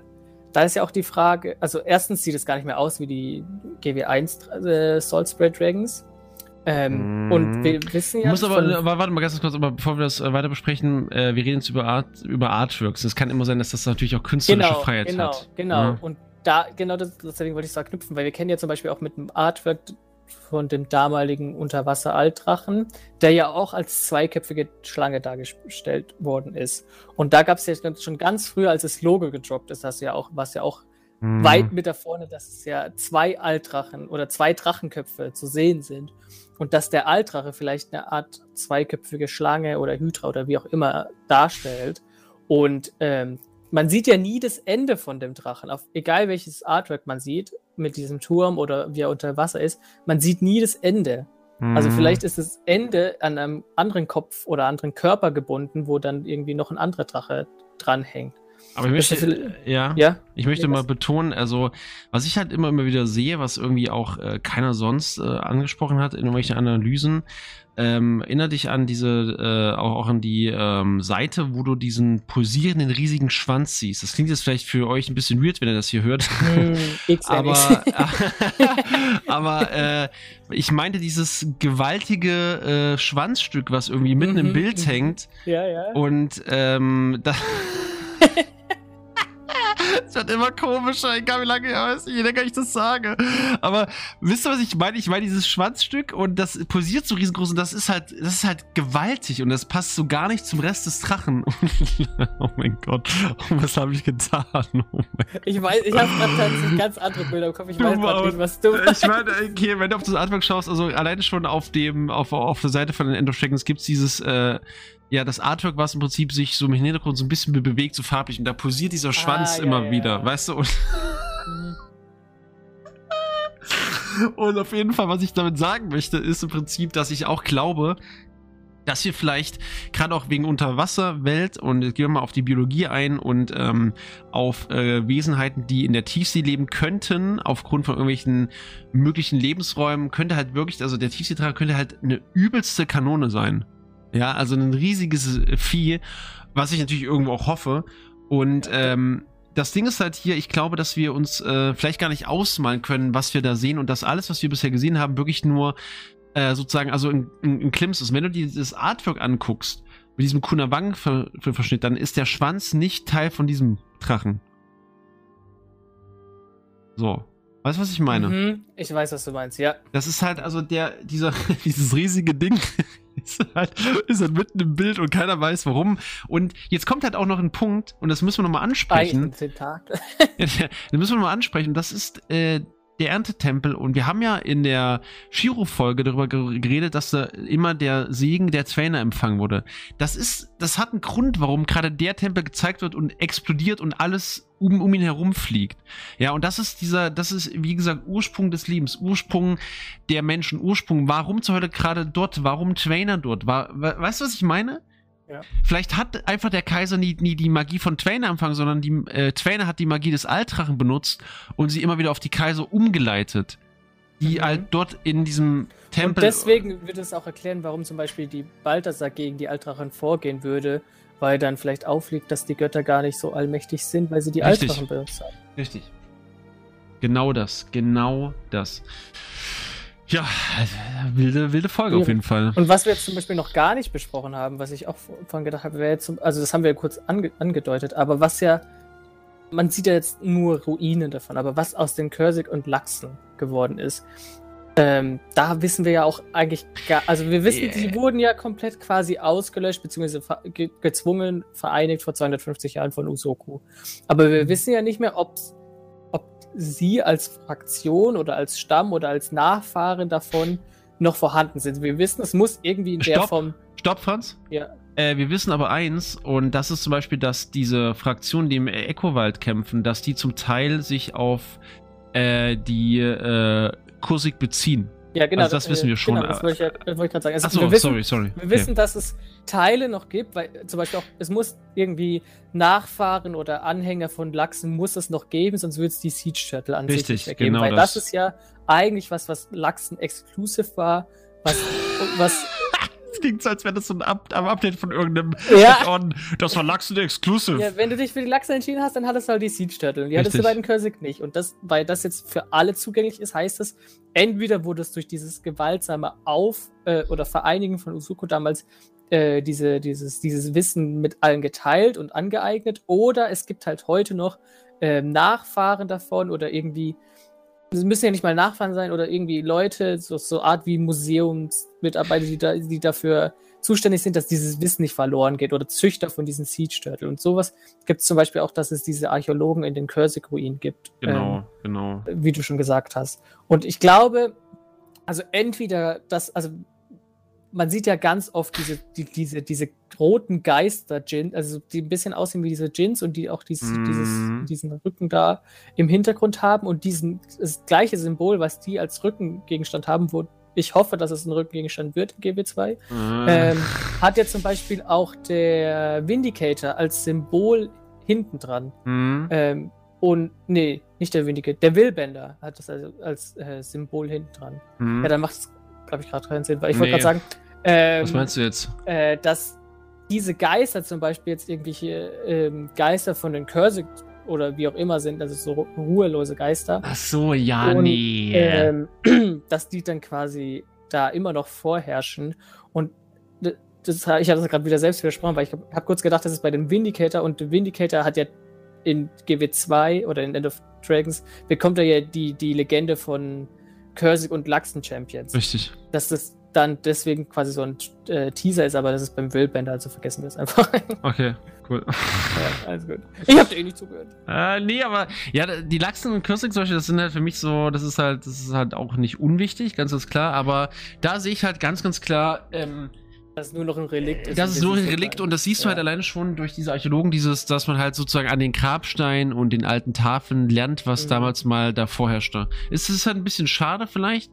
[SPEAKER 2] Da ist ja auch die Frage, also erstens sieht es gar nicht mehr aus wie die GW1 äh, Salt Spray Dragons. Ähm, mm. Und wir wissen ja.
[SPEAKER 1] Muss aber, warte mal ganz kurz, aber bevor wir das äh, weiter besprechen, äh, wir reden jetzt über, Art, über Artworks. Es kann immer sein, dass das natürlich auch künstlerische
[SPEAKER 2] genau,
[SPEAKER 1] Freiheit
[SPEAKER 2] genau,
[SPEAKER 1] hat.
[SPEAKER 2] Genau, genau. Ja. Und da, genau das, deswegen wollte ich es knüpfen, weil wir kennen ja zum Beispiel auch mit dem Artwork von dem damaligen Unterwasser-Altdrachen, der ja auch als zweiköpfige Schlange dargestellt worden ist. Und da gab es ja schon ganz früh, als das Logo gedroppt ist, das ja auch, was ja auch mhm. weit mit da vorne, dass es ja zwei Altdrachen oder zwei Drachenköpfe zu sehen sind. Und dass der Altdrache vielleicht eine Art zweiköpfige Schlange oder Hydra oder wie auch immer darstellt. Und ähm, man sieht ja nie das Ende von dem Drachen. Auf, egal welches Artwork man sieht, mit diesem Turm oder wie er unter Wasser ist, man sieht nie das Ende. Also mhm. Also vielleicht ist das Ende an einem anderen Kopf oder anderen Körper gebunden, wo dann irgendwie noch ein anderer Drache dranhängt.
[SPEAKER 1] Aber ich möchte,
[SPEAKER 2] ist-
[SPEAKER 1] ja,
[SPEAKER 2] Ja?
[SPEAKER 1] ich möchte
[SPEAKER 2] Ja,
[SPEAKER 1] mal betonen, also was ich halt immer immer wieder sehe, was irgendwie auch äh, keiner sonst äh, angesprochen hat in irgendwelchen Analysen, ähm, erinnere dich an diese, äh, auch, auch an die ähm, Seite, wo du diesen pulsierenden riesigen Schwanz siehst. Das klingt jetzt vielleicht für euch ein bisschen weird, wenn ihr das hier hört.
[SPEAKER 2] X
[SPEAKER 1] aber aber äh, ich meinte dieses gewaltige äh, Schwanzstück, was irgendwie mitten im
[SPEAKER 2] Mhm,
[SPEAKER 1] Bild
[SPEAKER 2] mhm.
[SPEAKER 1] hängt.
[SPEAKER 2] Ja, ja.
[SPEAKER 1] Und ähm, da. Es wird immer komischer, egal wie lange her ist, je länger ich das sage. Aber wisst ihr, was ich meine? Ich meine dieses Schwanzstück und das posiert so riesengroß und das ist halt, das ist halt gewaltig und das passt so gar nicht zum Rest des Drachen. oh mein Gott, was habe ich getan? Oh
[SPEAKER 2] Ich weiß, ich habe gerade tatsächlich ganz andere Bilder im Kopf. Ich
[SPEAKER 1] Du
[SPEAKER 2] weiß
[SPEAKER 1] Maus.
[SPEAKER 2] nicht, was du
[SPEAKER 1] ich meine, okay, wenn du auf das Artwork schaust, also alleine schon auf dem, auf, auf der Seite von den End of Dragons gibt es dieses, äh, ja, das Artwork, was im Prinzip sich so im Hintergrund so ein bisschen be- bewegt, so farblich. Und da posiert dieser Schwanz
[SPEAKER 2] ja,
[SPEAKER 1] immer
[SPEAKER 2] ja,
[SPEAKER 1] wieder,
[SPEAKER 2] ja.
[SPEAKER 1] weißt du? Und,
[SPEAKER 2] Mhm.
[SPEAKER 1] und auf jeden Fall, was ich damit sagen möchte, ist im Prinzip, dass ich auch glaube, dass wir vielleicht, gerade auch wegen Unterwasserwelt, und jetzt gehen wir mal auf die Biologie ein und ähm, auf äh, Wesenheiten, die in der Tiefsee leben könnten, aufgrund von irgendwelchen möglichen Lebensräumen, könnte halt wirklich, also der Tiefseedrache könnte halt eine übelste Kanone sein. Ja, also ein riesiges Vieh, was ich natürlich irgendwo auch hoffe. Und ähm, das Ding ist halt hier, ich glaube, dass wir uns äh, vielleicht gar nicht ausmalen können, was wir da sehen und dass alles, was wir bisher gesehen haben, wirklich nur äh, sozusagen, also in, in, in Klimps ist. Wenn du dir das Artwork anguckst, mit diesem Kunawang-Verschnitt, dann ist der Schwanz nicht Teil von diesem Drachen. So. Weißt du, was ich meine?
[SPEAKER 2] Mhm, ich weiß, was du meinst, ja.
[SPEAKER 1] Das ist halt, also der, dieser, dieses riesige Ding ist halt, ist halt mitten im Bild und keiner weiß warum. Und jetzt kommt halt auch noch ein Punkt, und das müssen wir nochmal ansprechen.
[SPEAKER 2] Ein Zitat.
[SPEAKER 1] Den müssen wir mal ansprechen. Das ist äh, der Erntetempel. Und wir haben ja in der Shiro-Folge darüber ge- geredet, dass da immer der Segen der Trainer empfangen wurde. Das ist, das hat einen Grund, warum gerade der Tempel gezeigt wird und explodiert und alles um, um ihn herum fliegt. Ja, und das ist dieser, das ist, wie gesagt, Ursprung des Lebens, Ursprung der Menschen, Ursprung. Warum zur Hölle gerade dort? Warum Trainer dort? War, we- weißt du, was ich meine?
[SPEAKER 2] Ja.
[SPEAKER 1] Vielleicht hat einfach der Kaiser nie, nie die Magie von Trainer empfangen, sondern die äh, Trainer hat die Magie des Altdrachen benutzt und sie immer wieder auf die Kaiser umgeleitet, die
[SPEAKER 2] Mhm.
[SPEAKER 1] halt dort in diesem Tempel.
[SPEAKER 2] Und deswegen wird es auch erklären, warum zum Beispiel die Balthasar gegen die Altrachen vorgehen würde, weil dann vielleicht aufliegt, dass die Götter gar nicht so allmächtig sind, weil sie die
[SPEAKER 1] Richtig.
[SPEAKER 2] Altrachen benutzt haben.
[SPEAKER 1] Richtig. Genau das, genau das. Ja, wilde, wilde Folge auf
[SPEAKER 2] Schwierig.
[SPEAKER 1] jeden Fall.
[SPEAKER 2] Und was wir jetzt zum Beispiel noch gar nicht besprochen haben, was ich auch vorhin gedacht habe, wäre jetzt, zum- also das haben wir kurz ange angedeutet, aber was ja, man sieht ja jetzt nur Ruinen davon, aber was aus den Cursig und Lachsen geworden ist, ähm, da wissen wir ja auch eigentlich gar, also wir wissen,
[SPEAKER 1] Yeah.
[SPEAKER 2] die wurden ja komplett quasi ausgelöscht, beziehungsweise ver ge gezwungen, vereinigt vor 250 Jahren von Usoku. Aber wir wissen ja nicht mehr, ob's, ob sie als Fraktion oder als Stamm oder als Nachfahren davon noch vorhanden sind. Wir wissen, es muss irgendwie in der
[SPEAKER 1] Stopp.
[SPEAKER 2] Form.
[SPEAKER 1] Stopp, Franz.
[SPEAKER 2] Ja.
[SPEAKER 1] Äh, wir wissen aber eins, und das ist zum Beispiel, dass diese Fraktionen, die im Ecowald kämpfen, dass die zum Teil sich auf äh, die äh, Kursik beziehen.
[SPEAKER 2] Ja, genau.
[SPEAKER 1] Also das wissen wir schon,
[SPEAKER 2] Genau, das wollte ich, ja- ich gerade sagen. Also
[SPEAKER 1] Achso,
[SPEAKER 2] wir wissen,
[SPEAKER 1] sorry, sorry.
[SPEAKER 2] Wir
[SPEAKER 1] Okay.
[SPEAKER 2] wissen, dass es Teile noch gibt, weil äh, zum Beispiel auch, es muss irgendwie Nachfahren oder Anhänger von Lachsen muss es noch geben, sonst würde es die Siege Turtle an sich
[SPEAKER 1] Richtig,
[SPEAKER 2] nicht ergeben.
[SPEAKER 1] genau
[SPEAKER 2] weil
[SPEAKER 1] das.
[SPEAKER 2] das. ist ja eigentlich was, was Lachsen exclusive war, was, was
[SPEAKER 1] klingt so, als wäre das so ein Up Update von irgendeinem
[SPEAKER 2] Ja.
[SPEAKER 1] Add-on. Das war Lachsen Exclusive.
[SPEAKER 2] Ja, wenn du dich für die Lachse entschieden hast, dann hattest du halt die Siege Turtle. Und die hattest du
[SPEAKER 1] Richtig.
[SPEAKER 2] bei den Cursig nicht. Und das, weil das jetzt für alle zugänglich ist, heißt es, entweder wurde es durch dieses gewaltsame Auf- äh, oder Vereinigen von Usuko damals äh, diese, dieses, dieses Wissen mit allen geteilt und angeeignet, oder es gibt halt heute noch ähm, Nachfahren davon oder irgendwie, es müssen ja nicht mal Nachfahren sein oder irgendwie Leute, so, so Art wie Museumsmitarbeiter, die, da, die dafür zuständig sind, dass dieses Wissen nicht verloren geht oder Züchter von diesen Siege Turtle. Und sowas gibt es zum Beispiel auch, dass es diese Archäologen in den Cursig-Ruinen gibt.
[SPEAKER 1] Genau, genau.
[SPEAKER 2] Ähm, wie du schon gesagt hast. Und ich glaube, also entweder das, also man sieht ja ganz oft diese, die, diese, diese roten geister djinn also die ein bisschen aussehen wie diese Djinns und die auch dieses,
[SPEAKER 1] Mhm.
[SPEAKER 2] dieses, diesen Rücken da im Hintergrund haben und diesen, das gleiche Symbol, was die als Rückengegenstand haben, wo ich hoffe, dass es ein Rückengegenstand wird in GW2,
[SPEAKER 1] Äh,
[SPEAKER 2] ähm, hat ja zum Beispiel auch der Vindicator als Symbol hinten dran.
[SPEAKER 1] Mhm.
[SPEAKER 2] Ähm, und nee, nicht der Vindicator, der Willbender hat das also als äh, Symbol hinten dran.
[SPEAKER 1] Mhm.
[SPEAKER 2] Ja, dann macht es, glaube ich, gerade keinen Sinn, weil ich wollte
[SPEAKER 1] Nee.
[SPEAKER 2] gerade sagen, ähm,
[SPEAKER 1] Was meinst du jetzt?
[SPEAKER 2] äh, dass diese Geister zum Beispiel jetzt irgendwelche ähm, Geister von den Cursed oder wie auch immer sind, also so ru- ruhelose Geister,
[SPEAKER 1] Ach so, ja,
[SPEAKER 2] Und,
[SPEAKER 1] nee.
[SPEAKER 2] ähm, dass die dann quasi da immer noch vorherrschen. Und das, ich habe das gerade wieder selbst widersprochen, weil ich habe kurz gedacht, das ist bei dem Vindicator und der Vindicator hat ja in GW2 oder in End of Dragons bekommt er ja die, die Legende von Cursig und Luxen Champions.
[SPEAKER 1] Richtig.
[SPEAKER 2] Dass das dann deswegen quasi so ein äh, Teaser ist, aber das ist beim Willbender, also vergessen wir es einfach.
[SPEAKER 1] Okay, cool.
[SPEAKER 2] ja, alles gut. Ich habe dir eh nicht zugehört.
[SPEAKER 1] Äh, nee, aber ja, die Lachsen und Kürzig solche, das sind halt für mich so, das ist halt, das ist halt auch nicht unwichtig, ganz ganz klar, aber da sehe ich halt ganz ganz klar, ähm,
[SPEAKER 2] Das ist nur noch ein Relikt.
[SPEAKER 1] das
[SPEAKER 2] und
[SPEAKER 1] ist nur ein Relikt und das siehst du
[SPEAKER 2] Ja.
[SPEAKER 1] halt alleine schon durch diese Archäologen, dieses, dass man halt sozusagen an den Grabsteinen und den alten Tafeln lernt, was
[SPEAKER 2] Mhm.
[SPEAKER 1] damals mal da vorherrschte. Es ist halt ein bisschen schade vielleicht,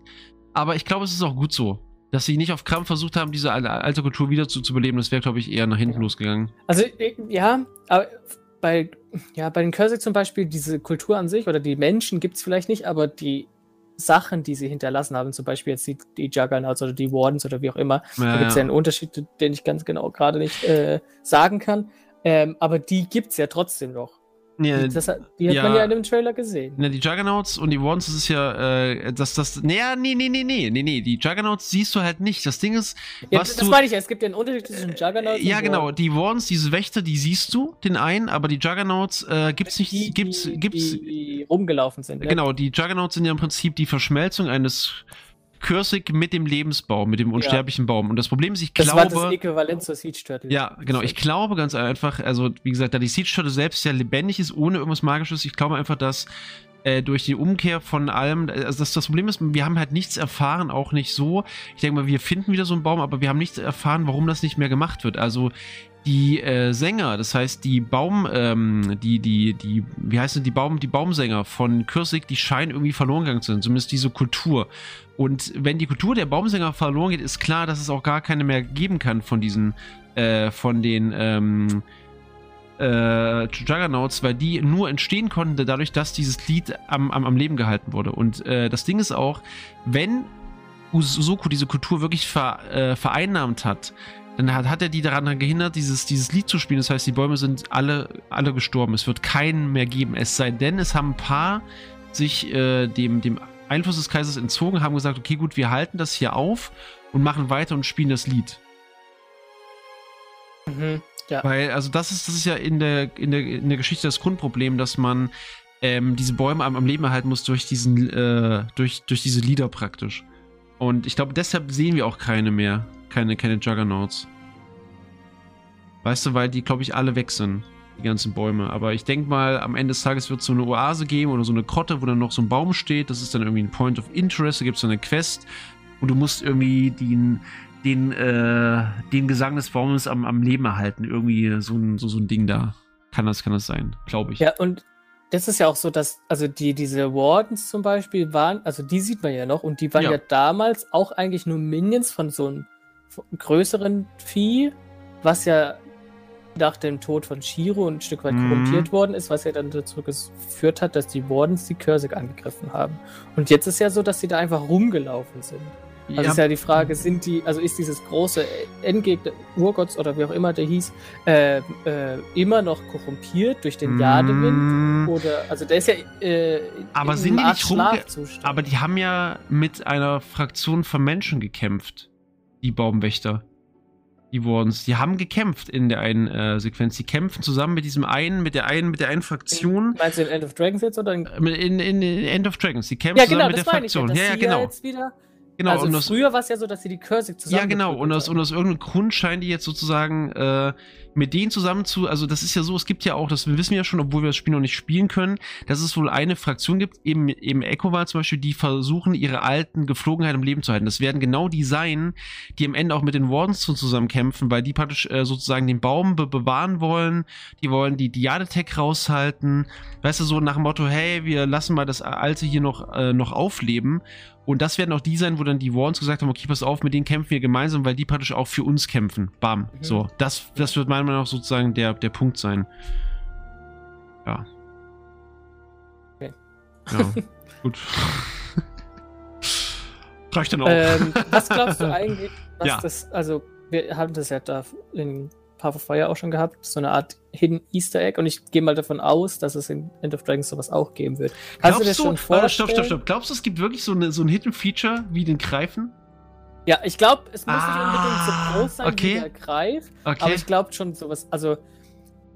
[SPEAKER 1] aber ich glaube, es ist auch gut so. Dass sie nicht auf Krampf versucht haben, diese alte, Kultur wieder zu, zu beleben, das wäre, glaube ich, eher nach hinten
[SPEAKER 2] Ja.
[SPEAKER 1] losgegangen.
[SPEAKER 2] Also, äh, ja, aber bei, ja, bei den Cursig zum Beispiel, diese Kultur an sich oder die Menschen gibt es vielleicht nicht, aber die Sachen, die sie hinterlassen haben, zum Beispiel jetzt die, die Juggernauts oder die Wardens oder wie auch immer, da gibt es ja einen Unterschied, den ich ganz genau gerade nicht äh, sagen kann. Ähm, aber die gibt es ja trotzdem noch.
[SPEAKER 1] Ja,
[SPEAKER 2] Die, das, hat- die hat
[SPEAKER 1] ja.
[SPEAKER 2] man ja in dem Trailer gesehen.
[SPEAKER 1] Ne, die Juggernauts und die Wardens, das ist ja, äh, das, das, nee, ja, nee, nee, nee, nee, nee, nee, die Juggernauts siehst du halt nicht. Das Ding ist,
[SPEAKER 2] Ja,
[SPEAKER 1] was
[SPEAKER 2] das
[SPEAKER 1] du,
[SPEAKER 2] meine ich ja, es gibt ja einen Unterschied zwischen Juggernauts
[SPEAKER 1] ja,
[SPEAKER 2] und
[SPEAKER 1] genau, die Wardens, diese Wächter, die siehst du, den einen, aber die Juggernauts, äh, gibt's nicht,
[SPEAKER 2] die,
[SPEAKER 1] gibt's,
[SPEAKER 2] die,
[SPEAKER 1] gibt's,
[SPEAKER 2] die, die rumgelaufen sind. ne?
[SPEAKER 1] genau, die Juggernauts sind ja im Prinzip die Verschmelzung eines Kürsig mit dem Lebensbaum, mit dem unsterblichen Baum. Und das Problem ist, ich
[SPEAKER 2] Das war das
[SPEAKER 1] glaube,
[SPEAKER 2] Äquivalent zur Siege Turtle.
[SPEAKER 1] ja, genau. Ich glaube ganz einfach, also wie gesagt, da die Siege Turtle selbst ja lebendig ist, ohne irgendwas Magisches, ich glaube einfach, dass äh, durch die Umkehr von allem, also das, das Problem ist, wir haben halt nichts erfahren, auch nicht so. Ich denke mal, wir finden wieder so einen Baum, aber wir haben nichts erfahren, warum das nicht mehr gemacht wird. Also die äh, Sänger, das heißt die Baum, ähm, die, die, die, wie heißen die Baum, die Baumsänger von Kürsig, die scheinen irgendwie verloren gegangen zu sein, zumindest diese Kultur. Und wenn die Kultur der Baumsänger verloren geht, ist klar, dass es auch gar keine mehr geben kann von diesen, äh, von den ähm, äh, Juggernauts, weil die nur entstehen konnten dadurch, dass dieses Lied am, am, am Leben gehalten wurde. Und äh, das Ding ist auch, wenn Usoku diese Kultur wirklich ver, äh, vereinnahmt hat, dann hat, hat er die daran gehindert, dieses, dieses Lied zu spielen. Das heißt, die Bäume sind alle, alle gestorben. Es wird keinen mehr geben. Es sei denn, es haben ein paar sich äh, dem, dem Einfluss des Kaisers entzogen, haben gesagt, okay, gut, wir halten das hier auf und machen weiter und spielen das Lied.
[SPEAKER 2] Mhm. Ja.
[SPEAKER 1] Weil, also das ist, das ist ja in der, in der, in der Geschichte das Grundproblem, dass man ähm, diese Bäume am, am Leben erhalten muss durch diesen, äh, durch, durch diese Lieder praktisch. Und ich glaube, deshalb sehen wir auch keine mehr. Keine, keine Juggernauts. Weißt du, weil die, glaube ich, alle weg sind. Die ganzen Bäume. Aber ich denke mal, am Ende des Tages wird es so eine Oase geben oder so eine Grotte, wo dann noch so ein Baum steht. Das ist dann irgendwie ein Point of Interest. Da gibt es so eine Quest. Und du musst irgendwie den, den, äh, den Gesang des Baumes am, am Leben erhalten. Irgendwie so ein, so, so ein Ding da. Kann das, kann das sein, glaube ich.
[SPEAKER 2] Ja, und das ist ja auch so, dass, also die, diese Wardens zum Beispiel waren, also die sieht man ja noch, und die waren
[SPEAKER 1] Ja.
[SPEAKER 2] ja, damals auch eigentlich nur Minions von so einem größeren Vieh, was ja nach dem Tod von Shiro ein Stück weit
[SPEAKER 1] Mhm.
[SPEAKER 2] korrumpiert worden ist, was ja dann dazu geführt hat, dass die Wardens die Cursig angegriffen haben. Und jetzt ist ja so, dass sie da einfach rumgelaufen sind. Also
[SPEAKER 1] Ja,
[SPEAKER 2] ist ja die Frage, sind die, also ist dieses große Endgegner, Urgotts oder wie auch immer der hieß, äh, äh, immer noch korrumpiert durch den Jadewind?
[SPEAKER 1] Mm,
[SPEAKER 2] Oder, also der ist ja äh,
[SPEAKER 1] Aber
[SPEAKER 2] in
[SPEAKER 1] sind
[SPEAKER 2] einem
[SPEAKER 1] die nicht rumge-
[SPEAKER 2] Schlafzustand.
[SPEAKER 1] Aber die haben ja mit einer Fraktion von Menschen gekämpft. Die Baumwächter. Die Wardens. Die haben gekämpft in der einen äh, Sequenz. Die kämpfen zusammen mit diesem einen, mit der einen, mit der einen Fraktion.
[SPEAKER 2] Meinst du in End of Dragons jetzt oder in,
[SPEAKER 1] In, in, in End of Dragons. Die kämpfen
[SPEAKER 2] Ja,
[SPEAKER 1] zusammen
[SPEAKER 2] genau,
[SPEAKER 1] mit
[SPEAKER 2] das
[SPEAKER 1] der
[SPEAKER 2] meine ich ja,
[SPEAKER 1] Fraktion. ja, genau.
[SPEAKER 2] jetzt wieder,
[SPEAKER 1] genau.
[SPEAKER 2] also
[SPEAKER 1] und aus,
[SPEAKER 2] früher war es ja so, dass sie die Cursig zusammen
[SPEAKER 1] ja, genau. Und aus, und aus irgendeinem Grund scheinen die jetzt sozusagen äh, mit denen zusammen zu. Also, das ist ja so, es gibt ja auch, das wissen wir ja schon, obwohl wir das Spiel noch nicht spielen können, dass es wohl eine Fraktion gibt, eben, eben Echoval zum Beispiel, die versuchen, ihre alten Geflogenheiten im Leben zu halten. Das werden genau die sein, die am Ende auch mit den Wardens zu- zusammen kämpfen, weil die praktisch äh, sozusagen den Baum be bewahren wollen. Die wollen die Diadetech raushalten. Weißt du, so nach dem Motto, hey, wir lassen mal das Alte hier noch, äh, noch aufleben. Und das werden auch die sein, wo dann die Wardens gesagt haben, okay, pass auf, mit denen kämpfen wir gemeinsam, weil die praktisch auch für uns kämpfen. Bam.
[SPEAKER 2] Mhm.
[SPEAKER 1] So, das, das wird meiner Meinung nach sozusagen der, der Punkt sein. Ja.
[SPEAKER 2] Okay.
[SPEAKER 1] Ja, gut. Reicht dann auch.
[SPEAKER 2] Ähm, was glaubst du eigentlich, was
[SPEAKER 1] Ja.
[SPEAKER 2] das, also wir haben das ja da in Path of Fire auch schon gehabt, so eine Art Hidden Easter Egg und ich gehe mal davon aus, dass es in End of Dragons sowas auch geben wird. Kannst du dir das schon vorstellen?
[SPEAKER 1] stopp, stopp, stopp. Glaubst du, es gibt wirklich so, eine, so ein Hidden Feature wie den Greifen?
[SPEAKER 2] Ja, ich glaube, es muss nicht
[SPEAKER 1] Ah,
[SPEAKER 2] unbedingt so groß sein
[SPEAKER 1] okay.
[SPEAKER 2] wie der Greif,
[SPEAKER 1] Okay.
[SPEAKER 2] aber ich glaube schon sowas, also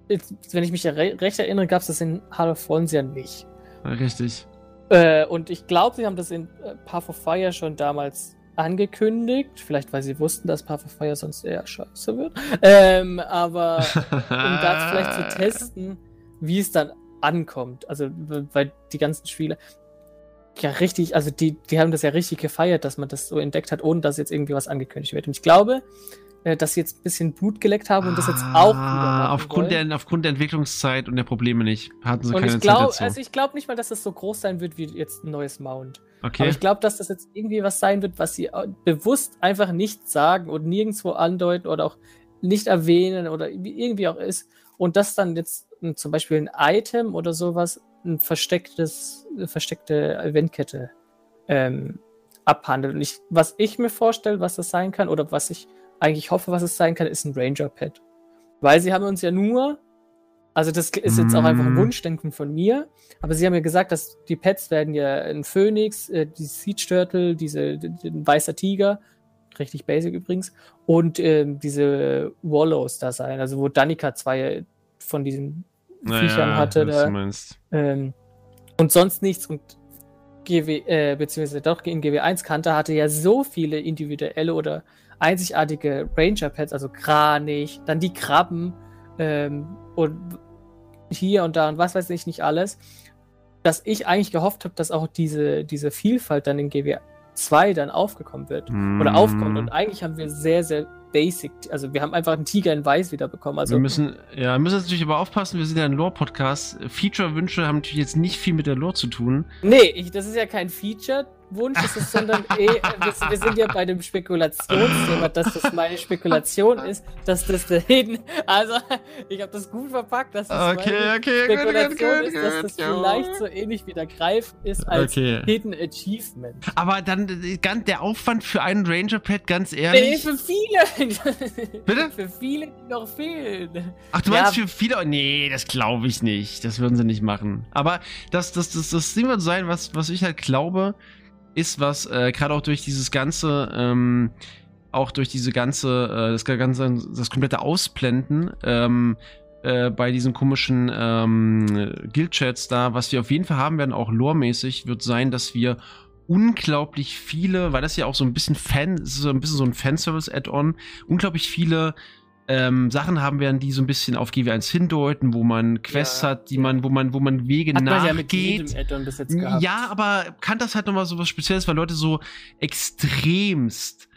[SPEAKER 2] jetzt, wenn ich mich recht erinnere, gab es das in Heart of Thrones ja nicht.
[SPEAKER 1] Richtig.
[SPEAKER 2] Äh, und ich glaube, sie haben das in äh, Path of Fire schon damals angekündigt. Vielleicht, weil sie wussten, dass Path of Fire sonst eher scheiße wird. Ähm, aber um da vielleicht zu testen, wie es dann ankommt. Also, weil die ganzen Spiele ja richtig, also die, die haben das ja richtig gefeiert, dass man das so entdeckt hat, ohne dass jetzt irgendwie was angekündigt wird. Und ich glaube, äh, dass sie jetzt ein bisschen Blut geleckt haben und das jetzt auch
[SPEAKER 1] Ah, aufgrund
[SPEAKER 2] wollen.
[SPEAKER 1] der, aufgrund der Entwicklungszeit und der Probleme nicht. Hatten sie
[SPEAKER 2] und
[SPEAKER 1] keine
[SPEAKER 2] ich glaube,
[SPEAKER 1] Zeit dazu.
[SPEAKER 2] also ich glaube nicht mal, dass das so groß sein wird wie jetzt ein neues Mount.
[SPEAKER 1] okay.
[SPEAKER 2] Aber ich glaube, dass das jetzt irgendwie was sein wird, was sie äh, bewusst einfach nicht sagen und nirgendwo andeuten oder auch nicht erwähnen oder wie- irgendwie auch ist. Und das dann jetzt zum Beispiel ein Item oder sowas, ein verstecktes, eine versteckte Eventkette ähm, abhandelt. Und ich, was ich mir vorstelle, was das sein kann, oder was ich eigentlich hoffe, was es sein kann, ist ein Ranger-Pad. Weil sie haben uns ja nur, also das ist jetzt auch einfach ein
[SPEAKER 1] Mm.
[SPEAKER 2] Wunschdenken von mir, aber sie haben ja gesagt, dass die Pets werden ja ein Phönix, äh, die Siege Turtle, diese, ein weißer Tiger, richtig basic übrigens, und ähm, diese Wallows da sein, also wo Danica zwei von diesen Viechern hatte. Da, ähm, und sonst nichts. Und GW, äh, beziehungsweise doch in GW1 kannte, hatte ja so viele individuelle oder einzigartige Ranger-Pets, also Kranich, dann die Krabben ähm, und hier und da und was weiß ich nicht alles, dass ich eigentlich gehofft habe, dass auch diese, diese Vielfalt dann in GW2 dann aufgekommen wird oder
[SPEAKER 1] Mm.
[SPEAKER 2] aufkommt. Und eigentlich haben wir sehr, sehr basic, also wir haben einfach einen Tiger in Weiß wieder bekommen. Also
[SPEAKER 1] wir müssen, ja, müssen jetzt natürlich aber aufpassen, wir sind ja ein Lore-Podcast. Feature-Wünsche haben natürlich jetzt nicht viel mit der Lore zu tun.
[SPEAKER 2] Nee, ich, das ist ja kein Feature-Wunsch, das ist, sondern eh, wir, wir sind ja bei dem Spekulationsthema, dass das meine Spekulation ist, dass das da hinten, also ich habe das gut verpackt, dass das meine
[SPEAKER 1] okay,
[SPEAKER 2] Spekulation ist, dass das vielleicht so ähnlich wie der Greif ist als
[SPEAKER 1] Okay.
[SPEAKER 2] Hidden Achievement.
[SPEAKER 1] Aber dann ganz der Aufwand für einen Ranger-Pad, ganz
[SPEAKER 2] Nee,
[SPEAKER 1] ehrlich.
[SPEAKER 2] für viele!
[SPEAKER 1] Bitte?
[SPEAKER 2] Für viele, die noch fehlen.
[SPEAKER 1] Ach, du
[SPEAKER 2] Ja.
[SPEAKER 1] meinst für viele? Nee, das glaube ich nicht. Das würden sie nicht machen. Aber das, das, das, das Ding wird sein, was, was ich halt glaube, ist, was äh, gerade auch durch dieses ganze, ähm, auch durch diese ganze, äh, das ganze, das komplette Ausblenden, ähm, äh, bei diesen komischen ähm, Guild-Chats da, was wir auf jeden Fall haben werden, auch loremäßig, wird sein, dass wir unglaublich viele, weil das ja auch so ein bisschen Fan, so ein bisschen so ein Fanservice-Add-on, unglaublich viele ähm, Sachen haben werden, die so ein bisschen auf GW1 hindeuten, wo man Quests
[SPEAKER 2] Ja,
[SPEAKER 1] hat, die
[SPEAKER 2] ja.
[SPEAKER 1] man, wo man, wo man Wege
[SPEAKER 2] Hat man ja mit
[SPEAKER 1] nachgeht.
[SPEAKER 2] jedem Add-on bis jetzt gehabt.
[SPEAKER 1] Ja, aber kann das halt nochmal so was Spezielles, weil Leute so extremst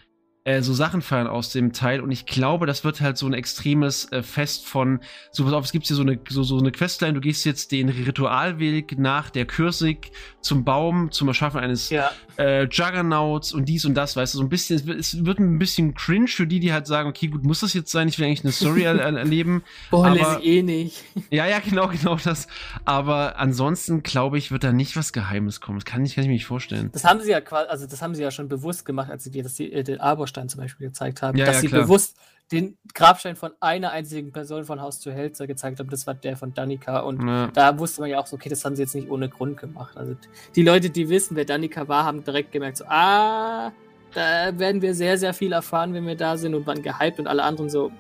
[SPEAKER 1] äh, so Sachen feiern aus dem Teil und ich glaube, das wird halt so ein extremes äh, Fest von, so pass auf, es gibt hier so eine, so, so eine Questline, du gehst jetzt den Ritualweg nach der Kürsig zum Baum, zum Erschaffen eines
[SPEAKER 2] Ja,
[SPEAKER 1] äh, Juggernauts und dies und das, weißt du, so ein bisschen, es wird, ein bisschen cringe für die, die halt sagen, okay, gut, muss das jetzt sein, ich will eigentlich eine Story er er- erleben.
[SPEAKER 2] boah,
[SPEAKER 1] aber-
[SPEAKER 2] lese ich eh nicht.
[SPEAKER 1] Ja, ja, genau, genau das. Aber ansonsten, glaube ich, wird da nicht was Geheimes kommen. Das kann ich, kann ich mir nicht vorstellen.
[SPEAKER 2] Das haben sie ja quasi, also das haben sie ja schon bewusst gemacht, als sie das, äh, den Arborstein zum Beispiel gezeigt haben,
[SPEAKER 1] Ja,
[SPEAKER 2] dass
[SPEAKER 1] ja,
[SPEAKER 2] sie
[SPEAKER 1] klar.
[SPEAKER 2] bewusst den Grabstein von einer einzigen Person von Haus zu Helzer gezeigt haben. Das war der von Danica und
[SPEAKER 1] Ja.
[SPEAKER 2] da wusste man ja auch so, okay, das haben sie jetzt nicht ohne Grund gemacht. Also die Leute, die wissen, wer Danica war, haben direkt gemerkt, so, ah, da werden wir sehr, sehr viel erfahren, wenn wir da sind und waren gehypt und alle anderen so,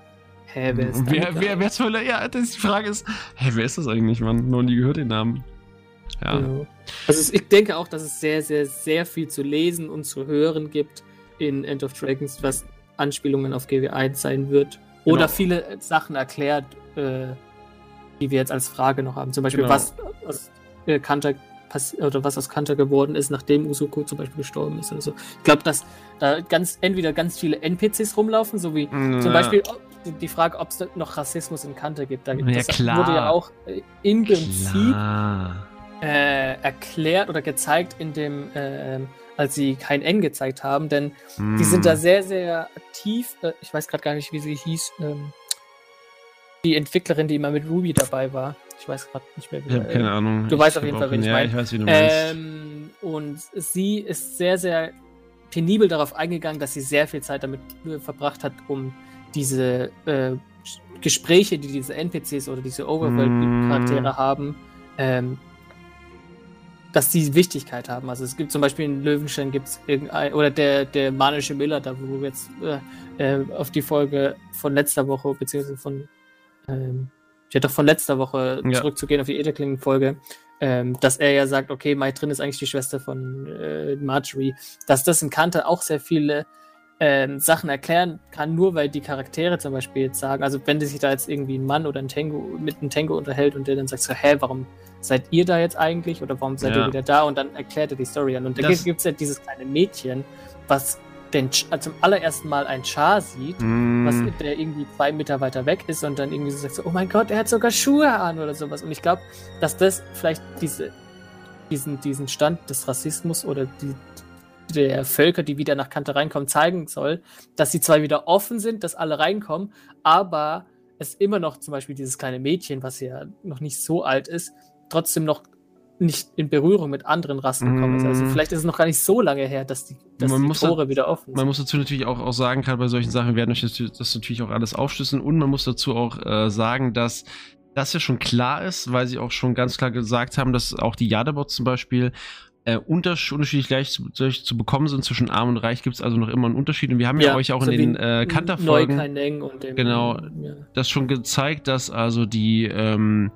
[SPEAKER 2] hä, wer ist
[SPEAKER 1] wer,
[SPEAKER 2] Danica?
[SPEAKER 1] wer, wer Hölle? Ja, das, die Frage ist, hä, wer ist das eigentlich, Mann? Noch nie gehört den Namen. Ja.
[SPEAKER 2] Ja. Also ich denke auch, dass es sehr, sehr, sehr viel zu lesen und zu hören gibt in End of Dragons, was Anspielungen auf GW1 sein wird. Oder
[SPEAKER 1] Genau.
[SPEAKER 2] viele äh, Sachen erklärt, äh, die wir jetzt als Frage noch haben. Zum Beispiel,
[SPEAKER 1] Genau.
[SPEAKER 2] was aus äh, Kanter oder was aus Kanter geworden ist, nachdem Usuko zum Beispiel gestorben ist oder so. Ich glaube, dass da ganz entweder ganz viele NPCs rumlaufen, so wie zum
[SPEAKER 1] Ja.
[SPEAKER 2] Beispiel ob- die- Frage, ob es noch Rassismus in Kanter gibt. Da,
[SPEAKER 1] Ja,
[SPEAKER 2] das
[SPEAKER 1] klar.
[SPEAKER 2] wurde ja auch im Prinzip äh, erklärt oder gezeigt in dem, äh, als sie kein N gezeigt haben, denn die sind da
[SPEAKER 1] Hm.
[SPEAKER 2] sehr, sehr aktiv. Äh, ich weiß gerade gar nicht, wie sie hieß. Ähm, die Entwicklerin, die immer mit Ruby dabei war. Ich weiß gerade nicht mehr,
[SPEAKER 1] wie Ich habe keine Ahnung.
[SPEAKER 2] Du ich weißt auf jeden Fall, wen ich
[SPEAKER 1] meine.
[SPEAKER 2] Ich
[SPEAKER 1] weiß, wie du meinst.
[SPEAKER 2] Ähm, und sie ist sehr, sehr penibel darauf eingegangen, dass sie sehr viel Zeit damit verbracht hat, um diese äh, Gespräche, die diese NPCs oder diese Overworld-Charaktere mm. haben, ähm, dass die Wichtigkeit haben. Also es gibt zum Beispiel in Löwenstein gibt es irgendein, oder der, der manische Miller, da wo wir jetzt äh, äh, auf die Folge von letzter Woche, beziehungsweise von, ähm, ich hätte doch von letzter Woche ja. zurückzugehen auf die Eterklingen-Folge, ähm, dass er ja sagt, okay, Mai drin ist eigentlich die Schwester von äh, Marjorie, dass das in Kante auch sehr viele ähm, Sachen erklären kann, nur weil die Charaktere zum Beispiel jetzt sagen, also wenn sich da jetzt irgendwie ein Mann oder ein Tango mit einem Tango unterhält und der dann sagt so, hä, warum seid ihr da jetzt eigentlich oder warum seid ja. ihr wieder da und dann erklärt er die Story an. Und da gibt es ja dieses kleine Mädchen, was den, also zum allerersten Mal ein Char sieht, mm. was der irgendwie zwei Meter weiter weg ist und dann irgendwie so sagt so, oh mein Gott, er hat sogar Schuhe an oder sowas. Und ich glaube, dass das vielleicht diese, diesen, diesen Stand des Rassismus oder die, der Völker, die wieder nach Kante reinkommen, zeigen soll, dass sie zwar wieder offen sind, dass alle reinkommen, aber es immer noch zum Beispiel dieses kleine Mädchen, was ja noch nicht so alt ist, trotzdem noch nicht in Berührung mit anderen Rassen gekommen ist. Also mhm. vielleicht ist es noch gar nicht so lange her, dass die, dass die Tore da, wieder offen sind.
[SPEAKER 1] Man muss dazu natürlich auch, auch sagen, gerade bei solchen Sachen, wir werden euch das, das natürlich auch alles aufschlüsseln und man muss dazu auch äh, sagen, dass das ja schon klar ist, weil sie auch schon ganz klar gesagt haben, dass auch die Jadabots zum Beispiel äh, unterschiedlich gleich zu, zu, bekommen sind zwischen Arm und Reich, gibt es also noch immer einen Unterschied. Und wir haben ja, ja euch auch so in den äh, Kanterfolgen genau, ja. das schon gezeigt, dass also die ähm,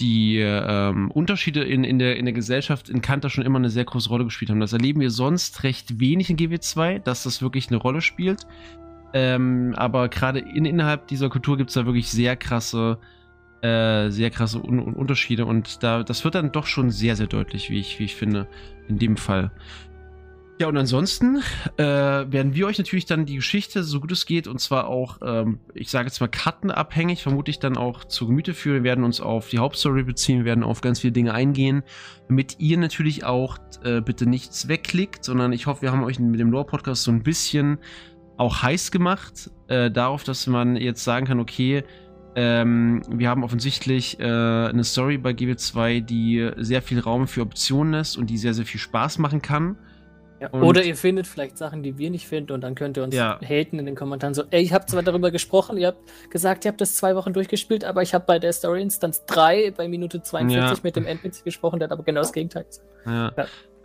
[SPEAKER 1] die ähm, Unterschiede in, in, der, in der Gesellschaft in Kanter schon immer eine sehr große Rolle gespielt haben. Das erleben wir sonst recht wenig in GW2, dass das wirklich eine Rolle spielt. Ähm, aber gerade in, innerhalb dieser Kultur gibt es da wirklich sehr krasse, äh, sehr krasse Un Unterschiede und da, das wird dann doch schon sehr, sehr deutlich, wie ich, wie ich finde, in dem Fall. Ja, und ansonsten äh, werden wir euch natürlich dann die Geschichte, so gut es geht, und zwar auch, ähm, ich sage jetzt mal, kartenabhängig, vermutlich dann auch zu Gemüte führen. Wir werden uns auf die Hauptstory beziehen, werden auf ganz viele Dinge eingehen, damit ihr natürlich auch äh, bitte nichts wegklickt, sondern ich hoffe, wir haben euch mit dem Lore-Podcast so ein bisschen auch heiß gemacht, äh, darauf, dass man jetzt sagen kann, okay, ähm, wir haben offensichtlich äh, eine Story bei GW2, die sehr viel Raum für Optionen lässt und die sehr, sehr viel Spaß machen kann.
[SPEAKER 2] Ja, oder ihr findet vielleicht Sachen, die wir nicht finden und dann könnt ihr uns ja. haten in den Kommentaren so, ey, ich habe zwar darüber gesprochen, ihr habt gesagt, ihr habt das zwei Wochen durchgespielt, aber ich habe bei der Story Instance 3 bei Minute 42 ja. mit dem NPC gesprochen, der hat aber genau das Gegenteil gesagt.
[SPEAKER 1] Ja.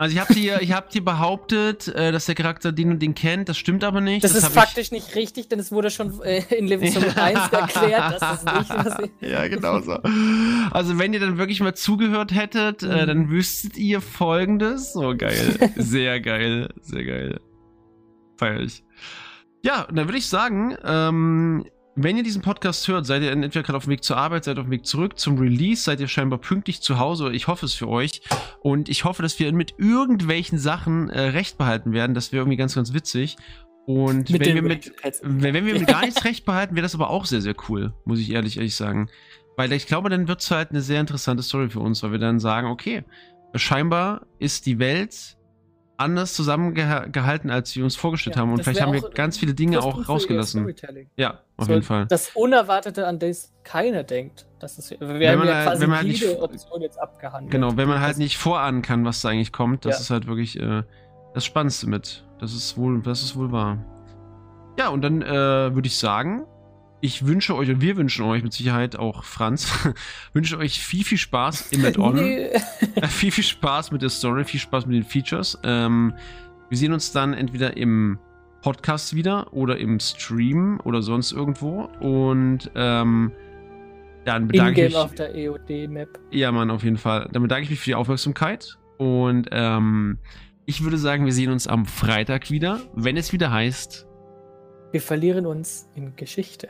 [SPEAKER 1] Also ich habe dir, ich hab dir behauptet, äh, dass der Charakter den und den kennt, das stimmt aber nicht.
[SPEAKER 2] Das, das ist faktisch ich... nicht richtig, denn es wurde schon äh, in Leviathan 1 erklärt, dass das nicht was
[SPEAKER 1] Ja, genau so. Also wenn ihr dann wirklich mal zugehört hättet, äh, mhm. äh, dann wüsstet ihr folgendes. So geil. Sehr geil. Sehr geil. Feier ich. Ja, und dann würde ich sagen, ähm, wenn ihr diesen Podcast hört, seid ihr entweder gerade auf dem Weg zur Arbeit, seid auf dem Weg zurück zum Release, seid ihr scheinbar pünktlich zu Hause. Ich hoffe es für euch. Und ich hoffe, dass wir mit irgendwelchen Sachen äh, recht behalten werden. Das wäre irgendwie ganz, ganz witzig. Und mit wenn, wir mit, wenn, wenn wir mit gar nichts recht behalten, wäre das aber auch sehr, sehr cool, muss ich ehrlich, ehrlich sagen. Weil ich glaube, dann wird es halt eine sehr interessante Story für uns, weil wir dann sagen, okay, scheinbar ist die Welt anders zusammengehalten, als wir uns vorgestellt ja, haben. Und vielleicht haben wir ganz viele Dinge auch rausgelassen. Ja, auf so, jeden Fall.
[SPEAKER 2] Das Unerwartete, an das keiner denkt. Das ist, wir
[SPEAKER 1] wenn haben ja halt- quasi wenn man halt
[SPEAKER 2] nicht, Option jetzt abgehandelt.
[SPEAKER 1] Genau, wenn man halt nicht vorahnen kann, was da eigentlich kommt, das ja. ist halt wirklich äh, das Spannendste mit. Das ist wohl, das ist wohl wahr. Ja, und dann äh, würde ich sagen, ich wünsche euch und wir wünschen euch mit Sicherheit auch Franz, wünsche euch viel, viel Spaß im Add-on. Nee. viel, viel Spaß mit der Story, viel Spaß mit den Features. Ähm, wir sehen uns dann entweder im Podcast wieder oder im Stream oder sonst irgendwo. Und ähm, dann bedanke ich mich.
[SPEAKER 2] auf der EOD-Map.
[SPEAKER 1] Ja, Mann, auf jeden Fall. Dann bedanke ich mich für die Aufmerksamkeit. Und ähm, ich würde sagen, wir sehen uns am Freitag wieder, wenn es wieder heißt.
[SPEAKER 2] Wir verlieren uns in Geschichte.